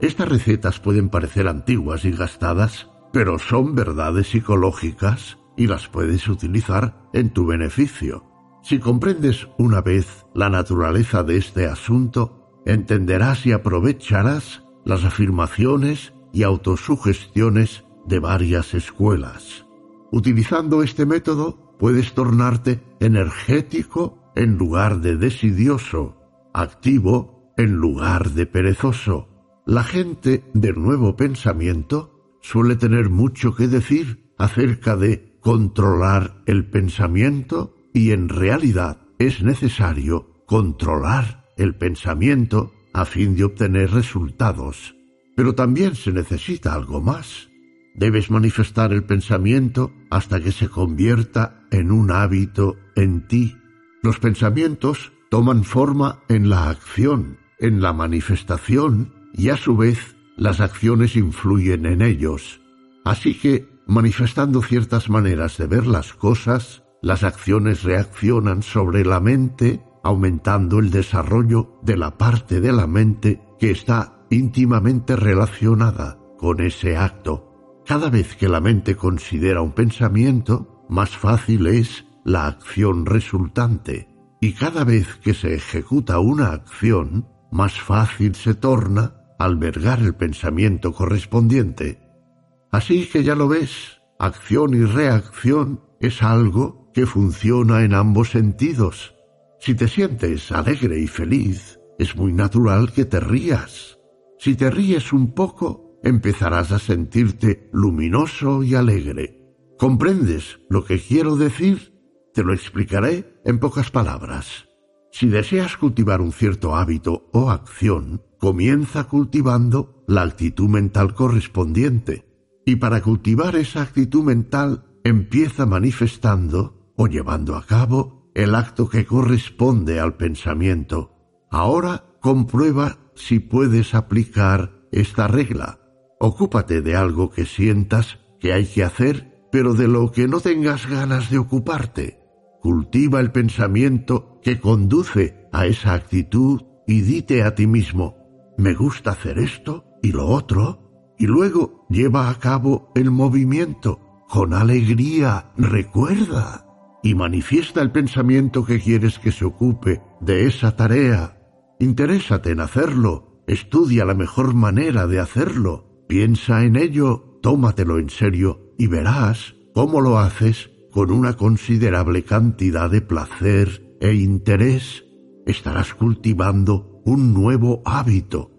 Estas recetas pueden parecer antiguas y gastadas, pero son verdades psicológicas y las puedes utilizar en tu beneficio. Si comprendes una vez la naturaleza de este asunto, entenderás y aprovecharás las afirmaciones y autosugestiones de varias escuelas. Utilizando este método puedes tornarte energético en lugar de desidioso, activo en lugar de perezoso. La gente del nuevo pensamiento suele tener mucho que decir acerca de controlar el pensamiento y en realidad es necesario controlar el pensamiento a fin de obtener resultados. Pero también se necesita algo más. Debes manifestar el pensamiento hasta que se convierta en un hábito en ti. Los pensamientos toman forma en la acción, en la manifestación, y a su vez las acciones influyen en ellos. Así que, manifestando ciertas maneras de ver las cosas, las acciones reaccionan sobre la mente, aumentando el desarrollo de la parte de la mente que está íntimamente relacionada con ese acto. Cada vez que la mente considera un pensamiento, más fácil es la acción resultante. Y cada vez que se ejecuta una acción, más fácil se torna albergar el pensamiento correspondiente. Así que ya lo ves, acción y reacción es algo que funciona en ambos sentidos. Si te sientes alegre y feliz, es muy natural que te rías. Si te ríes un poco, empezarás a sentirte luminoso y alegre. ¿Comprendes lo que quiero decir? Te lo explicaré en pocas palabras. Si deseas cultivar un cierto hábito o acción, comienza cultivando la actitud mental correspondiente. Y para cultivar esa actitud mental, empieza manifestando o llevando a cabo el acto que corresponde al pensamiento. Ahora comprueba si puedes aplicar esta regla. Ocúpate de algo que sientas que hay que hacer, pero de lo que no tengas ganas de ocuparte. Cultiva el pensamiento que conduce a esa actitud y dite a ti mismo, me gusta hacer esto y lo otro, y luego lleva a cabo el movimiento con alegría, recuerda y manifiesta el pensamiento que quieres que se ocupe de esa tarea. Interésate en hacerlo, estudia la mejor manera de hacerlo, piensa en ello, tómatelo en serio y verás cómo lo haces con una considerable cantidad de placer e interés. Estarás cultivando un nuevo hábito.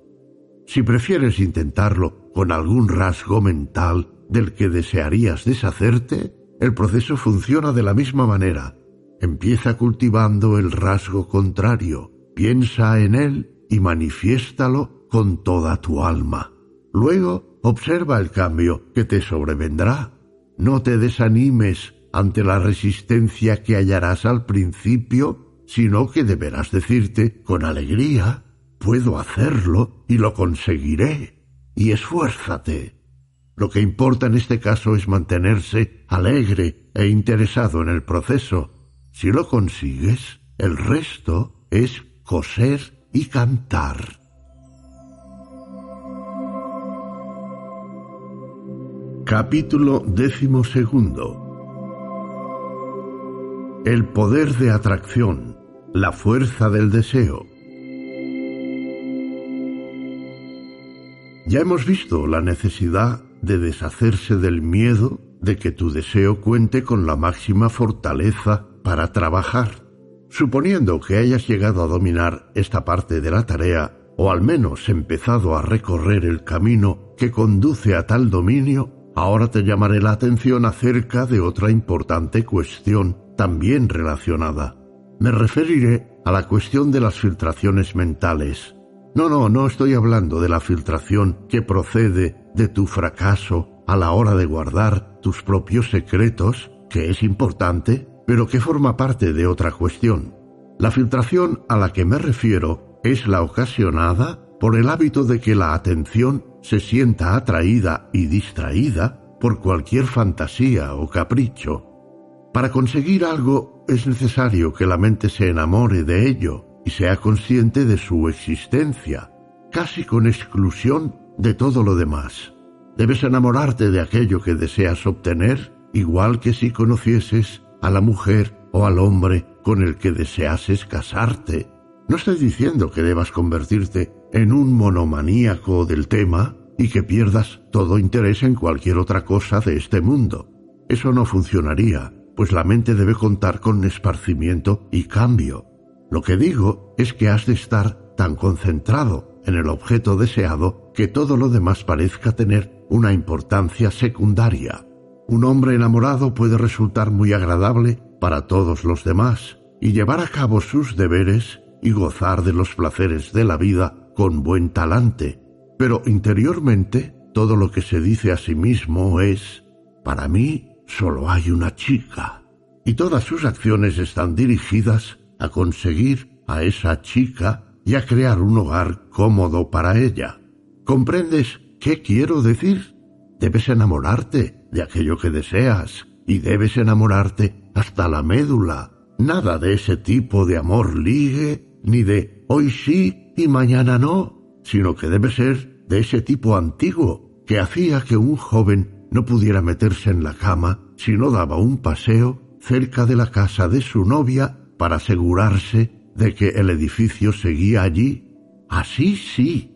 Si prefieres intentarlo con algún rasgo mental del que desearías deshacerte, el proceso funciona de la misma manera. Empieza cultivando el rasgo contrario, piensa en él y manifiéstalo con toda tu alma. Luego observa el cambio que te sobrevendrá. No te desanimes ante la resistencia que hallarás al principio, sino que deberás decirte con alegría, puedo hacerlo y lo conseguiré, y esfuérzate. Lo que importa en este caso es mantenerse alegre e interesado en el proceso. Si lo consigues, el resto es coser y cantar. Capítulo décimo. El poder de atracción, la fuerza del deseo. Ya hemos visto la necesidad de deshacerse del miedo de que tu deseo cuente con la máxima fortaleza para trabajar. Suponiendo que hayas llegado a dominar esta parte de la tarea, o al menos empezado a recorrer el camino que conduce a tal dominio, ahora te llamaré la atención acerca de otra importante cuestión también relacionada. Me referiré a la cuestión de las filtraciones mentales. No, no, no estoy hablando de la filtración que procede de tu fracaso a la hora de guardar tus propios secretos, que es importante, pero que forma parte de otra cuestión. La filtración a la que me refiero es la ocasionada por el hábito de que la atención se sienta atraída y distraída por cualquier fantasía o capricho. Para conseguir algo es necesario que la mente se enamore de ello y sea consciente de su existencia, casi con exclusión de todo lo demás. Debes enamorarte de aquello que deseas obtener, igual que si conocieses a la mujer o al hombre con el que deseases casarte. No estoy diciendo que debas convertirte en un monomaníaco del tema y que pierdas todo interés en cualquier otra cosa de este mundo. Eso no funcionaría, pues la mente debe contar con esparcimiento y cambio. Lo que digo es que has de estar tan concentrado en el objeto deseado que todo lo demás parezca tener una importancia secundaria. Un hombre enamorado puede resultar muy agradable para todos los demás y llevar a cabo sus deberes y gozar de los placeres de la vida con buen talante, pero interiormente todo lo que se dice a sí mismo es, para mí solo hay una chica, y todas sus acciones están dirigidas a conseguir a esa chica y a crear un hogar cómodo para ella. ¿Comprendes qué quiero decir? Debes enamorarte de aquello que deseas y debes enamorarte hasta la médula. Nada de ese tipo de amor ligue, ni de hoy sí y mañana no, sino que debe ser de ese tipo antiguo que hacía que un joven no pudiera meterse en la cama si no daba un paseo cerca de la casa de su novia para asegurarse de que el edificio seguía allí. Así sí,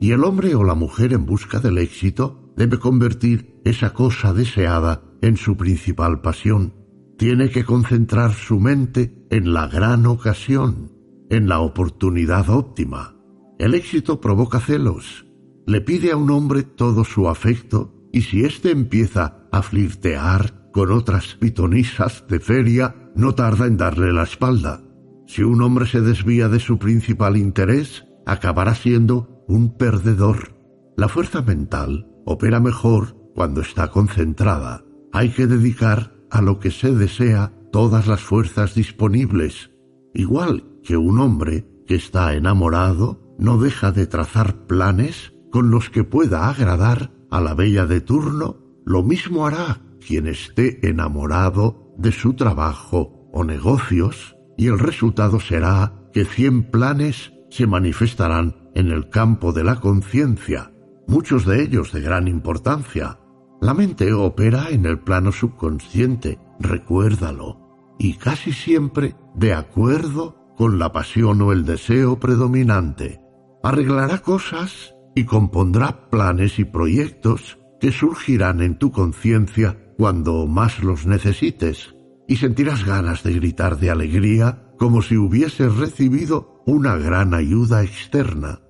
y el hombre o la mujer en busca del éxito debe convertir esa cosa deseada en su principal pasión. Tiene que concentrar su mente en la gran ocasión, en la oportunidad óptima. El éxito provoca celos. Le pide a un hombre todo su afecto y si éste empieza a flirtear con otras pitonisas de feria, no tarda en darle la espalda. Si un hombre se desvía de su principal interés, acabará siendo un perdedor. La fuerza mental opera mejor cuando está concentrada. Hay que dedicar a lo que se desea todas las fuerzas disponibles. Igual que un hombre que está enamorado no deja de trazar planes con los que pueda agradar a la bella de turno, lo mismo hará quien esté enamorado de su trabajo o negocios, y el resultado será que cien planes se manifestarán en el campo de la conciencia, muchos de ellos de gran importancia. La mente opera en el plano subconsciente, recuérdalo, y casi siempre de acuerdo con la pasión o el deseo predominante. Arreglará cosas y compondrá planes y proyectos que surgirán en tu conciencia cuando más los necesites, y sentirás ganas de gritar de alegría como si hubieses recibido una gran ayuda externa.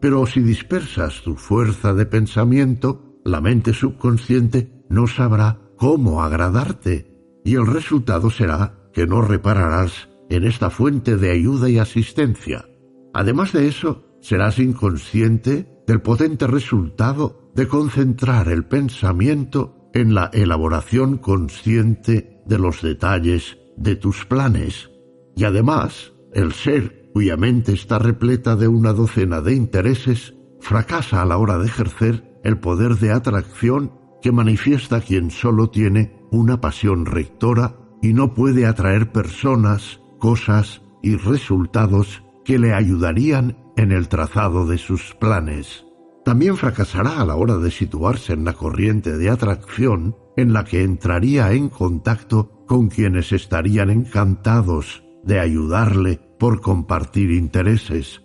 Pero si dispersas tu fuerza de pensamiento, la mente subconsciente no sabrá cómo agradarte y el resultado será que no repararás en esta fuente de ayuda y asistencia. Además de eso, serás inconsciente del potente resultado de concentrar el pensamiento en la elaboración consciente de los detalles de tus planes. Y además, el ser cuya mente está repleta de una docena de intereses, fracasa a la hora de ejercer el poder de atracción que manifiesta quien solo tiene una pasión rectora y no puede atraer personas, cosas y resultados que le ayudarían en el trazado de sus planes. también fracasará a la hora de situarse en la corriente de atracción en la que entraría en contacto con quienes estarían encantados de ayudarle por compartir intereses.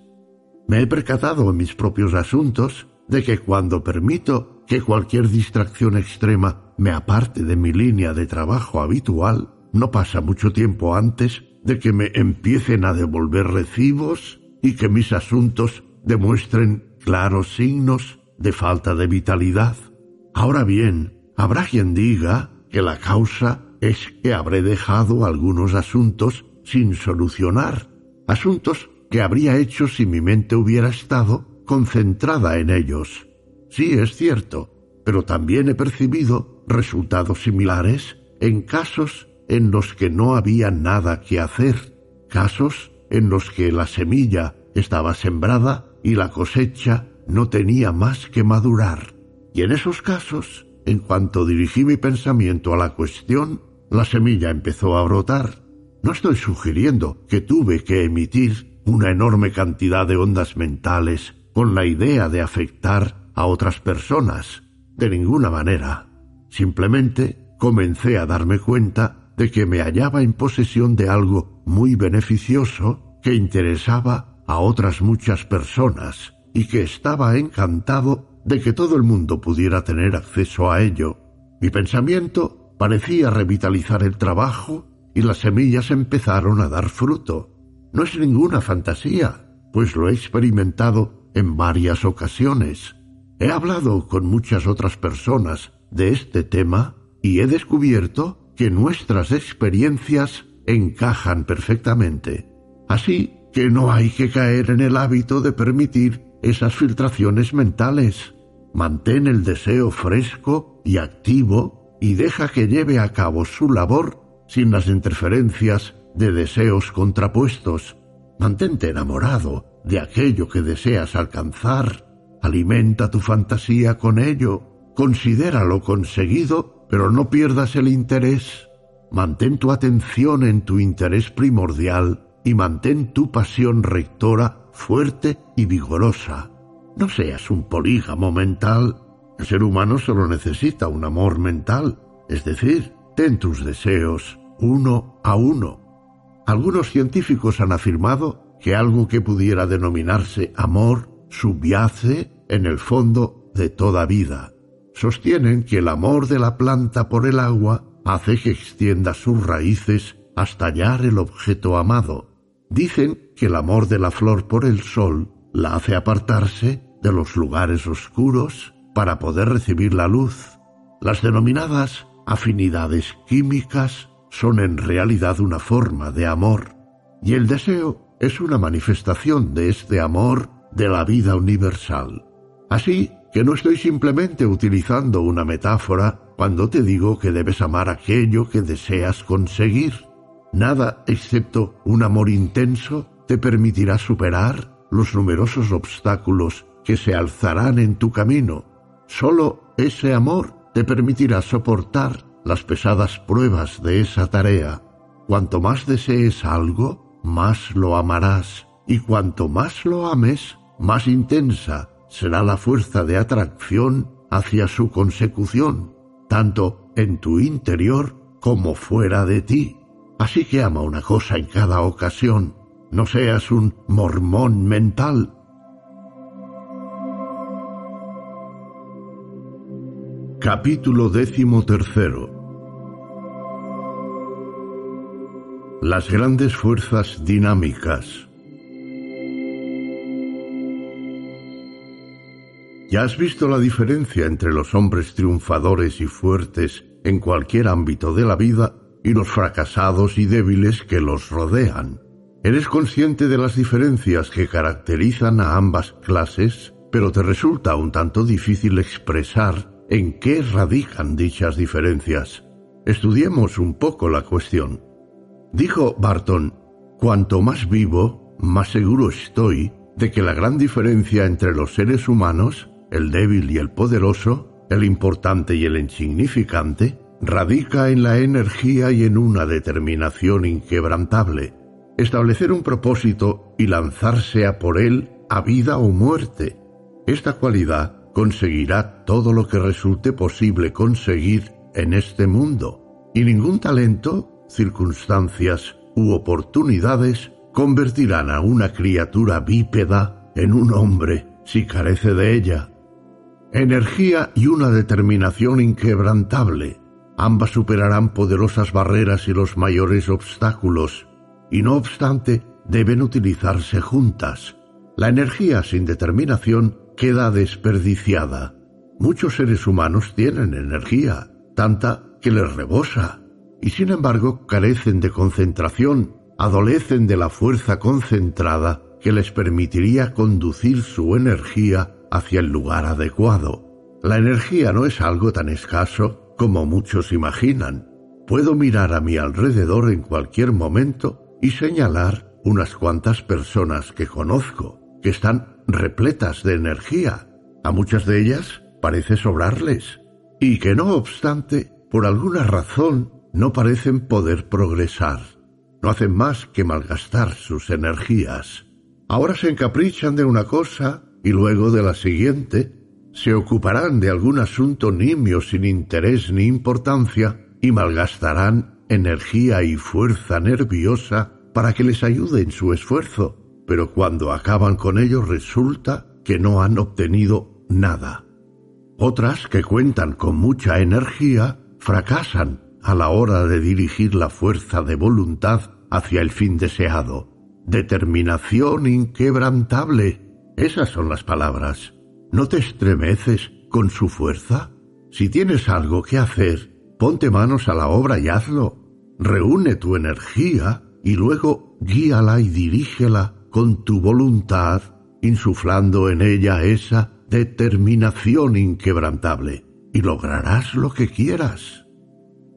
Me he percatado en mis propios asuntos de que cuando permito que cualquier distracción extrema me aparte de mi línea de trabajo habitual, no pasa mucho tiempo antes de que me empiecen a devolver recibos y que mis asuntos demuestren claros signos de falta de vitalidad. Ahora bien, habrá quien diga que la causa es que habré dejado algunos asuntos sin solucionar, asuntos que habría hecho si mi mente hubiera estado concentrada en ellos. Sí, es cierto, pero también he percibido resultados similares en casos en los que no había nada que hacer, casos en los que la semilla estaba sembrada y la cosecha no tenía más que madurar. Y en esos casos, en cuanto dirigí mi pensamiento a la cuestión, la semilla empezó a brotar. No estoy sugiriendo que tuve que emitir una enorme cantidad de ondas mentales con la idea de afectar a otras personas. De ninguna manera. Simplemente comencé a darme cuenta de que me hallaba en posesión de algo muy beneficioso que interesaba a otras muchas personas y que estaba encantado de que todo el mundo pudiera tener acceso a ello. Mi pensamiento parecía revitalizar el trabajo y las semillas empezaron a dar fruto. No es ninguna fantasía, pues lo he experimentado en varias ocasiones. He hablado con muchas otras personas de este tema y he descubierto que nuestras experiencias encajan perfectamente. Así que no hay que caer en el hábito de permitir esas filtraciones mentales. Mantén el deseo fresco y activo y deja que lleve a cabo su labor sin las interferencias de deseos contrapuestos. Mantente enamorado de aquello que deseas alcanzar. Alimenta tu fantasía con ello. Considera lo conseguido, pero no pierdas el interés. Mantén tu atención en tu interés primordial y mantén tu pasión rectora fuerte y vigorosa. No seas un polígamo mental. El ser humano solo necesita un amor mental, es decir, ten tus deseos uno a uno. Algunos científicos han afirmado que algo que pudiera denominarse amor subyace en el fondo de toda vida. Sostienen que el amor de la planta por el agua hace que extienda sus raíces hasta hallar el objeto amado. Dicen que el amor de la flor por el sol la hace apartarse de los lugares oscuros para poder recibir la luz. Las denominadas afinidades químicas son en realidad una forma de amor, y el deseo es una manifestación de este amor de la vida universal. Así que no estoy simplemente utilizando una metáfora cuando te digo que debes amar aquello que deseas conseguir. Nada excepto un amor intenso te permitirá superar los numerosos obstáculos que se alzarán en tu camino. Solo ese amor te permitirá soportar las pesadas pruebas de esa tarea. Cuanto más desees algo, más lo amarás, y cuanto más lo ames, más intensa será la fuerza de atracción hacia su consecución, tanto en tu interior como fuera de ti. Así que ama una cosa en cada ocasión, no seas un mormón mental. Capítulo décimo tercero Las grandes fuerzas dinámicas ¿Ya has visto la diferencia entre los hombres triunfadores y fuertes en cualquier ámbito de la vida y los fracasados y débiles que los rodean? Eres consciente de las diferencias que caracterizan a ambas clases, pero te resulta un tanto difícil expresar en qué radican dichas diferencias. Estudiemos un poco la cuestión. Dijo Barton, cuanto más vivo, más seguro estoy de que la gran diferencia entre los seres humanos, el débil y el poderoso, el importante y el insignificante, radica en la energía y en una determinación inquebrantable establecer un propósito y lanzarse a por él a vida o muerte. Esta cualidad conseguirá todo lo que resulte posible conseguir en este mundo, y ningún talento, circunstancias u oportunidades convertirán a una criatura bípeda en un hombre si carece de ella. Energía y una determinación inquebrantable. Ambas superarán poderosas barreras y los mayores obstáculos, y no obstante deben utilizarse juntas. La energía sin determinación queda desperdiciada. Muchos seres humanos tienen energía, tanta que les rebosa, y sin embargo carecen de concentración, adolecen de la fuerza concentrada que les permitiría conducir su energía hacia el lugar adecuado. La energía no es algo tan escaso como muchos imaginan. Puedo mirar a mi alrededor en cualquier momento y señalar unas cuantas personas que conozco, que están repletas de energía. A muchas de ellas parece sobrarles, y que no obstante, por alguna razón, no parecen poder progresar. No hacen más que malgastar sus energías. Ahora se encaprichan de una cosa y luego de la siguiente, se ocuparán de algún asunto nimio sin interés ni importancia y malgastarán energía y fuerza nerviosa para que les ayude en su esfuerzo, pero cuando acaban con ello resulta que no han obtenido nada. Otras que cuentan con mucha energía fracasan a la hora de dirigir la fuerza de voluntad hacia el fin deseado. Determinación inquebrantable. Esas son las palabras. ¿No te estremeces con su fuerza? Si tienes algo que hacer, ponte manos a la obra y hazlo. Reúne tu energía y luego guíala y dirígela con tu voluntad, insuflando en ella esa determinación inquebrantable, y lograrás lo que quieras.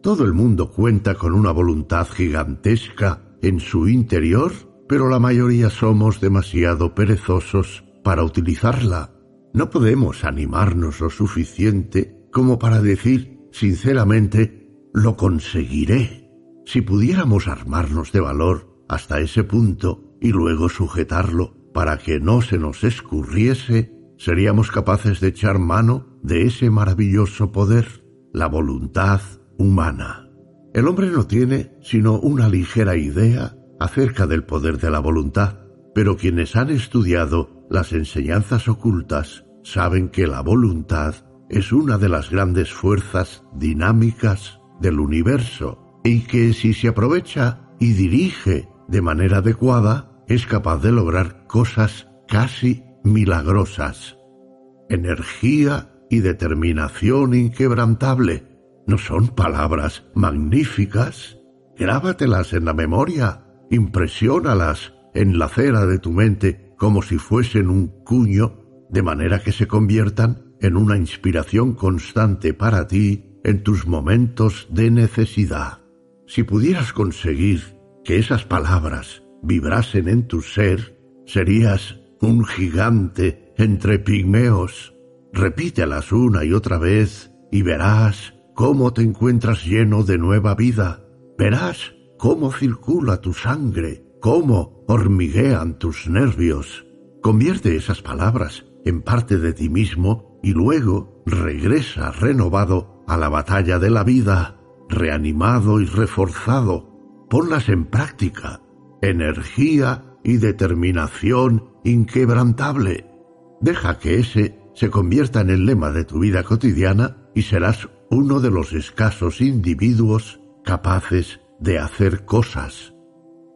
Todo el mundo cuenta con una voluntad gigantesca en su interior pero la mayoría somos demasiado perezosos para utilizarla. No podemos animarnos lo suficiente como para decir sinceramente lo conseguiré. Si pudiéramos armarnos de valor hasta ese punto y luego sujetarlo para que no se nos escurriese, seríamos capaces de echar mano de ese maravilloso poder, la voluntad humana. El hombre no tiene sino una ligera idea acerca del poder de la voluntad, pero quienes han estudiado las enseñanzas ocultas saben que la voluntad es una de las grandes fuerzas dinámicas del universo y que si se aprovecha y dirige de manera adecuada es capaz de lograr cosas casi milagrosas. Energía y determinación inquebrantable no son palabras magníficas. Grábatelas en la memoria impresiónalas en la cera de tu mente como si fuesen un cuño, de manera que se conviertan en una inspiración constante para ti en tus momentos de necesidad. Si pudieras conseguir que esas palabras vibrasen en tu ser, serías un gigante entre pigmeos. Repítelas una y otra vez y verás cómo te encuentras lleno de nueva vida. Verás cómo circula tu sangre, cómo hormiguean tus nervios. Convierte esas palabras en parte de ti mismo y luego regresa renovado a la batalla de la vida, reanimado y reforzado. Ponlas en práctica. Energía y determinación inquebrantable. Deja que ese se convierta en el lema de tu vida cotidiana y serás uno de los escasos individuos capaces de hacer cosas.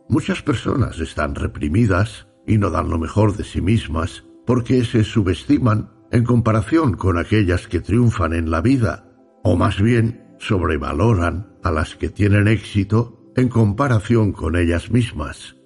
Muchas personas están reprimidas y no dan lo mejor de sí mismas porque se subestiman en comparación con aquellas que triunfan en la vida, o más bien sobrevaloran a las que tienen éxito en comparación con ellas mismas.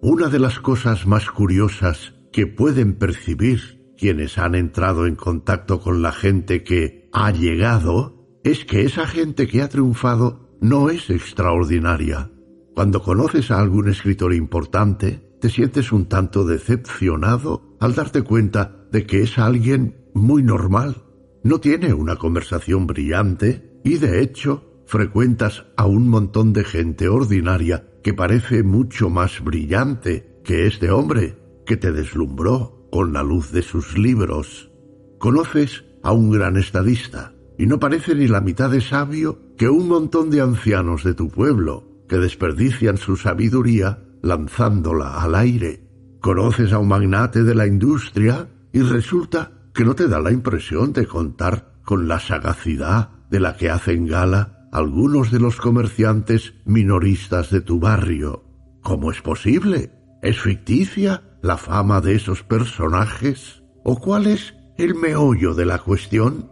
Una de las cosas más curiosas que pueden percibir quienes han entrado en contacto con la gente que ha llegado es que esa gente que ha triunfado no es extraordinaria. Cuando conoces a algún escritor importante, te sientes un tanto decepcionado al darte cuenta de que es alguien muy normal. No tiene una conversación brillante y de hecho frecuentas a un montón de gente ordinaria que parece mucho más brillante que este hombre que te deslumbró. con la luz de sus libros. Conoces a un gran estadista, y no parece ni la mitad de sabio que un montón de ancianos de tu pueblo, que desperdician su sabiduría lanzándola al aire. Conoces a un magnate de la industria y resulta que no te da la impresión de contar con la sagacidad de la que hacen gala algunos de los comerciantes minoristas de tu barrio. ¿Cómo es posible? ¿Es ficticia la fama de esos personajes? ¿O cuál es el meollo de la cuestión?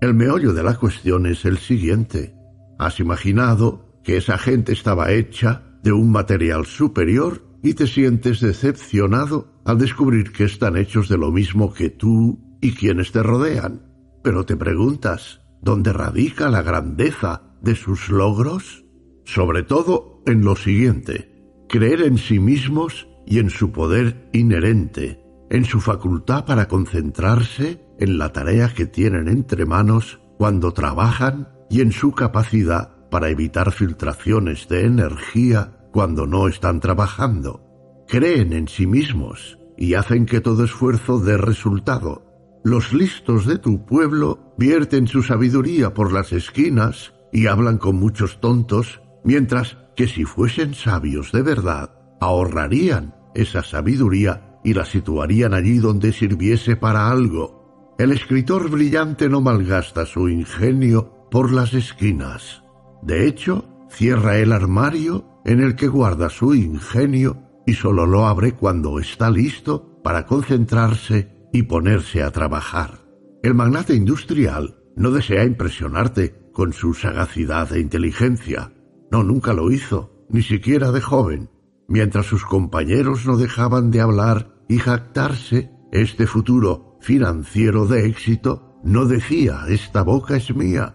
El meollo de la cuestión es el siguiente. Has imaginado que esa gente estaba hecha de un material superior y te sientes decepcionado al descubrir que están hechos de lo mismo que tú y quienes te rodean. Pero te preguntas, ¿dónde radica la grandeza de sus logros? Sobre todo en lo siguiente, creer en sí mismos y en su poder inherente, en su facultad para concentrarse en la tarea que tienen entre manos cuando trabajan y en su capacidad para evitar filtraciones de energía cuando no están trabajando. Creen en sí mismos y hacen que todo esfuerzo dé resultado. Los listos de tu pueblo vierten su sabiduría por las esquinas y hablan con muchos tontos, mientras que si fuesen sabios de verdad, ahorrarían esa sabiduría y la situarían allí donde sirviese para algo. El escritor brillante no malgasta su ingenio por las esquinas. De hecho, cierra el armario en el que guarda su ingenio y solo lo abre cuando está listo para concentrarse y ponerse a trabajar. El magnate industrial no desea impresionarte con su sagacidad e inteligencia. No, nunca lo hizo, ni siquiera de joven. Mientras sus compañeros no dejaban de hablar y jactarse, este futuro financiero de éxito no decía esta boca es mía.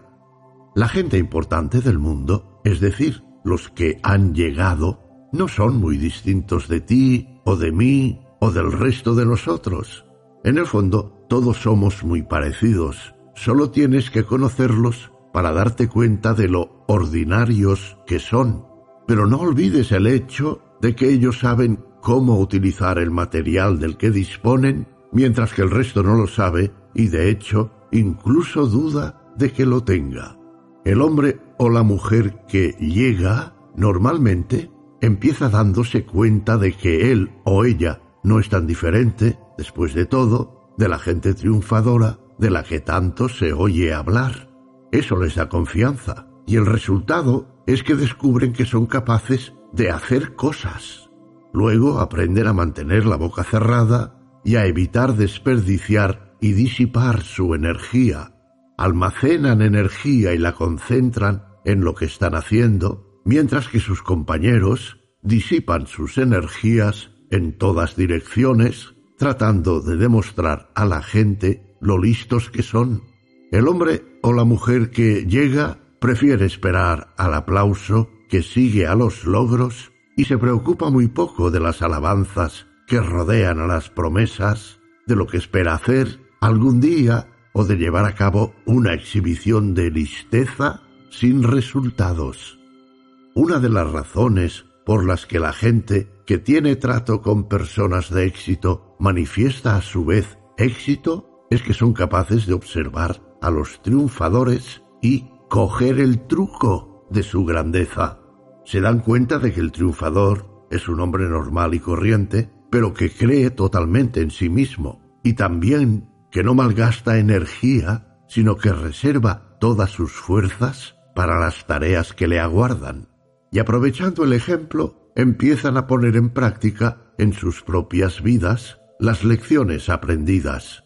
La gente importante del mundo, es decir, los que han llegado no son muy distintos de ti o de mí o del resto de nosotros. En el fondo, todos somos muy parecidos. Solo tienes que conocerlos para darte cuenta de lo ordinarios que son. Pero no olvides el hecho de que ellos saben cómo utilizar el material del que disponen, mientras que el resto no lo sabe y de hecho incluso duda de que lo tenga. El hombre o la mujer que llega normalmente empieza dándose cuenta de que él o ella no es tan diferente, después de todo, de la gente triunfadora de la que tanto se oye hablar. Eso les da confianza y el resultado es que descubren que son capaces de hacer cosas. Luego aprenden a mantener la boca cerrada y a evitar desperdiciar y disipar su energía. Almacenan energía y la concentran en lo que están haciendo, mientras que sus compañeros disipan sus energías en todas direcciones, tratando de demostrar a la gente lo listos que son. El hombre o la mujer que llega prefiere esperar al aplauso que sigue a los logros y se preocupa muy poco de las alabanzas que rodean a las promesas, de lo que espera hacer algún día o de llevar a cabo una exhibición de listeza sin resultados. Una de las razones por las que la gente que tiene trato con personas de éxito manifiesta a su vez éxito es que son capaces de observar a los triunfadores y coger el truco de su grandeza. Se dan cuenta de que el triunfador es un hombre normal y corriente, pero que cree totalmente en sí mismo, y también que no malgasta energía, sino que reserva todas sus fuerzas para las tareas que le aguardan, y aprovechando el ejemplo, empiezan a poner en práctica en sus propias vidas las lecciones aprendidas.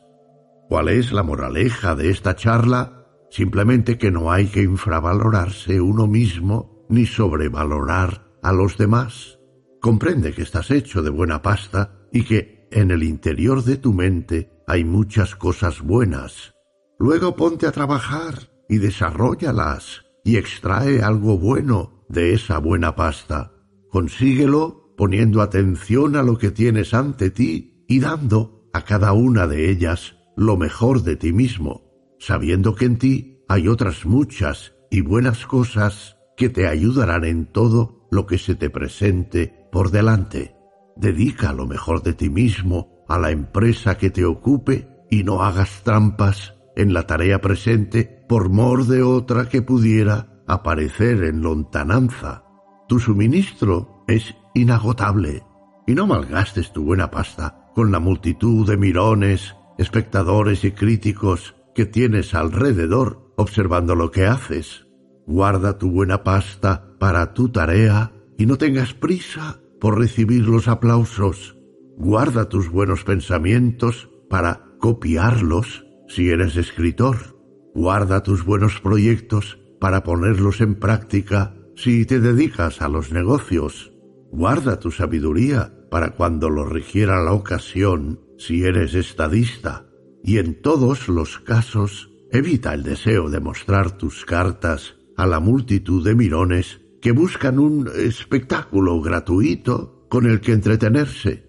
¿Cuál es la moraleja de esta charla? Simplemente que no hay que infravalorarse uno mismo ni sobrevalorar a los demás. Comprende que estás hecho de buena pasta y que en el interior de tu mente hay muchas cosas buenas. Luego ponte a trabajar y desarrollalas y extrae algo bueno de esa buena pasta. Consíguelo poniendo atención a lo que tienes ante ti y dando a cada una de ellas lo mejor de ti mismo, sabiendo que en ti hay otras muchas y buenas cosas que te ayudarán en todo lo que se te presente por delante. Dedica lo mejor de ti mismo a la empresa que te ocupe y no hagas trampas en la tarea presente por mor de otra que pudiera aparecer en lontananza. Tu suministro es inagotable y no malgastes tu buena pasta con la multitud de mirones, espectadores y críticos que tienes alrededor observando lo que haces. Guarda tu buena pasta para tu tarea y no tengas prisa por recibir los aplausos. Guarda tus buenos pensamientos para copiarlos si eres escritor. Guarda tus buenos proyectos para ponerlos en práctica si te dedicas a los negocios. Guarda tu sabiduría para cuando lo requiera la ocasión si eres estadista. Y en todos los casos, evita el deseo de mostrar tus cartas a la multitud de mirones que buscan un espectáculo gratuito con el que entretenerse.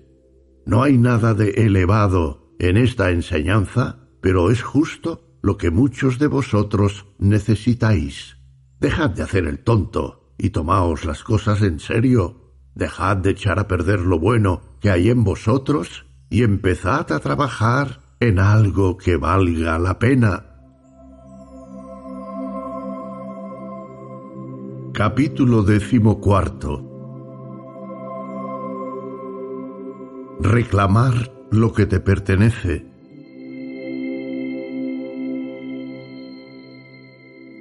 No hay nada de elevado en esta enseñanza, pero es justo lo que muchos de vosotros necesitáis. Dejad de hacer el tonto y tomaos las cosas en serio. Dejad de echar a perder lo bueno que hay en vosotros y empezad a trabajar en algo que valga la pena. Capítulo decimocuarto Reclamar lo que te pertenece.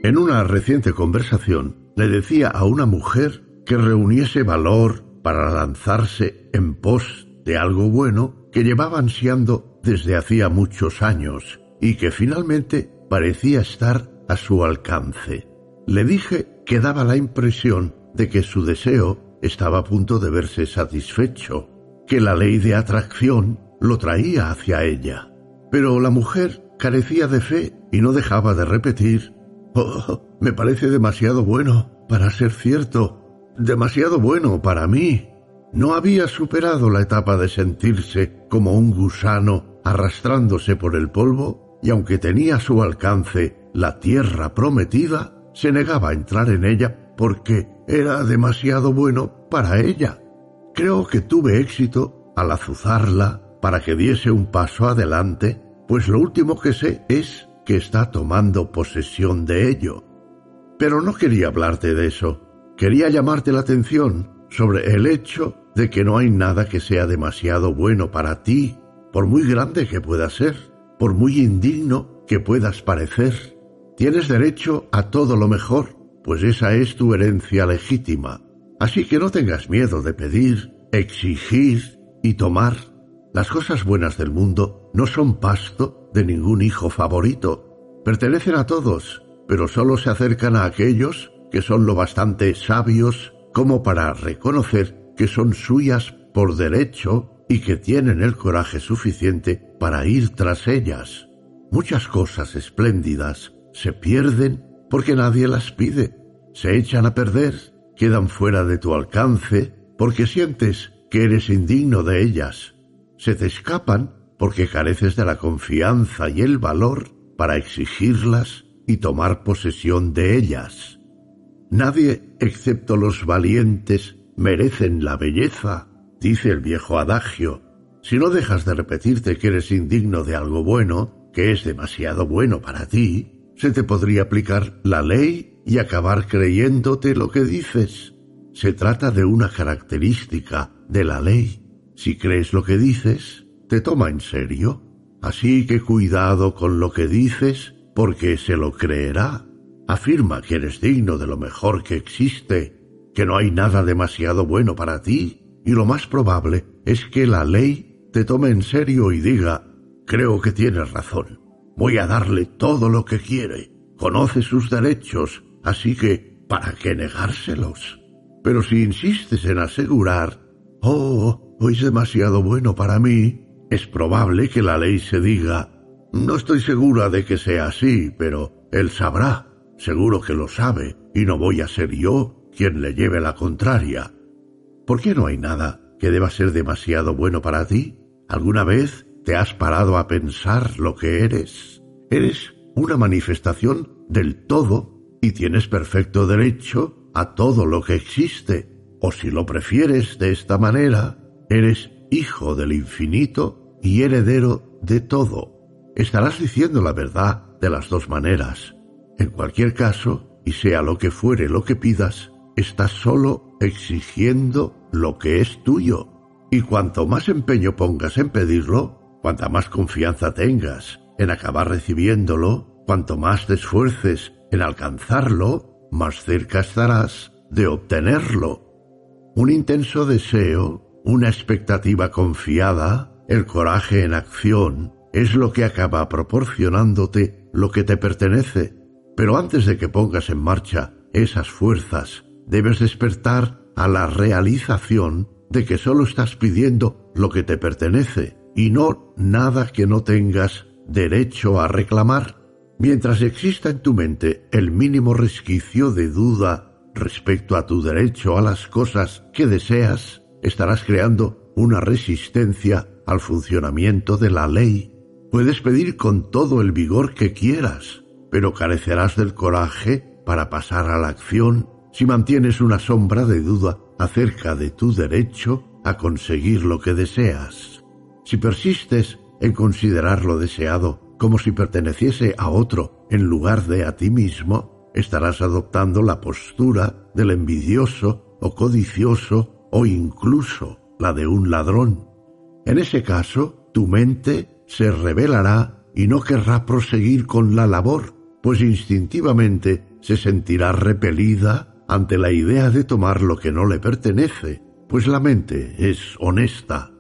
En una reciente conversación le decía a una mujer que reuniese valor para lanzarse en pos de algo bueno que llevaba ansiando desde hacía muchos años y que finalmente parecía estar a su alcance. Le dije que daba la impresión de que su deseo estaba a punto de verse satisfecho, que la ley de atracción lo traía hacia ella. Pero la mujer carecía de fe y no dejaba de repetir, Oh, me parece demasiado bueno para ser cierto, demasiado bueno para mí. No había superado la etapa de sentirse como un gusano arrastrándose por el polvo y aunque tenía a su alcance la tierra prometida, se negaba a entrar en ella porque era demasiado bueno para ella. Creo que tuve éxito al azuzarla para que diese un paso adelante, pues lo último que sé es que está tomando posesión de ello. Pero no quería hablarte de eso. Quería llamarte la atención sobre el hecho de que no hay nada que sea demasiado bueno para ti, por muy grande que pueda ser, por muy indigno que puedas parecer. Tienes derecho a todo lo mejor, pues esa es tu herencia legítima. Así que no tengas miedo de pedir, exigir y tomar. Las cosas buenas del mundo no son pasto de ningún hijo favorito. Pertenecen a todos, pero solo se acercan a aquellos que son lo bastante sabios como para reconocer que son suyas por derecho y que tienen el coraje suficiente para ir tras ellas. Muchas cosas espléndidas se pierden porque nadie las pide, se echan a perder, quedan fuera de tu alcance porque sientes que eres indigno de ellas, se te escapan porque careces de la confianza y el valor para exigirlas y tomar posesión de ellas. Nadie, excepto los valientes, merecen la belleza, dice el viejo adagio. Si no dejas de repetirte que eres indigno de algo bueno, que es demasiado bueno para ti, se te podría aplicar la ley y acabar creyéndote lo que dices. Se trata de una característica de la ley. Si crees lo que dices, te toma en serio. Así que cuidado con lo que dices, porque se lo creerá. Afirma que eres digno de lo mejor que existe, que no hay nada demasiado bueno para ti, y lo más probable es que la ley te tome en serio y diga, creo que tienes razón. Voy a darle todo lo que quiere. Conoce sus derechos, así que, ¿para qué negárselos? Pero si insistes en asegurar, oh, es demasiado bueno para mí, es probable que la ley se diga, no estoy segura de que sea así, pero él sabrá, seguro que lo sabe, y no voy a ser yo quien le lleve la contraria. ¿Por qué no hay nada que deba ser demasiado bueno para ti? ¿Alguna vez ¿Te has parado a pensar lo que eres? Eres una manifestación del todo y tienes perfecto derecho a todo lo que existe. O si lo prefieres de esta manera, eres hijo del infinito y heredero de todo. Estarás diciendo la verdad de las dos maneras. En cualquier caso, y sea lo que fuere lo que pidas, estás solo exigiendo lo que es tuyo. Y cuanto más empeño pongas en pedirlo, cuanta más confianza tengas en acabar recibiéndolo, cuanto más te esfuerces en alcanzarlo, más cerca estarás de obtenerlo. Un intenso deseo, una expectativa confiada, el coraje en acción, es lo que acaba proporcionándote lo que te pertenece. Pero antes de que pongas en marcha esas fuerzas, debes despertar a la realización de que solo estás pidiendo lo que te pertenece y no nada que no tengas derecho a reclamar. Mientras exista en tu mente el mínimo resquicio de duda respecto a tu derecho a las cosas que deseas, estarás creando una resistencia al funcionamiento de la ley. Puedes pedir con todo el vigor que quieras, pero carecerás del coraje para pasar a la acción si mantienes una sombra de duda acerca de tu derecho a conseguir lo que deseas. Si persistes en considerar lo deseado como si perteneciese a otro en lugar de a ti mismo, estarás adoptando la postura del envidioso o codicioso o incluso la de un ladrón. En ese caso, tu mente se rebelará y no querrá proseguir con la labor, pues instintivamente se sentirá repelida ante la idea de tomar lo que no le pertenece, pues la mente es honesta.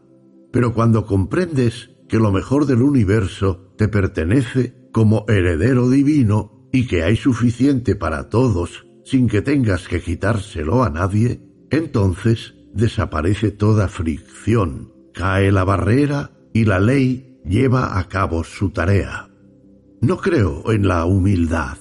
Pero cuando comprendes que lo mejor del universo te pertenece como heredero divino y que hay suficiente para todos sin que tengas que quitárselo a nadie, entonces desaparece toda fricción, cae la barrera y la ley lleva a cabo su tarea. No creo en la humildad.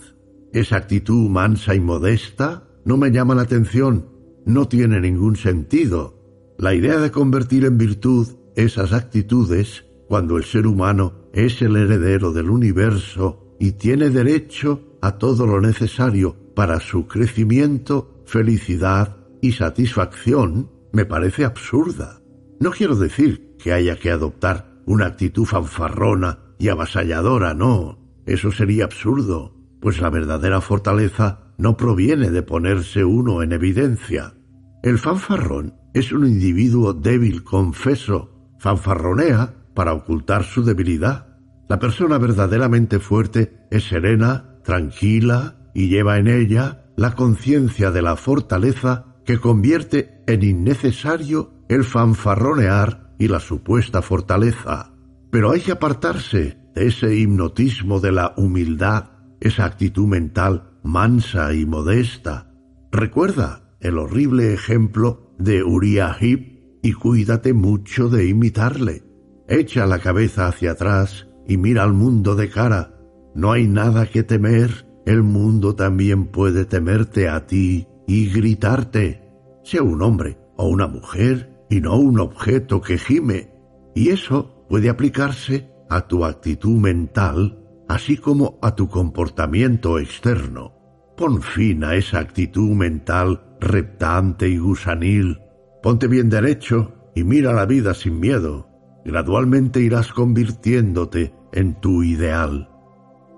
Esa actitud mansa y modesta no me llama la atención, no tiene ningún sentido. La idea de convertir en virtud esas actitudes, cuando el ser humano es el heredero del universo y tiene derecho a todo lo necesario para su crecimiento, felicidad y satisfacción, me parece absurda. No quiero decir que haya que adoptar una actitud fanfarrona y avasalladora, no. Eso sería absurdo, pues la verdadera fortaleza no proviene de ponerse uno en evidencia. El fanfarrón es un individuo débil, confeso, fanfarronea para ocultar su debilidad. La persona verdaderamente fuerte es serena, tranquila y lleva en ella la conciencia de la fortaleza que convierte en innecesario el fanfarronear y la supuesta fortaleza. Pero hay que apartarse de ese hipnotismo de la humildad, esa actitud mental mansa y modesta. Recuerda el horrible ejemplo de Uriah Heep y cuídate mucho de imitarle. Echa la cabeza hacia atrás y mira al mundo de cara. No hay nada que temer, el mundo también puede temerte a ti y gritarte. Sea un hombre o una mujer y no un objeto que gime. Y eso puede aplicarse a tu actitud mental, así como a tu comportamiento externo. Pon fin a esa actitud mental reptante y gusanil. Ponte bien derecho y mira la vida sin miedo. Gradualmente irás convirtiéndote en tu ideal.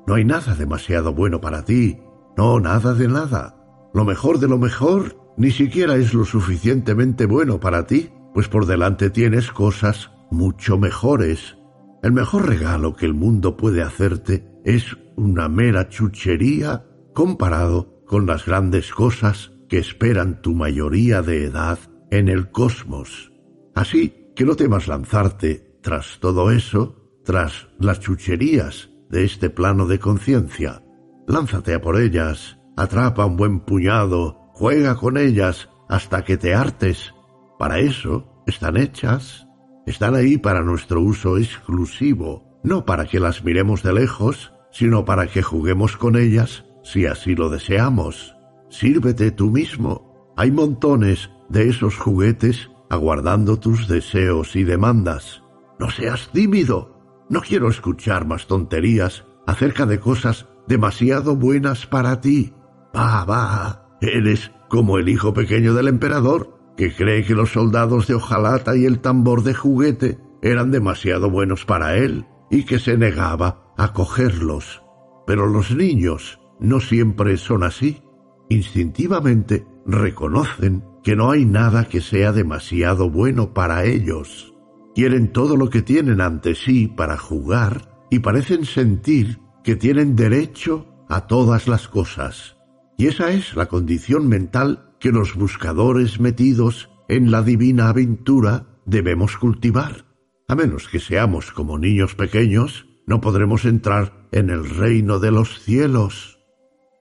No hay nada demasiado bueno para ti, no nada de nada. Lo mejor de lo mejor ni siquiera es lo suficientemente bueno para ti, pues por delante tienes cosas mucho mejores. El mejor regalo que el mundo puede hacerte es una mera chuchería comparado con las grandes cosas que esperan tu mayoría de edad en el cosmos. Así que no temas lanzarte tras todo eso, tras las chucherías de este plano de conciencia. Lánzate a por ellas, atrapa un buen puñado, juega con ellas hasta que te hartes. Para eso están hechas, están ahí para nuestro uso exclusivo, no para que las miremos de lejos, sino para que juguemos con ellas si así lo deseamos. Sírvete tú mismo. Hay montones de esos juguetes aguardando tus deseos y demandas. No seas tímido. No quiero escuchar más tonterías acerca de cosas demasiado buenas para ti. Va, va. Eres como el hijo pequeño del emperador, que cree que los soldados de hojalata y el tambor de juguete eran demasiado buenos para él y que se negaba a cogerlos. Pero los niños no siempre son así. Instintivamente reconocen que no hay nada que sea demasiado bueno para ellos. Quieren todo lo que tienen ante sí para jugar y parecen sentir que tienen derecho a todas las cosas. Y esa es la condición mental que los buscadores metidos en la divina aventura debemos cultivar. A menos que seamos como niños pequeños, no podremos entrar en el reino de los cielos.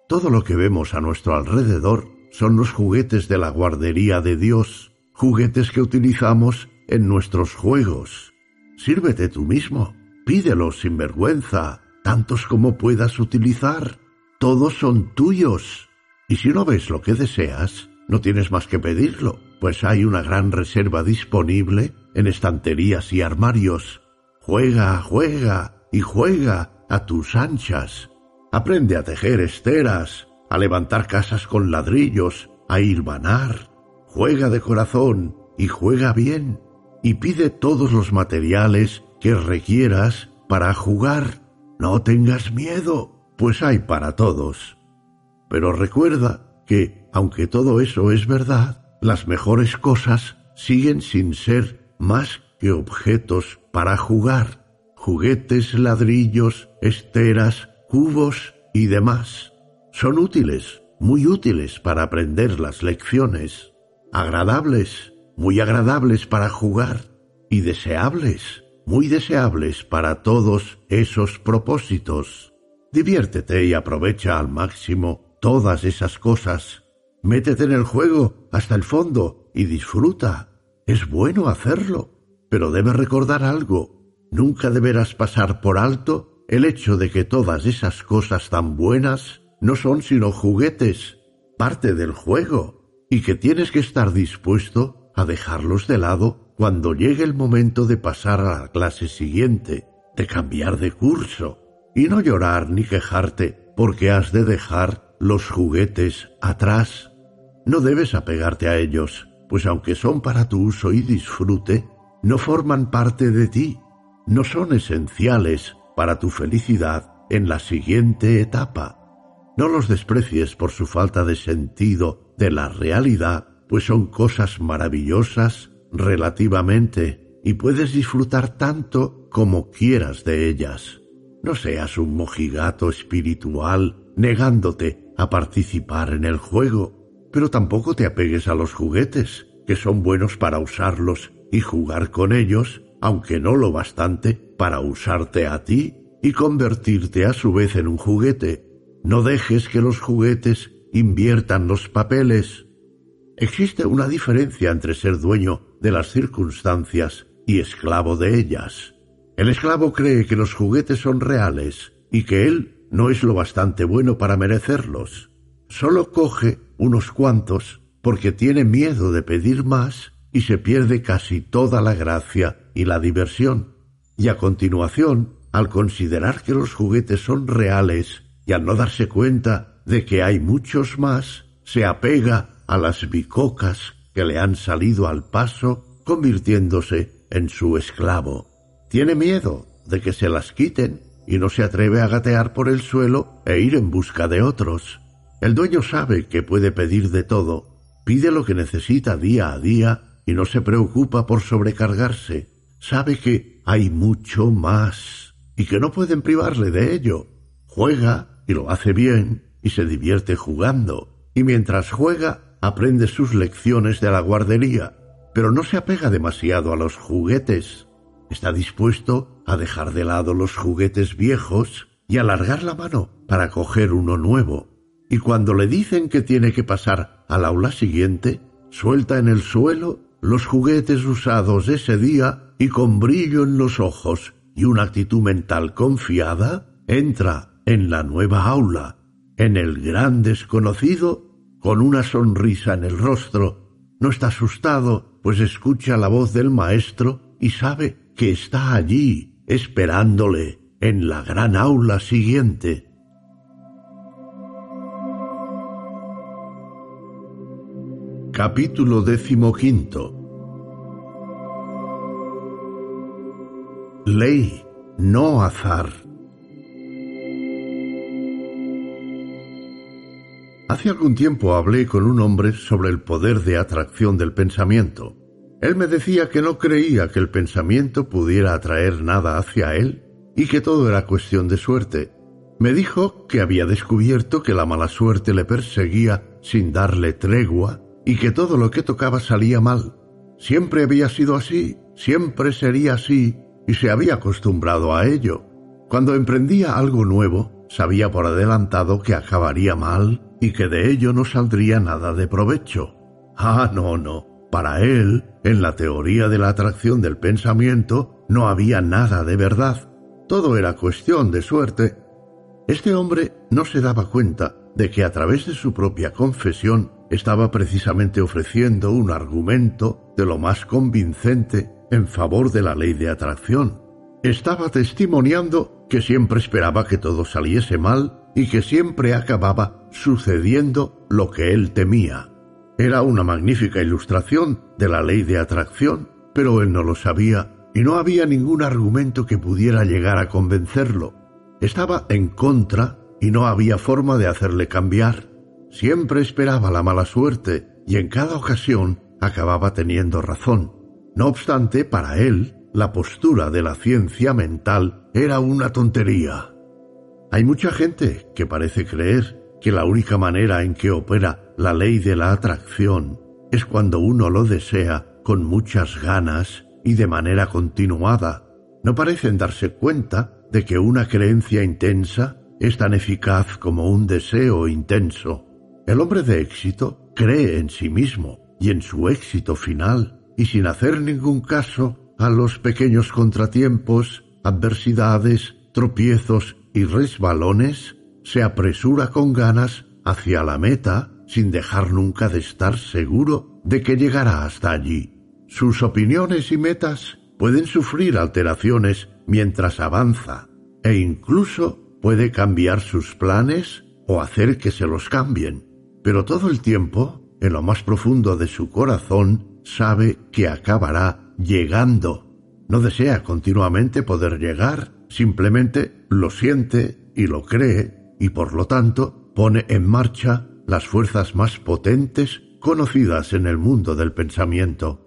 Todo lo que vemos a nuestro alrededor son los juguetes de la guardería de Dios, juguetes que utilizamos en nuestros juegos. Sírvete tú mismo, pídelos sin vergüenza, tantos como puedas utilizar. Todos son tuyos. Y si no ves lo que deseas, no tienes más que pedirlo, pues hay una gran reserva disponible en estanterías y armarios. Juega, juega y juega a tus anchas. Aprende a tejer esteras, a levantar casas con ladrillos, a hilvanar. Juega de corazón y juega bien. Y pide todos los materiales que requieras para jugar. No tengas miedo, pues hay para todos. Pero recuerda que, aunque todo eso es verdad, las mejores cosas siguen sin ser más que objetos para jugar. Juguetes, ladrillos, esteras, cubos y demás. Son útiles, muy útiles para aprender las lecciones. Agradables, muy agradables para jugar. Y deseables, muy deseables para todos esos propósitos. Diviértete y aprovecha al máximo todas esas cosas. Métete en el juego hasta el fondo y disfruta. Es bueno hacerlo, pero debes recordar algo. Nunca deberás pasar por alto el hecho de que todas esas cosas tan buenas no son sino juguetes, parte del juego, y que tienes que estar dispuesto a dejarlos de lado cuando llegue el momento de pasar a la clase siguiente, de cambiar de curso, y no llorar ni quejarte porque has de dejar los juguetes atrás. No debes apegarte a ellos, pues aunque son para tu uso y disfrute, no forman parte de ti, no son esenciales para tu felicidad en la siguiente etapa. No los desprecies por su falta de sentido de la realidad, pues son cosas maravillosas relativamente y puedes disfrutar tanto como quieras de ellas. No seas un mojigato espiritual negándote a participar en el juego, pero tampoco te apegues a los juguetes, que son buenos para usarlos y jugar con ellos, aunque no lo bastante para usarte a ti y convertirte a su vez en un juguete. No dejes que los juguetes inviertan los papeles. Existe una diferencia entre ser dueño de las circunstancias y esclavo de ellas. El esclavo cree que los juguetes son reales y que él no es lo bastante bueno para merecerlos. Solo coge unos cuantos porque tiene miedo de pedir más y se pierde casi toda la gracia y la diversión. Y a continuación, al considerar que los juguetes son reales y al no darse cuenta de que hay muchos más, se apega a las bicocas que le han salido al paso convirtiéndose en su esclavo. Tiene miedo de que se las quiten y no se atreve a gatear por el suelo e ir en busca de otros. El dueño sabe que puede pedir de todo, pide lo que necesita día a día y no se preocupa por sobrecargarse. Sabe que hay mucho más y que no pueden privarle de ello. Juega y lo hace bien y se divierte jugando. Y mientras juega aprende sus lecciones de la guardería, pero no se apega demasiado a los juguetes. Está dispuesto a dejar de lado los juguetes viejos y alargar la mano para coger uno nuevo. Y cuando le dicen que tiene que pasar al aula siguiente, suelta en el suelo los juguetes usados ese día y con brillo en los ojos y una actitud mental confiada, entra en la nueva aula, en el gran desconocido con una sonrisa en el rostro. No está asustado, pues escucha la voz del maestro y sabe que está allí, esperándole, en la gran aula siguiente. Capítulo decimoquinto ley, no azar. Hace algún tiempo hablé con un hombre sobre el poder de atracción del pensamiento. Él me decía que no creía que el pensamiento pudiera atraer nada hacia él y que todo era cuestión de suerte. Me dijo que había descubierto que la mala suerte le perseguía sin darle tregua y que todo lo que tocaba salía mal. Siempre había sido así, siempre sería así, y se había acostumbrado a ello. Cuando emprendía algo nuevo, sabía por adelantado que acabaría mal y que de ello no saldría nada de provecho. Ah, no, no. Para él, en la teoría de la atracción del pensamiento, no había nada de verdad. Todo era cuestión de suerte. Este hombre no se daba cuenta de que a través de su propia confesión estaba precisamente ofreciendo un argumento de lo más convincente en favor de la ley de atracción. Estaba testimoniando que siempre esperaba que todo saliese mal y que siempre acababa sucediendo lo que él temía. Era una magnífica ilustración de la ley de atracción, pero él no lo sabía y no había ningún argumento que pudiera llegar a convencerlo. Estaba en contra y no había forma de hacerle cambiar. Siempre esperaba la mala suerte y en cada ocasión acababa teniendo razón. No obstante, para él, la postura de la ciencia mental era una tontería. Hay mucha gente que parece creer que la única manera en que opera la ley de la atracción es cuando uno lo desea con muchas ganas y de manera continuada. No parecen darse cuenta de que una creencia intensa es tan eficaz como un deseo intenso. El hombre de éxito cree en sí mismo y en su éxito final, y sin hacer ningún caso a los pequeños contratiempos, adversidades, tropiezos y resbalones, se apresura con ganas hacia la meta sin dejar nunca de estar seguro de que llegará hasta allí. Sus opiniones y metas pueden sufrir alteraciones mientras avanza e incluso puede cambiar sus planes o hacer que se los cambien, pero todo el tiempo, en lo más profundo de su corazón, sabe que acabará llegando. No desea continuamente poder llegar, simplemente lo siente y lo cree, y por lo tanto pone en marcha las fuerzas más potentes conocidas en el mundo del pensamiento.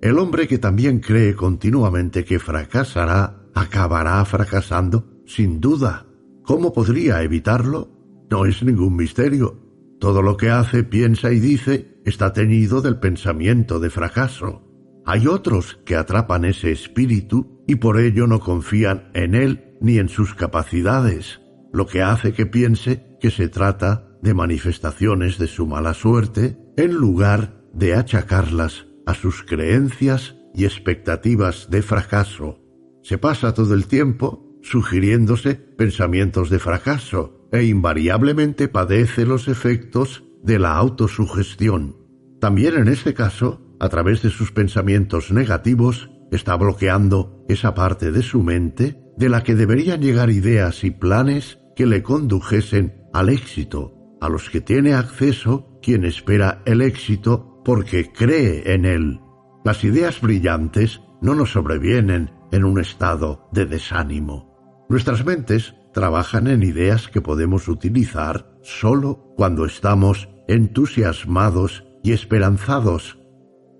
El hombre que también cree continuamente que fracasará, acabará fracasando, sin duda. ¿Cómo podría evitarlo? No es ningún misterio. Todo lo que hace, piensa y dice está teñido del pensamiento de fracaso. Hay otros que atrapan ese espíritu y por ello no confían en él ni en sus capacidades, lo que hace que piense que se trata de manifestaciones de su mala suerte en lugar de achacarlas a sus creencias y expectativas de fracaso. Se pasa todo el tiempo sugiriéndose pensamientos de fracaso e invariablemente padece los efectos de la autosugestión. También en este caso, a través de sus pensamientos negativos, está bloqueando esa parte de su mente de la que deberían llegar ideas y planes que le condujesen al éxito, a los que tiene acceso quien espera el éxito porque cree en él. Las ideas brillantes no nos sobrevienen en un estado de desánimo. Nuestras mentes trabajan en ideas que podemos utilizar solo cuando estamos entusiasmados y esperanzados.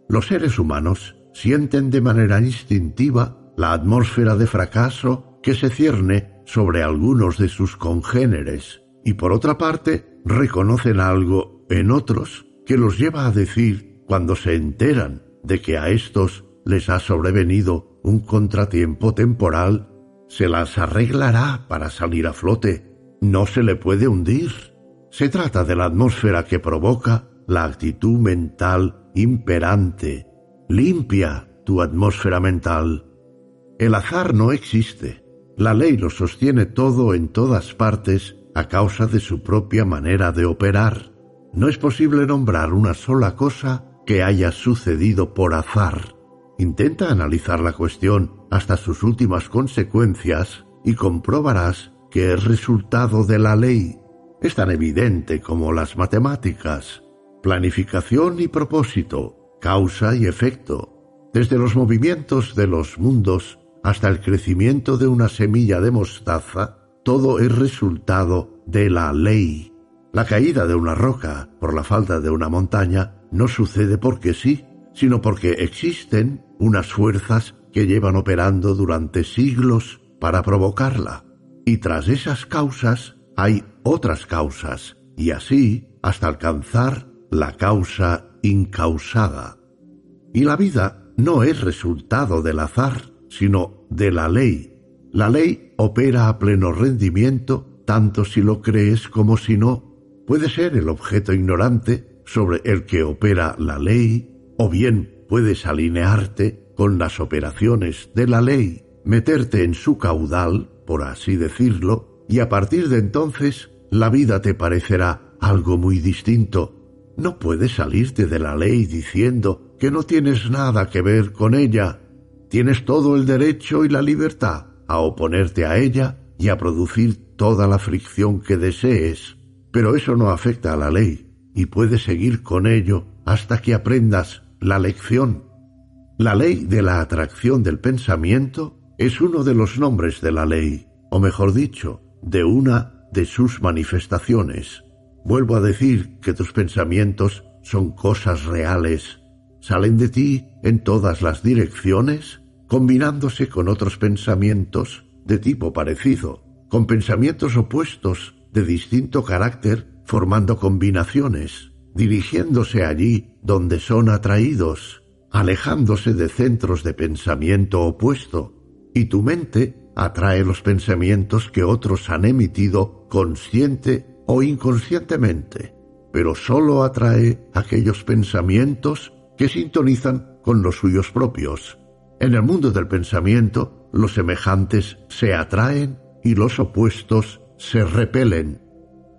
Los seres humanos sienten de manera instintiva la atmósfera de fracaso que se cierne sobre algunos de sus congéneres y por otra parte reconocen algo en otros que los lleva a decir cuando se enteran de que a estos les ha sobrevenido un contratiempo temporal se las arreglará para salir a flote. No se le puede hundir. Se trata de la atmósfera que provoca la actitud mental imperante. Limpia tu atmósfera mental. El azar no existe. La ley lo sostiene todo en todas partes a causa de su propia manera de operar. No es posible nombrar una sola cosa que haya sucedido por azar. Intenta analizar la cuestión hasta sus últimas consecuencias y comprobarás que es resultado de la ley. Es tan evidente como las matemáticas. Planificación y propósito, causa y efecto. Desde los movimientos de los mundos hasta el crecimiento de una semilla de mostaza, todo es resultado de la ley. La caída de una roca por la falta de una montaña no sucede porque sí, sino porque existen unas fuerzas que llevan operando durante siglos para provocarla. Y tras esas causas hay otras causas, y así hasta alcanzar la causa incausada. Y la vida no es resultado del azar, sino de la ley. La ley opera a pleno rendimiento tanto si lo crees como si no. Puede ser el objeto ignorante sobre el que opera la ley, o bien puedes alinearte con las operaciones de la ley, meterte en su caudal, por así decirlo, y a partir de entonces la vida te parecerá algo muy distinto. No puedes salirte de la ley diciendo que no tienes nada que ver con ella. Tienes todo el derecho y la libertad a oponerte a ella y a producir toda la fricción que desees. Pero eso no afecta a la ley y puedes seguir con ello hasta que aprendas la lección. La ley de la atracción del pensamiento es uno de los nombres de la ley, o mejor dicho, de una de sus manifestaciones. Vuelvo a decir que tus pensamientos son cosas reales, salen de ti en todas las direcciones, combinándose con otros pensamientos de tipo parecido, con pensamientos opuestos de distinto carácter, formando combinaciones, dirigiéndose allí donde son atraídos, alejándose de centros de pensamiento opuesto, y tu mente atrae los pensamientos que otros han emitido consciente o inconscientemente, pero sólo atrae aquellos pensamientos que sintonizan con los suyos propios. En el mundo del pensamiento, los semejantes se atraen y los opuestos se repelen.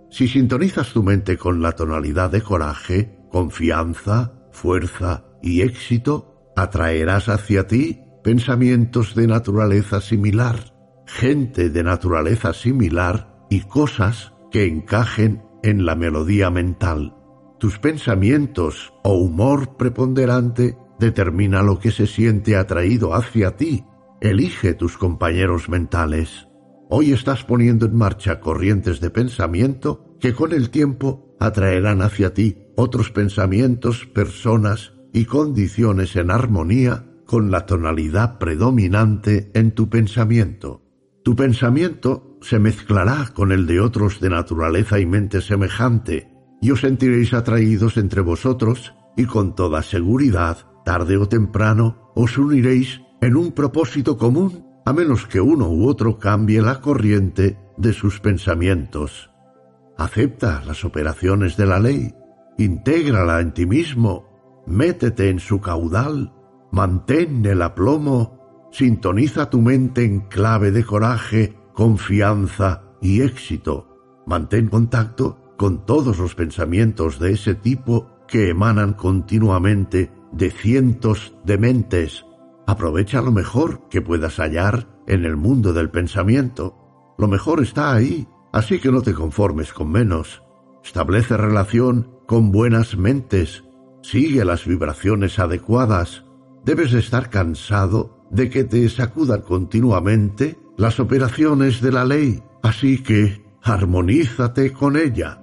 Si sintonizas tu mente con la tonalidad de coraje, confianza, fuerza y éxito, atraerás hacia ti pensamientos de naturaleza similar, gente de naturaleza similar y cosas que encajen en la melodía mental. Tus pensamientos o humor preponderante determina lo que se siente atraído hacia ti. Elige tus compañeros mentales. Hoy estás poniendo en marcha corrientes de pensamiento que con el tiempo atraerán hacia ti otros pensamientos, personas y condiciones en armonía con la tonalidad predominante en tu pensamiento. Tu pensamiento se mezclará con el de otros de naturaleza y mente semejante, y os sentiréis atraídos entre vosotros, y con toda seguridad, tarde o temprano, os uniréis en un propósito común, a menos que uno u otro cambie la corriente de sus pensamientos. Acepta las operaciones de la ley, intégrala en ti mismo, métete en su caudal Mantén el aplomo, sintoniza tu mente en clave de coraje, confianza y éxito. Mantén contacto con todos los pensamientos de ese tipo que emanan continuamente de cientos de mentes. Aprovecha lo mejor que puedas hallar en el mundo del pensamiento. Lo mejor está ahí, así que no te conformes con menos. Establece relación con buenas mentes. Sigue las vibraciones adecuadas debes estar cansado de que te sacudan continuamente las operaciones de la ley, así que armonízate con ella.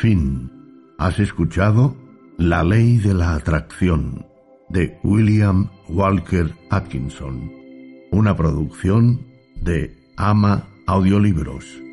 Fin. Has escuchado La ley de la atracción de William Walker Atkinson, una producción de Ama Audiolibros.